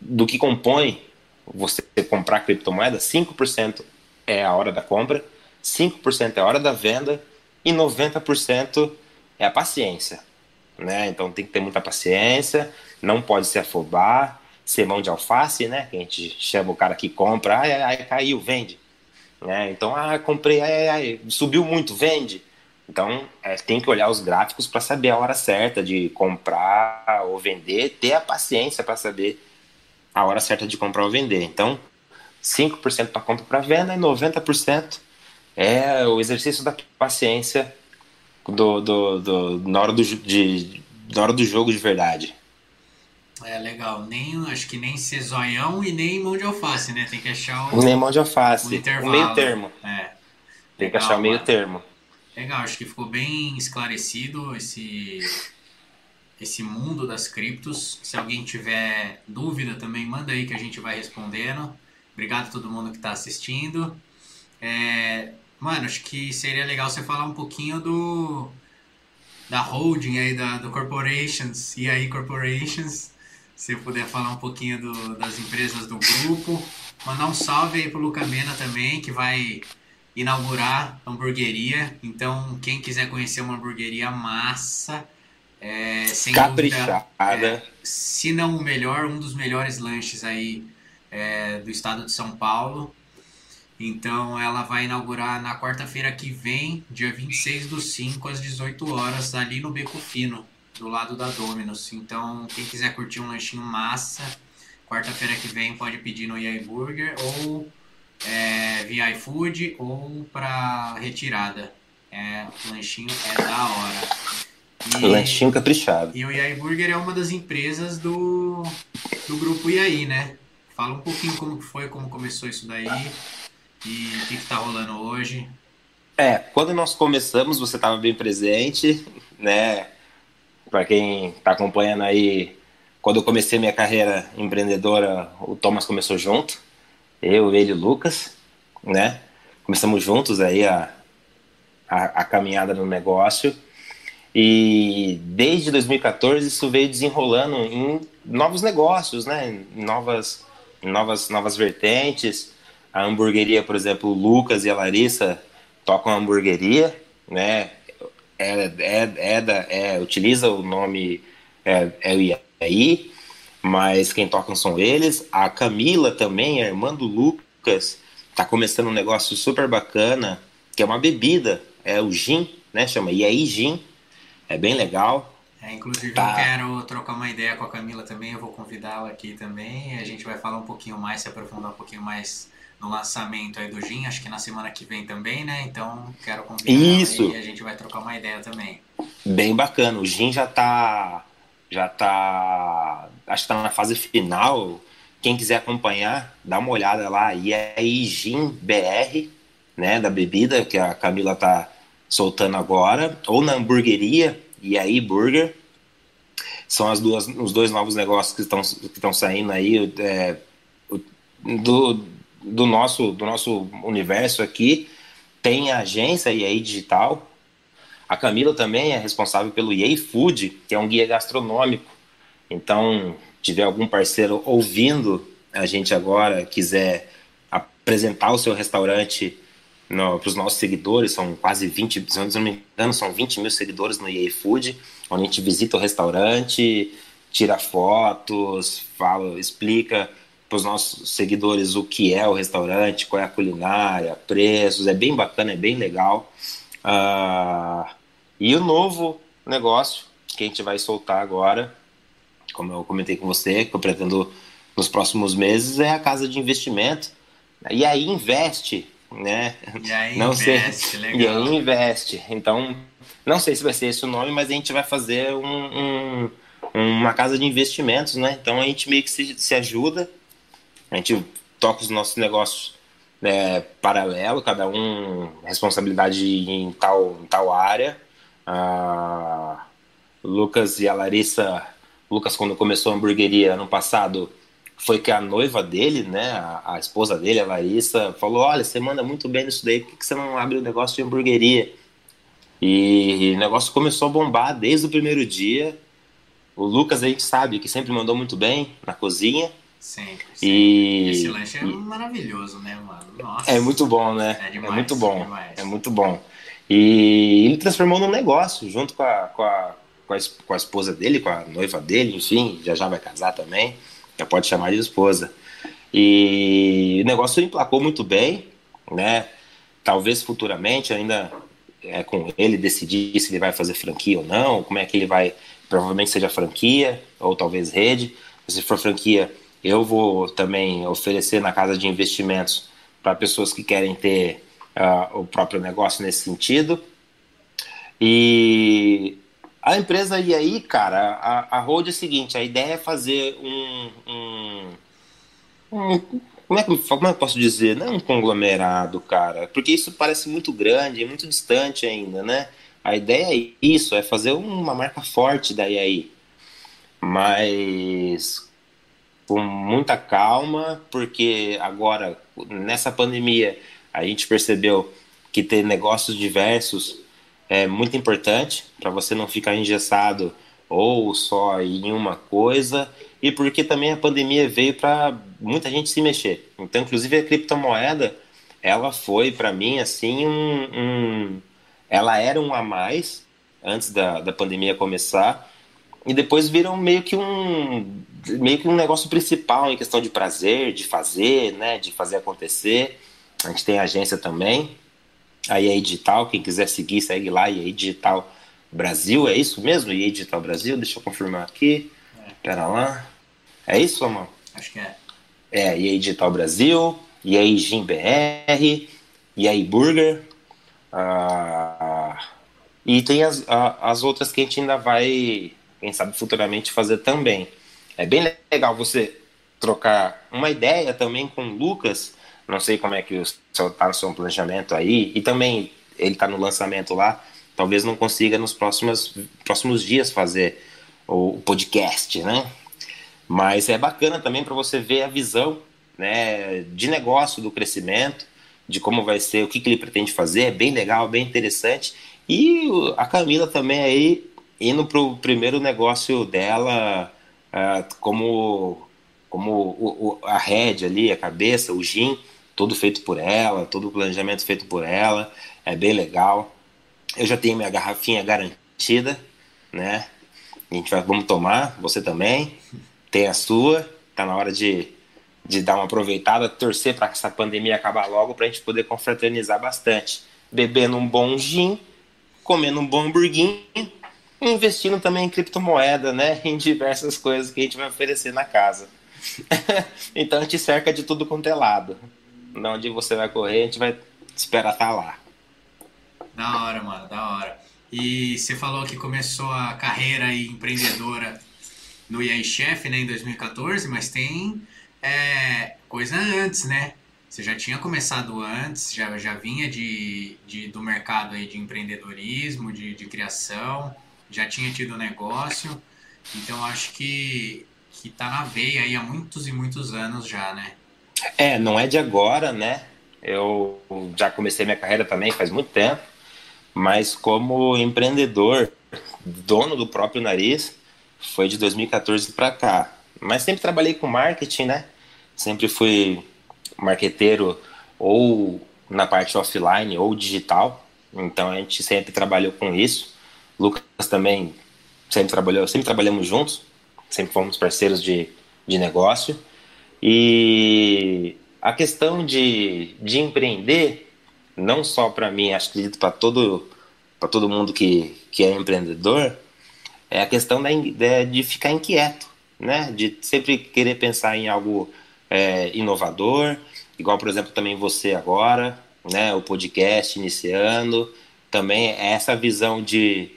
do que compõe você comprar criptomoeda, 5% é a hora da compra, 5% é a hora da venda e 90% é a paciência. Né? Então tem que ter muita paciência, não pode se afobar, ser mão de alface, né? Que a gente chama o cara que compra, ai, ai, caiu, vende. Né? Então, ah, comprei, ai, ai, subiu muito, vende. Então, é, tem que olhar os gráficos para saber a hora certa de comprar ou vender, ter a paciência para saber a hora certa de comprar ou vender. Então, 5% para compra para venda e 90% é o exercício da paciência do, do, do, na, hora do, de, na hora do jogo de verdade. É legal. Nem, acho que nem ser zoião e nem mão de alface, né? Tem que achar o. Nem mão de alface. O, o meio termo. É. Tem legal, que achar o meio mano. termo. Legal, acho que ficou bem esclarecido esse, esse mundo das criptos. Se alguém tiver dúvida também, manda aí que a gente vai respondendo. Obrigado a todo mundo que está assistindo. É, mano, acho que seria legal você falar um pouquinho do da holding aí, da, do Corporations, e aí Corporations. você puder falar um pouquinho do, das empresas do grupo. Mandar um salve aí pro Luca Mena também, que vai inaugurar hamburgueria. Então, quem quiser conhecer uma hamburgueria massa, é, sem Caprichada. Dúvida, é, se não o melhor, um dos melhores lanches aí é, do estado de São Paulo. Então ela vai inaugurar na quarta-feira que vem, dia 26 do 5, às 18 horas, ali no Beco Fino, do lado da Dominus. Então, quem quiser curtir um lanchinho massa, quarta-feira que vem pode pedir no EA Burger ou é, via iFood ou para retirada. É, o lanchinho é da hora. E, lanchinho caprichado. E o Yai Burger é uma das empresas do, do grupo Iai, né? Fala um pouquinho como foi, como começou isso daí e o que, está rolando hoje. É, quando nós começamos, você estava bem presente, né? Para quem está acompanhando aí, quando eu comecei minha carreira empreendedora, o Thomas começou junto, eu, ele e Lucas, né? Começamos juntos aí a, a, a caminhada no negócio. E desde 2014 isso veio desenrolando em novos negócios, né? Novas, novas, novas vertentes a hamburgueria, por exemplo, o Lucas e a Larissa tocam a hamburgueria, né? É, é, é, da, é utiliza o nome é, é mas quem tocam são eles. A Camila também, a irmã do Lucas, tá começando um negócio super bacana, que é uma bebida, é o gin, né? Chama IAI Gin, é bem legal. É, inclusive tá. eu quero trocar uma ideia com a Camila também, eu vou convidá-la aqui também, a gente vai falar um pouquinho mais, se aprofundar um pouquinho mais no lançamento aí do Gin, acho que na semana que vem também, né? Então quero convidar Isso. e a gente vai trocar uma ideia também. Bem bacana. O Gin já tá já tá acho que tá na fase final. Quem quiser acompanhar, dá uma olhada lá. E aí Gin BR, né, da bebida que a Camila tá soltando agora, ou na hamburgueria e aí Burger. São as duas, os dois novos negócios que estão que estão saindo aí é, do do nosso, do nosso universo aqui tem a agência EA Digital. A Camila também é responsável pelo EA Food, que é um guia gastronômico. Então, tiver algum parceiro ouvindo a gente agora, quiser apresentar o seu restaurante para os nossos seguidores, são quase 20, se não me engano, são 20 mil seguidores no EA Food, onde a gente visita o restaurante, tira fotos, fala, explica para os nossos seguidores o que é o restaurante, qual é a culinária, preços, é bem bacana, é bem legal. Uh, e o novo negócio que a gente vai soltar agora, como eu comentei com você, que eu pretendo nos próximos meses, é a casa de investimento. E aí investe, né? E aí não investe, sei. legal. E aí investe. Então, não sei se vai ser esse o nome, mas a gente vai fazer um, um, uma casa de investimentos, né? Então a gente meio que se, se ajuda a gente toca os nossos negócios né, paralelo, cada um responsabilidade em tal, em tal área. A Lucas e a Larissa, Lucas quando começou a hamburgueria ano passado, foi que a noiva dele, né, a, a, esposa dele, a Larissa, falou: Olha, você manda muito bem nisso daí, por que, que você não abre o um negócio de hamburgueria? E o negócio começou a bombar desde o primeiro dia. O Lucas, a gente sabe que sempre mandou muito bem na cozinha. Sempre. sempre. E esse lanche é maravilhoso, né, mano? Nossa. É muito bom, né? É, demais, é muito bom. É, é muito bom. E ele transformou num negócio, junto com a, com a, com, a, com a esposa dele, com a noiva dele, enfim, já já vai casar também. Já pode chamar de esposa. E o negócio emplacou muito bem, né? Talvez futuramente ainda é com ele decidir se ele vai fazer franquia ou não, como é que ele vai, provavelmente seja franquia ou talvez rede. Se for franquia, eu vou também oferecer na casa de investimentos para pessoas que querem ter uh, o próprio negócio nesse sentido. E a empresa, e aí, cara, a, a Hold é o seguinte: a ideia é fazer um. um, um como, é que, como é eu posso dizer? Não é um conglomerado, cara, porque isso parece muito grande, muito distante ainda, né? A ideia é isso, é fazer uma marca forte da IAI. Mas com muita calma, porque agora, nessa pandemia, a gente percebeu que ter negócios diversos é muito importante para você não ficar engessado ou só em uma coisa e porque também a pandemia veio para muita gente se mexer. Então, inclusive a criptomoeda, ela foi para mim assim um, um, ela era um a mais antes da, da pandemia começar e depois viram meio que um meio que um negócio principal em questão de prazer, de fazer, né, de fazer acontecer. A gente tem agência também, a EA Digital, quem quiser seguir, segue lá, EA Digital Brasil, é isso mesmo? EA Digital Brasil, deixa eu confirmar aqui. É. Pera lá. É isso, amor? Acho que é. É, EA Digital Brasil, EA Gym BR, EA Burger. Ah, e tem as, as outras que a gente ainda vai, quem sabe, futuramente fazer também. É bem legal você trocar uma ideia também com o Lucas. Não sei como é que está no seu planejamento aí. E também ele está no lançamento lá. Talvez não consiga nos próximos, próximos dias fazer o podcast, né? Mas é bacana também para você ver a visão né, de negócio do crescimento, de como vai ser, o que, que ele pretende fazer. É bem legal, bem interessante. E a Camila também aí indo para o primeiro negócio dela uh, como, como o, o, a head ali, a cabeça, o gin, tudo feito por ela, todo o planejamento feito por ela. É bem legal. Eu já tenho minha garrafinha garantida, né? A gente vai, vamos tomar, você também tem a sua, tá na hora de, de dar uma aproveitada, torcer para que essa pandemia acabar logo para a gente poder confraternizar bastante, bebendo um bom gin, comendo um bom hamburguinho, investindo também em criptomoeda, né, em diversas coisas que a gente vai oferecer na casa. então a gente cerca de tudo quanto é lado. Onde você vai correr, a gente vai esperar estar tá lá. Da hora, mano, da hora. E você falou que começou a carreira empreendedora no EA Chef né, em 2014, mas tem é, coisa antes, né? Você já tinha começado antes, já, já vinha de, de, do mercado aí de empreendedorismo, de, de criação, já tinha tido negócio. Então acho que, que tá na veia aí há muitos e muitos anos já, né? É, não é de agora, né? Eu já comecei minha carreira também faz muito tempo, mas como empreendedor, dono do próprio nariz, foi de 2014 para cá. Mas sempre trabalhei com marketing, né? Sempre fui marqueteiro ou na parte offline ou digital. Então a gente sempre trabalhou com isso. Lucas também sempre trabalhou, sempre trabalhamos juntos, sempre fomos parceiros de, de negócio. E a questão de, de empreender, não só para mim, acho que para todo, todo mundo que, que é empreendedor, é a questão da, de, de ficar inquieto, né? De sempre querer pensar em algo é, inovador, igual, por exemplo, também você agora, né? O podcast iniciando, também é essa visão de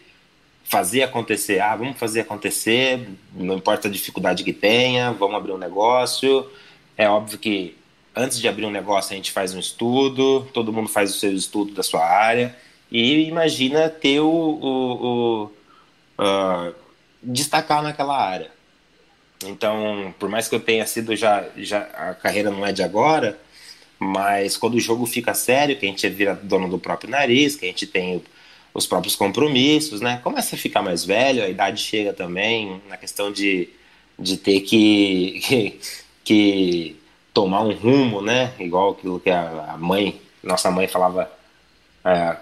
fazer acontecer. Ah, vamos fazer acontecer, não importa a dificuldade que tenha, vamos abrir um negócio. É óbvio que antes de abrir um negócio a gente faz um estudo, todo mundo faz o seu estudo da sua área e imagina ter o, o, o uh, destacar naquela área. Então, por mais que eu tenha sido já, já a carreira não é de agora, mas quando o jogo fica sério, que a gente vira dono do próprio nariz, que a gente tem os próprios compromissos, né? Começa a ficar mais velho, a idade chega também na questão de, de ter que, que, que tomar um rumo, né? Igual aquilo que a, mãe, nossa mãe falava, é,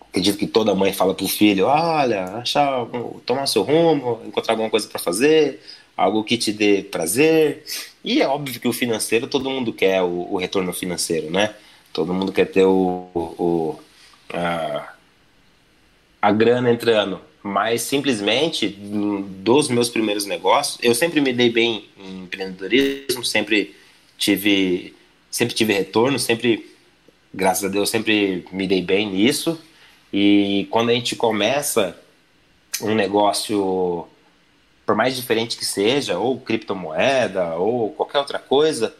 acredito que toda mãe fala pro filho, olha, achar, tomar seu rumo, encontrar alguma coisa para fazer, algo que te dê prazer. E é óbvio que o financeiro, todo mundo quer o, o retorno financeiro, né? Todo mundo quer ter o, o a, a grana entrando. Mas simplesmente, dos meus primeiros negócios, eu sempre me dei bem em empreendedorismo, sempre tive, sempre tive retorno, sempre, graças a Deus, sempre me dei bem nisso. E quando a gente começa um negócio, por mais diferente que seja, ou criptomoeda, ou qualquer outra coisa,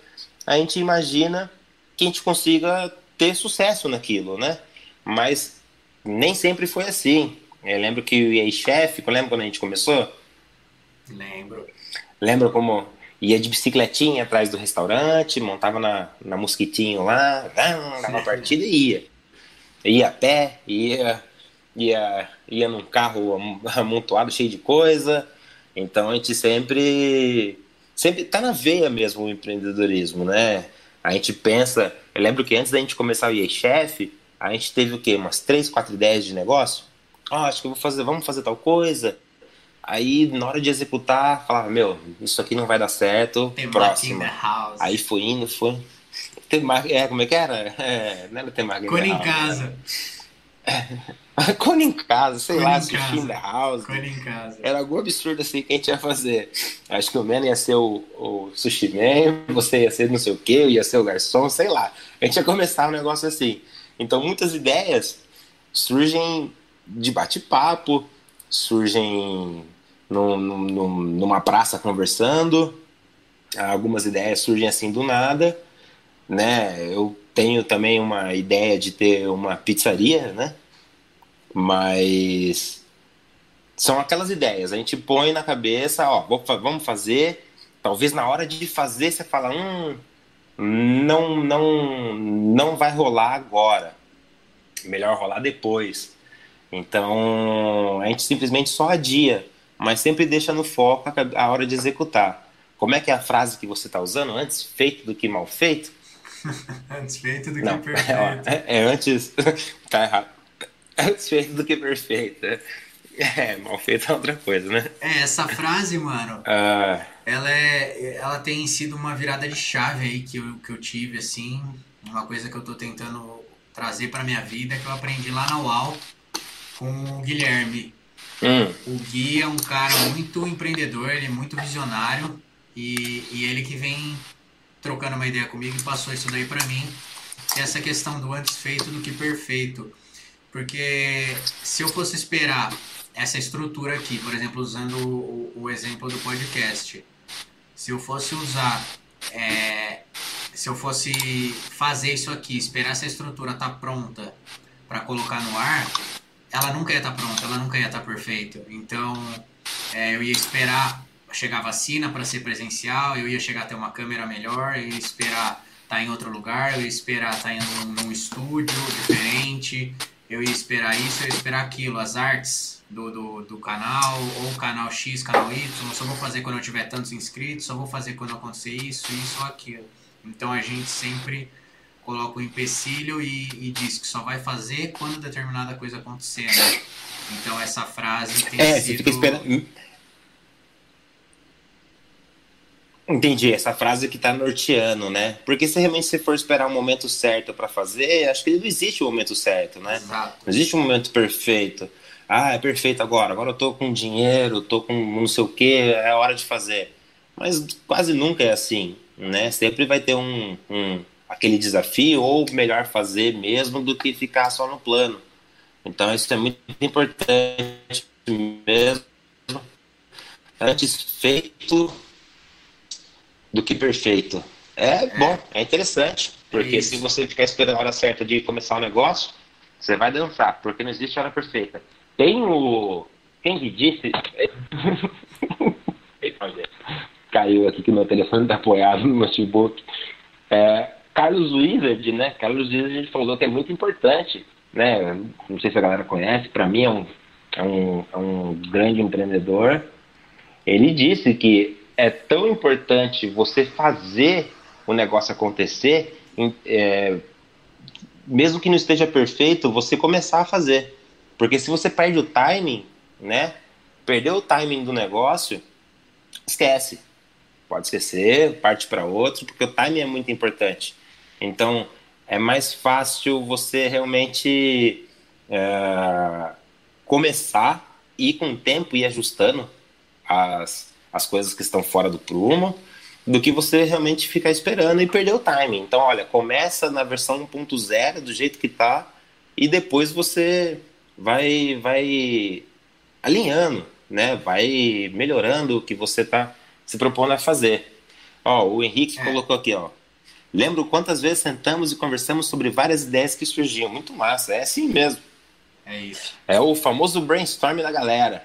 a gente imagina que a gente consiga ter sucesso naquilo, né? Mas nem sempre foi assim. Eu lembro que o EA Chef, lembra quando a gente começou? Lembro. Lembra como ia de bicicletinha atrás do restaurante, montava na, na mosquitinho lá, dava partida e ia ia a pé, ia, ia, ia num carro amontoado cheio de coisa. Então a gente sempre sempre tá na veia mesmo o empreendedorismo, né? A gente pensa, eu lembro que antes da gente começar o chef a gente teve o quê? Umas três, quatro ideias de negócio? Ah, acho que eu vou fazer, vamos fazer tal coisa. Aí, na hora de executar, falava, meu, isso aqui não vai dar certo, Tem próxima. Aí foi indo, foi. Tem é, como é que era? É, não era Temar Cone em casa. Cone em casa, sei Cone lá, in the house. Cone em casa. Era algum absurdo assim que a gente ia fazer. Acho que o Mano ia ser o, o sushi man, você ia ser não sei o que, eu ia ser o garçom, sei lá. A gente ia começar um negócio assim. Então muitas ideias surgem de bate-papo, surgem num, num, numa praça conversando, algumas ideias surgem assim do nada, né? Eu tenho também uma ideia de ter uma pizzaria, né? Mas são aquelas ideias. A gente põe na cabeça, ó, vamos fazer. Talvez na hora de fazer você fala, hum, não, não, não vai rolar agora. Melhor rolar depois. Então a gente simplesmente só adia, mas sempre deixa no foco a hora de executar. Como é que é a frase que você está usando? Antes feito do que mal feito? antes feito do Não, que perfeito. É, é antes. tá errado. Antes feito do que perfeito. É, mal feito é outra coisa, né? É, essa frase, mano, Ah, ela, é, ela tem sido uma virada de chave aí que eu, que eu tive, assim. Uma coisa que eu tô tentando trazer pra minha vida, que eu aprendi lá na UAU com o Guilherme. hum, O Gui é um cara muito empreendedor, ele é muito visionário e, e ele que vem trocando uma ideia comigo e passou isso daí pra mim. é Essa questão do antes feito do que perfeito. Porque se eu fosse esperar essa estrutura aqui, por exemplo, usando o, o exemplo do podcast, se eu fosse usar, é, se eu fosse fazer isso aqui, esperar essa estrutura estar pronta para colocar no ar, ela nunca ia estar pronta, ela nunca ia estar perfeita. Então, é, eu ia esperar chegar vacina para ser presencial, eu ia chegar a ter uma câmera melhor, eu ia esperar estar em outro lugar, eu ia esperar estar em num, num estúdio diferente, eu ia esperar isso, eu ia esperar aquilo, as artes do, do, do canal, ou canal X, canal Y, só vou fazer quando eu tiver tantos inscritos, só vou fazer quando acontecer isso, isso ou aquilo. Então a gente sempre coloca o empecilho e, e diz que só vai fazer quando determinada coisa acontecer, né? Então essa frase tem é, você sido... fica esperando. Entendi, essa frase que tá norteando, né? Porque se realmente você for esperar o momento certo para fazer, acho que não existe o momento certo, né? Exato. Não existe um momento perfeito. Ah, é perfeito agora. Agora eu tô com dinheiro, tô com não sei o que, é hora de fazer. Mas quase nunca é assim, né? Sempre vai ter um, um aquele desafio ou melhor fazer mesmo do que ficar só no plano. Então isso é muito importante mesmo. Antes feito do que perfeito. É bom, é interessante, porque isso. se você ficar esperando a hora certa de começar o negócio, você vai dançar, porque não existe hora perfeita. Tem o. Quem que disse? Caiu aqui que meu telefone está apoiado no notebook. É, Carlos Wizard, né? Carlos Wizard falou que é muito importante, né? Não sei se a galera conhece, para mim é um, é, um, é um grande empreendedor. Ele disse que é tão importante você fazer o negócio acontecer, é, mesmo que não esteja perfeito, você começar a fazer. Porque se você perde o timing, né? Perdeu o timing do negócio, esquece. Pode esquecer, parte para outro, porque o timing é muito importante. Então, é mais fácil você realmente é, começar e com o tempo ir ajustando as, as coisas que estão fora do prumo, do que você realmente ficar esperando e perder o timing. Então, olha, começa na versão 1.0 do jeito que tá e depois você vai vai alinhando, né? Vai melhorando o que você tá se propondo a fazer. Ó, o Henrique É. colocou aqui, ó. Lembro quantas vezes sentamos e conversamos sobre várias ideias que surgiam. Muito massa, é assim mesmo. É isso. É o famoso brainstorm da galera.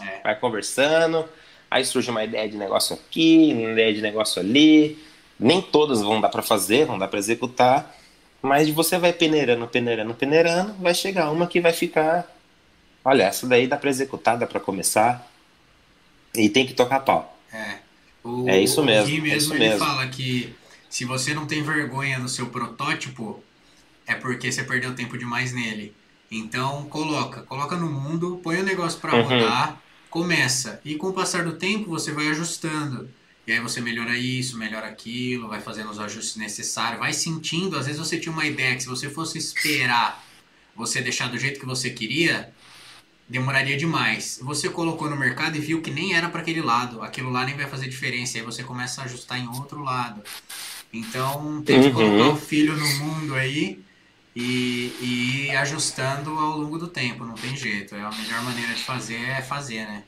É. Vai conversando, aí surge uma ideia de negócio aqui, uma ideia de negócio ali. Nem todas vão dar para fazer, vão dar para executar, mas você vai peneirando, peneirando, peneirando, vai chegar uma que vai ficar. Olha, essa daí dá para executar, dá para começar. E tem que tocar pau. É. O, é isso mesmo. O Gui mesmo é ele mesmo. fala que se você não tem vergonha no seu protótipo, é porque você perdeu tempo demais nele. Então coloca, coloca no mundo, põe o negócio para Uhum. rodar, começa. E com o passar do tempo você vai ajustando. E aí você melhora isso, melhora aquilo, vai fazendo os ajustes necessários, vai sentindo. Às vezes você tinha uma ideia que se você fosse esperar você deixar do jeito que você queria, demoraria demais. Você colocou no mercado e viu que nem era para aquele lado, aquilo lá nem vai fazer diferença, aí você começa a ajustar em outro lado. Então tem que Uhum. colocar o filho no mundo aí e, e ir ajustando ao longo do tempo, não tem jeito. É a melhor maneira de fazer é fazer, né?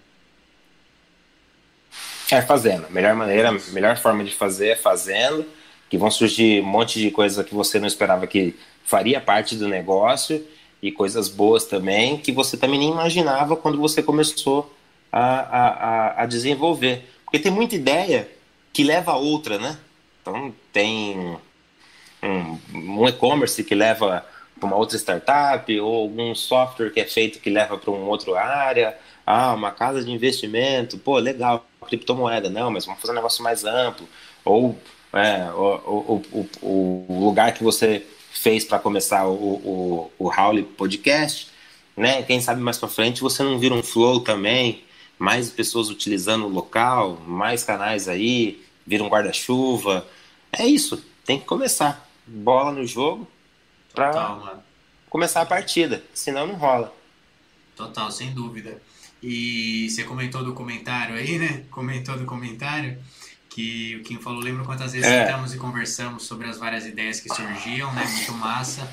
É fazendo. A melhor maneira, a melhor forma de fazer é fazendo. Que vão surgir um monte de coisa que você não esperava que faria parte do negócio e coisas boas também que você também nem imaginava quando você começou a, a, a, desenvolver. Porque tem muita ideia que leva a outra, né? Então tem um, um e-commerce que leva para uma outra startup ou algum software que é feito que leva para uma outra área. Ah, uma casa de investimento, pô, legal, criptomoeda, não, mas vamos fazer um negócio mais amplo. Ou é, o, o, o, o lugar que você fez para começar o, o, o Howley Podcast, né? Quem sabe mais para frente você não vira um flow também, mais pessoas utilizando o local, mais canais aí, vira um guarda-chuva. É isso, tem que começar. Bola no jogo para começar a partida, senão não rola. Total, sem dúvida. E você comentou do comentário aí, né? Comentou do comentário que o Kim falou, lembro quantas vezes É. sentamos e conversamos sobre as várias ideias que surgiam, né? Muito massa.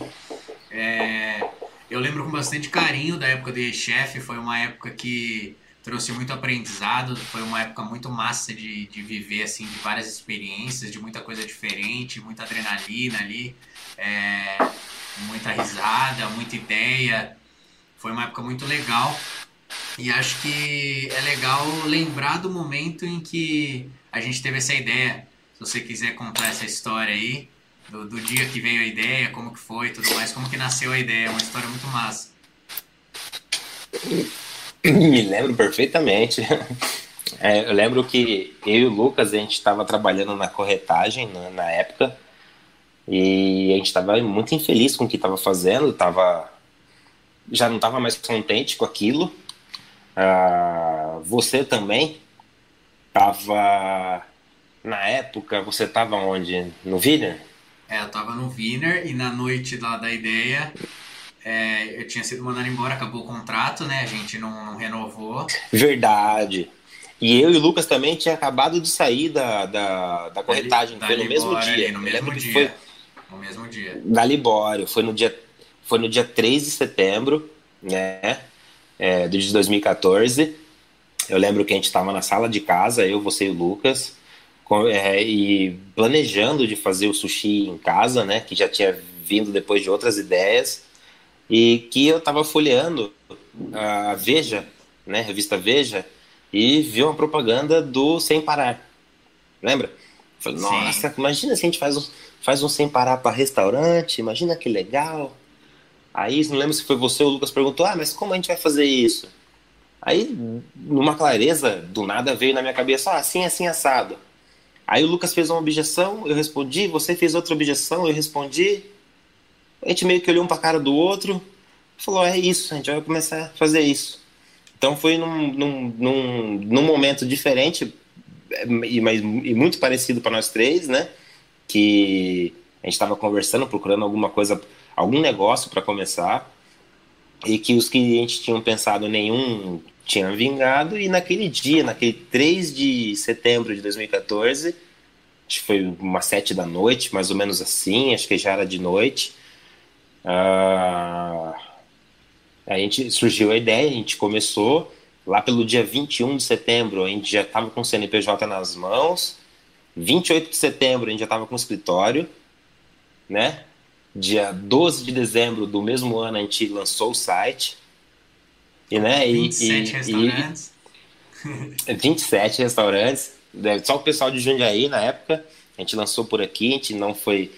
É, eu lembro com bastante carinho da época de chefe, foi uma época que trouxe muito aprendizado, foi uma época muito massa de, de viver, assim, de várias experiências, de muita coisa diferente, muita adrenalina ali, é, muita risada, muita ideia. Foi uma época muito legal. E acho que é legal lembrar do momento em que a gente teve essa ideia. Se você quiser contar essa história aí, do, do dia que veio a ideia, como que foi, tudo mais, como que nasceu a ideia, é uma história muito massa. Me lembro perfeitamente. É, eu lembro que eu e o Lucas, a gente estava trabalhando na corretagem na, na época e a gente estava muito infeliz com o que estava fazendo, tava, já não estava mais contente com aquilo. Ah, você também estava, na época, você estava onde? No Viner? É, eu tava no Wiener e na noite lá da ideia é, eu tinha sido mandado embora, acabou o contrato, né? A gente não, não renovou. Verdade. E eu e o Lucas também tinha acabado de sair da, da, da corretagem, Da foi no mesmo dia. ali, no mesmo dia. foi No mesmo dia. da Libório, foi no dia, foi no dia 3 de setembro, né, é, de 2014. Eu lembro que a gente estava na sala de casa, eu, você e o Lucas, com- é, e planejando de fazer o sushi em casa, né, que já tinha vindo depois de outras ideias, e que eu estava folheando a Veja, né, a revista Veja, e vi uma propaganda do Sem Parar. Lembra? Falei, Sim. nossa, imagina se a gente faz um, faz um Sem Parar para restaurante, imagina que legal. Aí, não lembro se foi você ou o Lucas perguntou, ah, mas como a gente vai fazer isso? Aí, numa clareza, do nada veio na minha cabeça, ah, assim, assim, assado. Aí o Lucas fez uma objeção, eu respondi, você fez outra objeção, eu respondi. A gente meio que olhou um pra cara do outro, falou, é isso, a gente vai começar a fazer isso. Então foi num, num, num, num momento diferente, e, mas, e muito parecido para nós três, né? Que a gente estava conversando, procurando alguma coisa, algum negócio para começar, e que os que a gente tinha pensado nenhum tinha vingado, e naquele dia, naquele 3 de setembro de 2014, acho que foi umas sete da noite, mais ou menos assim, acho que já era de noite. ah, a gente surgiu a ideia, a gente começou. Lá pelo dia 21 de setembro, a gente já estava com o CNPJ nas mãos. 28 de setembro, a gente já estava com o escritório, né? Dia 12 de dezembro do mesmo ano, a gente lançou o site. E, né, e, 27 e, restaurantes. e 27 restaurantes. né, Só o pessoal de Jundiaí na época. A gente lançou por aqui, a gente não foi.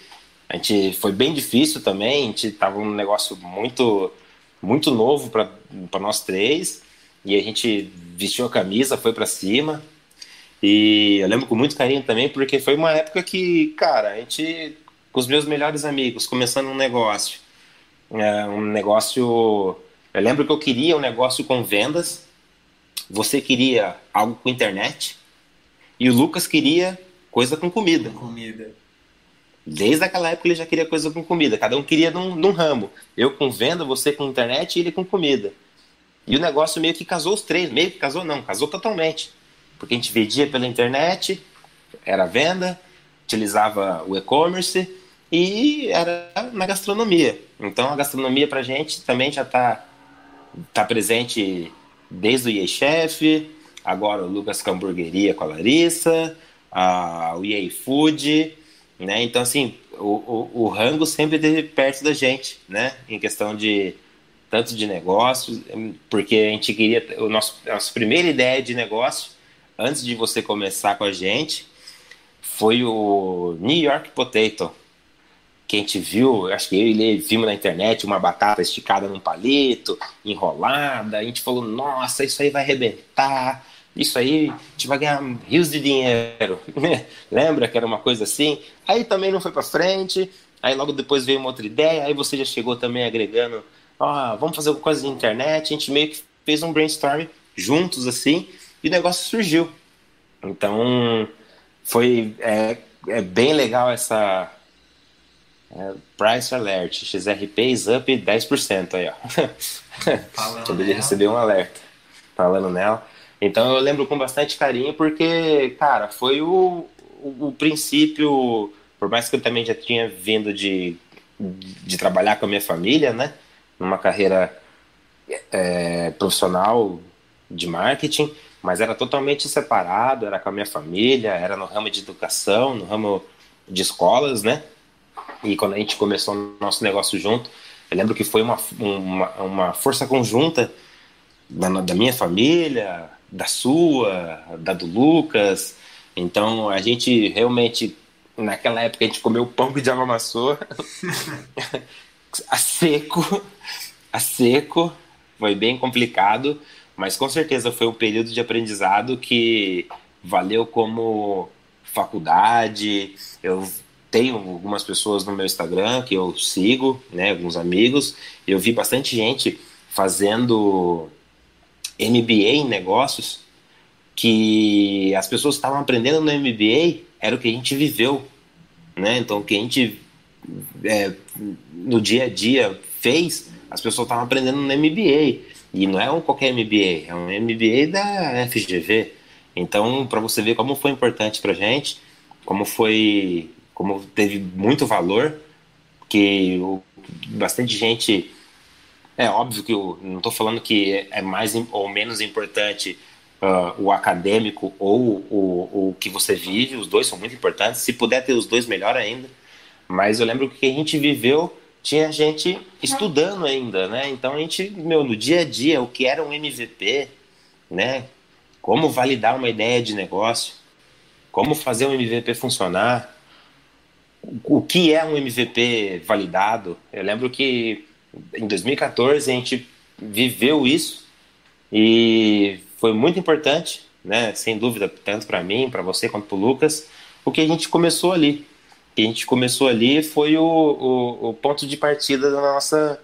A gente foi bem difícil também. A gente tava um negócio muito, muito novo para nós três. E a gente vestiu a camisa, foi para cima. E eu lembro com muito carinho também, porque foi uma época que, cara, a gente, com os meus melhores amigos, começando um negócio. É, um negócio. Eu lembro que eu queria um negócio com vendas, você queria algo com internet, e o Lucas queria coisa com comida. Comida. Desde aquela época ele já queria coisa com comida. Cada um queria num, num ramo. Eu com venda, você com internet e ele com comida. E o negócio meio que casou os três. Meio que casou, não, casou totalmente. Porque a gente vendia pela internet, era venda, utilizava o e-commerce e era na gastronomia. Então a gastronomia pra gente também já está tá presente desde o IE Chef, agora o Lucas Camburgueria com a Larissa, a, o EA Food, né? Então, assim, o, o, o rango sempre esteve perto da gente, né? Em questão de tanto de negócios, porque a gente queria o nosso a nossa primeira ideia de negócio antes de você começar com a gente foi o New York Potato que a gente viu, acho que eu e ele vimos na internet uma batata esticada num palito, enrolada, a gente falou, nossa, isso aí vai arrebentar, isso aí, a gente vai ganhar rios de dinheiro. Lembra que era uma coisa assim? Aí também não foi para frente, aí logo depois veio uma outra ideia, aí você já chegou também agregando, ó, vamos fazer alguma coisa de internet, a gente meio que fez um brainstorm juntos assim, e o negócio surgiu. Então, foi é, é bem legal essa é, price alert, XRP is up 10% aí, ó. Acabei de receber um alerta falando nela. Então eu lembro com bastante carinho porque, cara, foi o, o, o princípio, por mais que eu também já tinha vindo de, de trabalhar com a minha família, né? Numa carreira é, profissional de marketing, mas era totalmente separado, era com a minha família, era no ramo de educação, no ramo de escolas, né? E quando a gente começou o nosso negócio junto, eu lembro que foi uma, uma, uma força conjunta da, da minha família, da sua, da do Lucas. Então a gente realmente, naquela época, a gente comeu pão que diabo amassou a seco, a seco, foi bem complicado, mas com certeza foi um período de aprendizado que valeu como faculdade. Eu tenho algumas pessoas no meu Instagram que eu sigo, né, alguns amigos. Eu vi bastante gente fazendo MBA em negócios que as pessoas estavam aprendendo no MBA era o que a gente viveu, né? Então, o que a gente é, no dia a dia fez, as pessoas estavam aprendendo no MBA. E não é um qualquer MBA, é um MBA da FGV. Então, para você ver como foi importante para gente, como foi como teve muito valor, que o, bastante gente. É óbvio que eu não estou falando que é mais ou menos importante uh, o acadêmico ou o, o que você vive, os dois são muito importantes. Se puder ter os dois, melhor ainda. Mas eu lembro que a gente viveu, tinha gente estudando ainda, né? Então a gente, meu, no dia a dia, o que era um MVP, né? Como validar uma ideia de negócio, como fazer um MVP funcionar, o que é um MVP validado. Eu lembro que em 2014 a gente viveu isso e foi muito importante, né? Sem dúvida, tanto para mim, para você quanto para o Lucas, o que a gente começou ali. O que a gente começou ali foi o, o, o ponto de partida da nossa,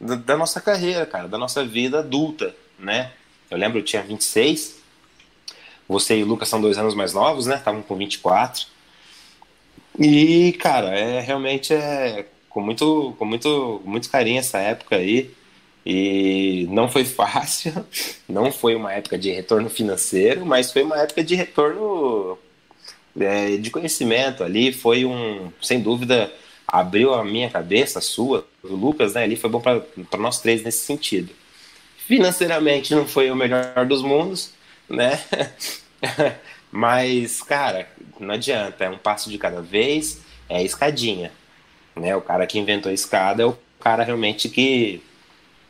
da, nossa carreira, cara, da nossa vida adulta, né? Eu lembro, eu tinha 26, você e o Lucas são dois anos mais novos, né? Estavam com 24. E, cara, é realmente é com muito, com muito, muito carinho essa época aí. E não foi fácil, não foi uma época de retorno financeiro, mas foi uma época de retorno é, de conhecimento ali. Foi um, sem dúvida, abriu a minha cabeça, a sua, do Lucas, né? Ali foi bom para nós três nesse sentido. Financeiramente não foi o melhor dos mundos, né? Mas, cara, não adianta, é um passo de cada vez, é escadinha. Né? O cara que inventou a escada é o cara realmente que,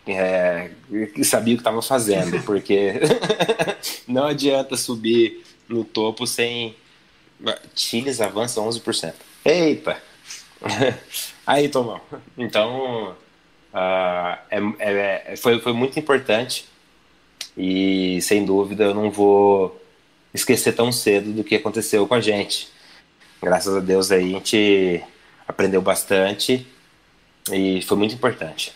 é, que sabia o que estava fazendo, porque não adianta subir no topo sem. Chiles avança 11%. Eita! Aí, Tomão. Então, uh, é, é, foi, foi muito importante e, sem dúvida, eu não vou esquecer tão cedo do que aconteceu com a gente. Graças a Deus aí a gente aprendeu bastante e foi muito importante.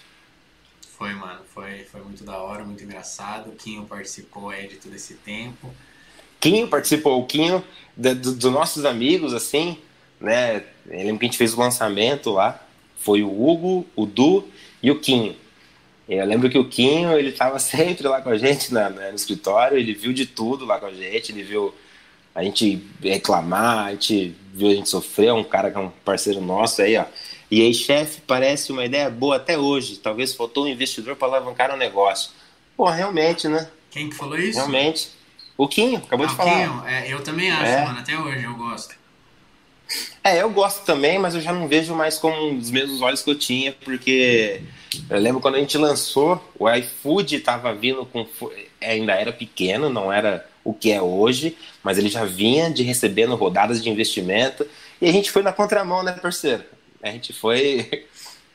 Foi, mano, foi, foi muito da hora, muito engraçado. O Quinho participou aí de todo esse tempo. Quinho participou, o Quinho, dos do nossos amigos, assim, né? Eu lembro que a gente fez o lançamento lá. Foi o Hugo, o Du e o Quinho. Eu lembro que o Quinho, ele estava sempre lá com a gente na, né, no escritório, ele viu de tudo lá com a gente, ele viu a gente reclamar, a gente viu a gente sofrer, um cara que é um parceiro nosso aí, ó. E aí, chefe, parece uma ideia boa até hoje. Talvez faltou um investidor para alavancar o um negócio. Pô, realmente, né? Quem que falou isso? Realmente. O Quinho, acabou ah, de falar. Quinho, é, eu também acho, é. mano, até hoje eu gosto. É, eu gosto também, mas eu já não vejo mais com os mesmos olhos que eu tinha, porque eu lembro quando a gente lançou, o iFood estava vindo com. Ainda era pequeno, não era o que é hoje, mas ele já vinha de recebendo rodadas de investimento, e a gente foi na contramão, né, parceiro? A gente foi.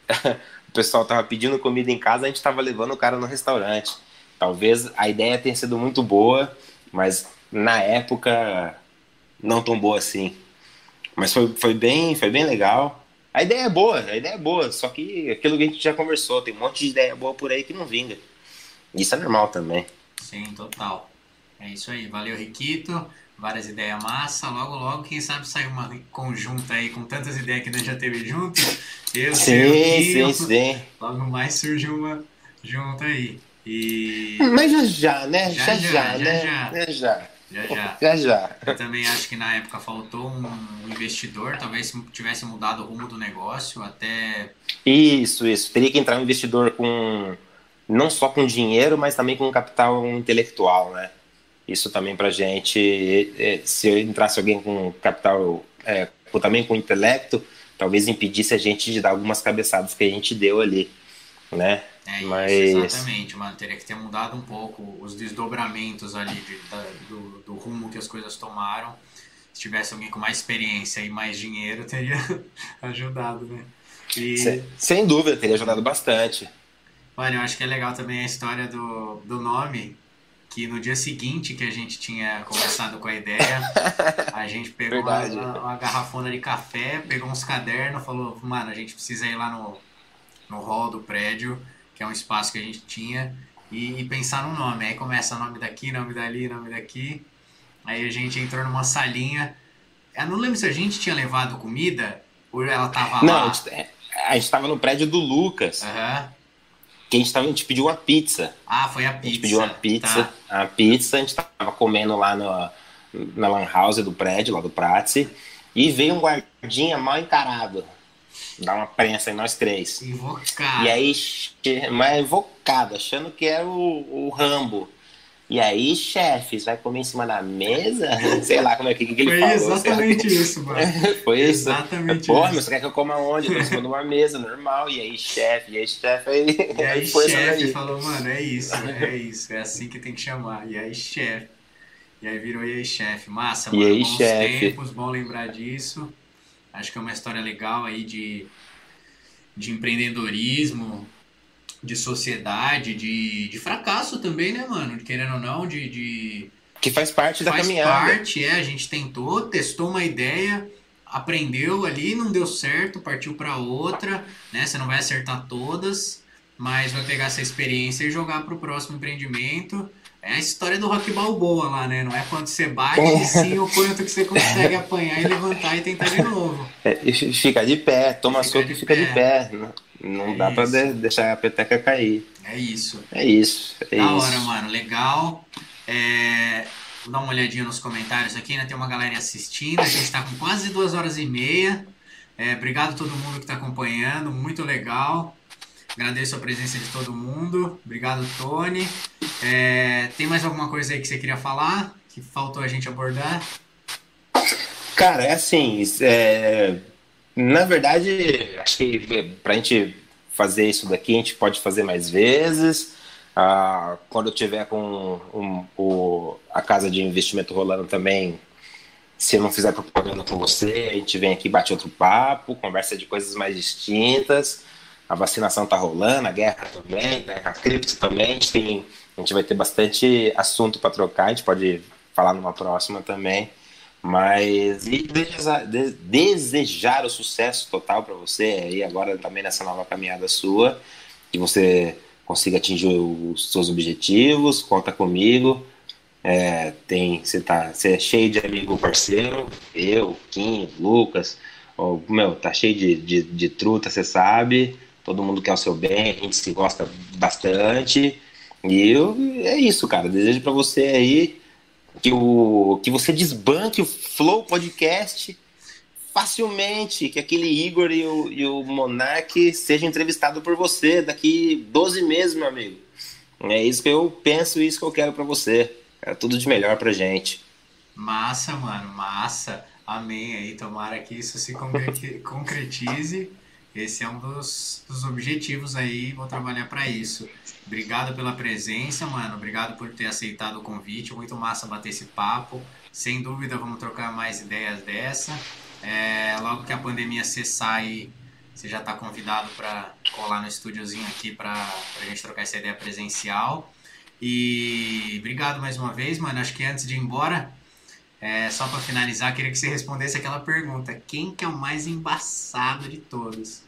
o pessoal estava pedindo comida em casa, a gente estava levando o cara no restaurante. Talvez a ideia tenha sido muito boa, mas na época não tão boa assim. Mas foi, foi, bem, foi bem legal. A ideia é boa, a ideia é boa, só que aquilo que a gente já conversou, tem um monte de ideia boa por aí que não vinga. Isso é normal também. Sim, total. É isso aí. Valeu, Riquito. Várias ideias massa. Logo, logo, quem sabe sair uma conjunta aí com tantas ideias que a gente já teve junto. Eu, sim, sim, sim. Logo mais surge uma junto aí. E... Mas já já, né? Já já, já, já né? Já. já. já. Já já. Já já. Eu também acho que na época faltou um investidor, talvez tivesse mudado o rumo do negócio, até. Isso, isso. Teria que entrar um investidor com. Não só com dinheiro, mas também com capital intelectual, né? Isso também pra gente. Se entrasse alguém com capital. É, também com intelecto, talvez impedisse a gente de dar algumas cabeçadas que a gente deu ali, né? É Mas... isso, exatamente, mano. Teria que ter mudado um pouco os desdobramentos ali de, da, do, do rumo que as coisas tomaram. Se tivesse alguém com mais experiência e mais dinheiro, teria ajudado, né? E... Sem, sem, dúvida, teria ajudado bastante. Mano, eu acho que é legal também a história do, do nome, que no dia seguinte que a gente tinha começado com a ideia, a gente pegou uma, uma, garrafona de café, pegou uns cadernos, falou, mano, a gente precisa ir lá no, no hall do prédio que é um espaço que a gente tinha, e, e pensar no nome. Aí começa nome daqui, nome dali, nome daqui. Aí a gente entrou numa salinha. Eu não lembro se a gente tinha levado comida ou ela tava não, lá. Não, a gente estava no prédio do Lucas. Uhum. Que a gente, tava, a gente pediu uma pizza. Ah, foi a pizza. A gente pediu uma pizza. Tá. A pizza, a gente tava comendo lá no, na Lan House do prédio, lá do Prats. E veio um guardinha mal encarado dar uma prensa em nós três. Invocado. E aí, mas invocado, achando que era o, o Rambo. E aí, chefes, vai comer em cima da mesa? Sei lá como é que, que ele Foi falou. Foi exatamente isso, mano. Foi isso? Exatamente Pô, mas você quer que eu coma onde? Eu tô em cima de uma mesa, normal. E aí, chefe, e aí, chefe, aí... E aí, chefe falou, mano, é isso, é isso, é assim que tem que chamar. E aí, chefe. E aí virou e aí, chefe. Massa, mano, e aí, bons chefe. tempos, bom lembrar disso. Acho que é uma história legal aí de, de empreendedorismo, de sociedade, de, de fracasso também, né, mano? Querendo ou não, de. de que faz parte da faz caminhada. Faz parte, é. A gente tentou, testou uma ideia, aprendeu ali, não deu certo, partiu para outra, né? Você não vai acertar todas, mas vai pegar essa experiência e jogar para o próximo empreendimento. É a história do rock balboa lá, né? Não é quando você bate, sim o quanto que você consegue apanhar e levantar e tentar de novo. É, fica de pé, toma fica soco e fica de pé. Não, não é dá isso. pra de, deixar a peteca cair. É isso. É isso. É da isso. hora, mano. Legal. É... Vou dar uma olhadinha nos comentários aqui, né? Tem uma galera assistindo. A gente tá com quase duas horas e meia. É, obrigado a todo mundo que tá acompanhando. Muito legal. Agradeço a presença de todo mundo. Obrigado, Tony. É, tem mais alguma coisa aí que você queria falar? Que faltou a gente abordar? Cara, é assim. É, na verdade, acho que para a gente fazer isso daqui, a gente pode fazer mais vezes. Ah, quando eu tiver com um, o, a casa de investimento rolando também, se eu não fizer propaganda com você, a gente vem aqui, bate outro papo, conversa de coisas mais distintas a vacinação está rolando, a guerra também, né? a cripto também, a gente, a gente vai ter bastante assunto para trocar, a gente pode falar numa próxima também. Mas e desejar, desejar o sucesso total para você aí agora também nessa nova caminhada sua, que você consiga atingir os seus objetivos, conta comigo. É, tem, você, tá, você é cheio de amigo parceiro, eu, Kim, Lucas, meu, tá cheio de, de, de truta, você sabe, todo mundo quer o seu bem, a gente se gosta bastante. E eu, é isso, cara. Desejo para você aí que, o, que você desbanque o Flow Podcast facilmente, que aquele Igor e o, e o Monark sejam entrevistados por você daqui 12 meses, meu amigo. É isso que eu penso e isso que eu quero para você. É tudo de melhor pra gente. Massa, mano, massa. Amém aí. Tomara que isso se concretize. Esse é um dos, dos objetivos aí. Vou trabalhar para isso. Obrigado pela presença, mano. Obrigado por ter aceitado o convite. Muito massa bater esse papo. Sem dúvida, vamos trocar mais ideias dessa. É, logo que a pandemia cessar aí, você já está convidado para colar no estúdiozinho aqui para a gente trocar essa ideia presencial. E obrigado mais uma vez, mano. Acho que antes de ir embora, é, só para finalizar, queria que você respondesse aquela pergunta: quem que é o mais embaçado de todos?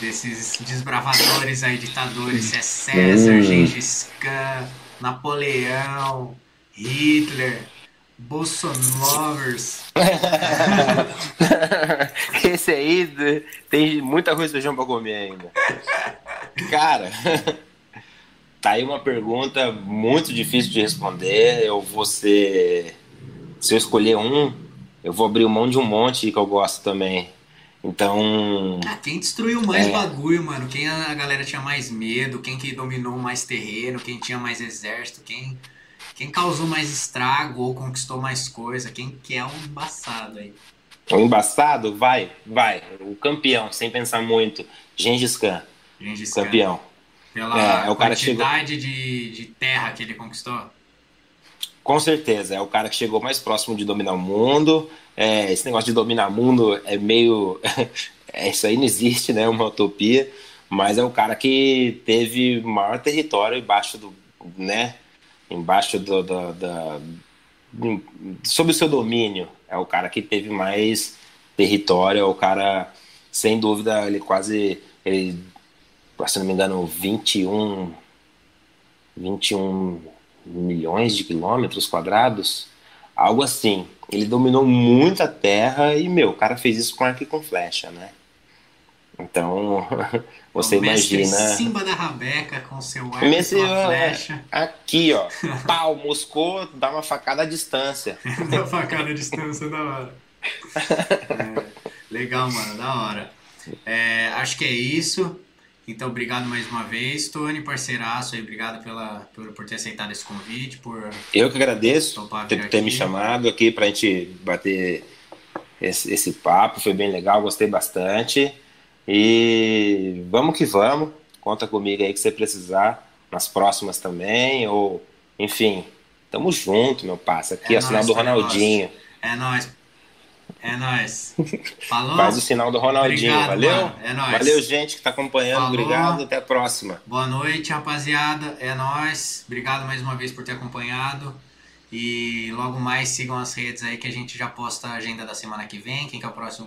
desses desbravadores aí, ditadores, se é César, hum. Gengis Khan, Napoleão, Hitler, Bolsonarovers. Esse aí tem muita coisa feijão pra comer ainda. Cara, tá aí uma pergunta muito difícil de responder. Eu vou ser. Se eu escolher um, eu vou abrir mão de um monte que eu gosto também. Então. Ah, quem destruiu mais é... bagulho, mano? Quem a galera tinha mais medo? Quem que dominou mais terreno? Quem tinha mais exército? Quem, quem causou mais estrago ou conquistou mais coisa? Quem que é o um embaçado aí? O embaçado? Vai, vai. O campeão, sem pensar muito. Gengis Khan. Gengis Khan. Campeão. Pela é, é quantidade chegou... de, de terra que ele conquistou? Com certeza, é o cara que chegou mais próximo de dominar o mundo. É, esse negócio de dominar o mundo é meio. é, isso aí não existe, né? Uma utopia. Mas é o cara que teve maior território embaixo do. né? Embaixo do. do, do sob o seu domínio. É o cara que teve mais território. É o cara, sem dúvida, ele quase. Ele, se não me engano, 21. 21 milhões de quilômetros quadrados, algo assim. Ele dominou muita terra e, meu, o cara fez isso com arco e com flecha, né? Então, você o imagina. Simba da Rabeca com seu arco e sua flecha. Aqui, ó. Pau, moscou, dá uma facada à distância. dá uma facada à distância, da hora. É, legal, mano, da hora. É, acho que é isso. Então, obrigado mais uma vez, Tony, parceiraço aí, obrigado pela, por, por ter aceitado esse convite, por... Eu que agradeço por ter, ter me chamado aqui para a gente bater esse, esse papo, foi bem legal, gostei bastante. E vamos que vamos, conta comigo aí que você precisar, nas próximas também, ou, enfim, tamo junto, meu parceiro, aqui é, é o sinal do Ronaldinho. É nóis. É nóis. Falou. Faz o sinal do Ronaldinho, Obrigado, valeu? Mano. É nóis. Valeu, gente que tá acompanhando. Falou. Obrigado, até a próxima. Boa noite, rapaziada. É nóis. Obrigado mais uma vez por ter acompanhado. E logo mais sigam as redes aí que a gente já posta a agenda da semana que vem, quem que é o próximo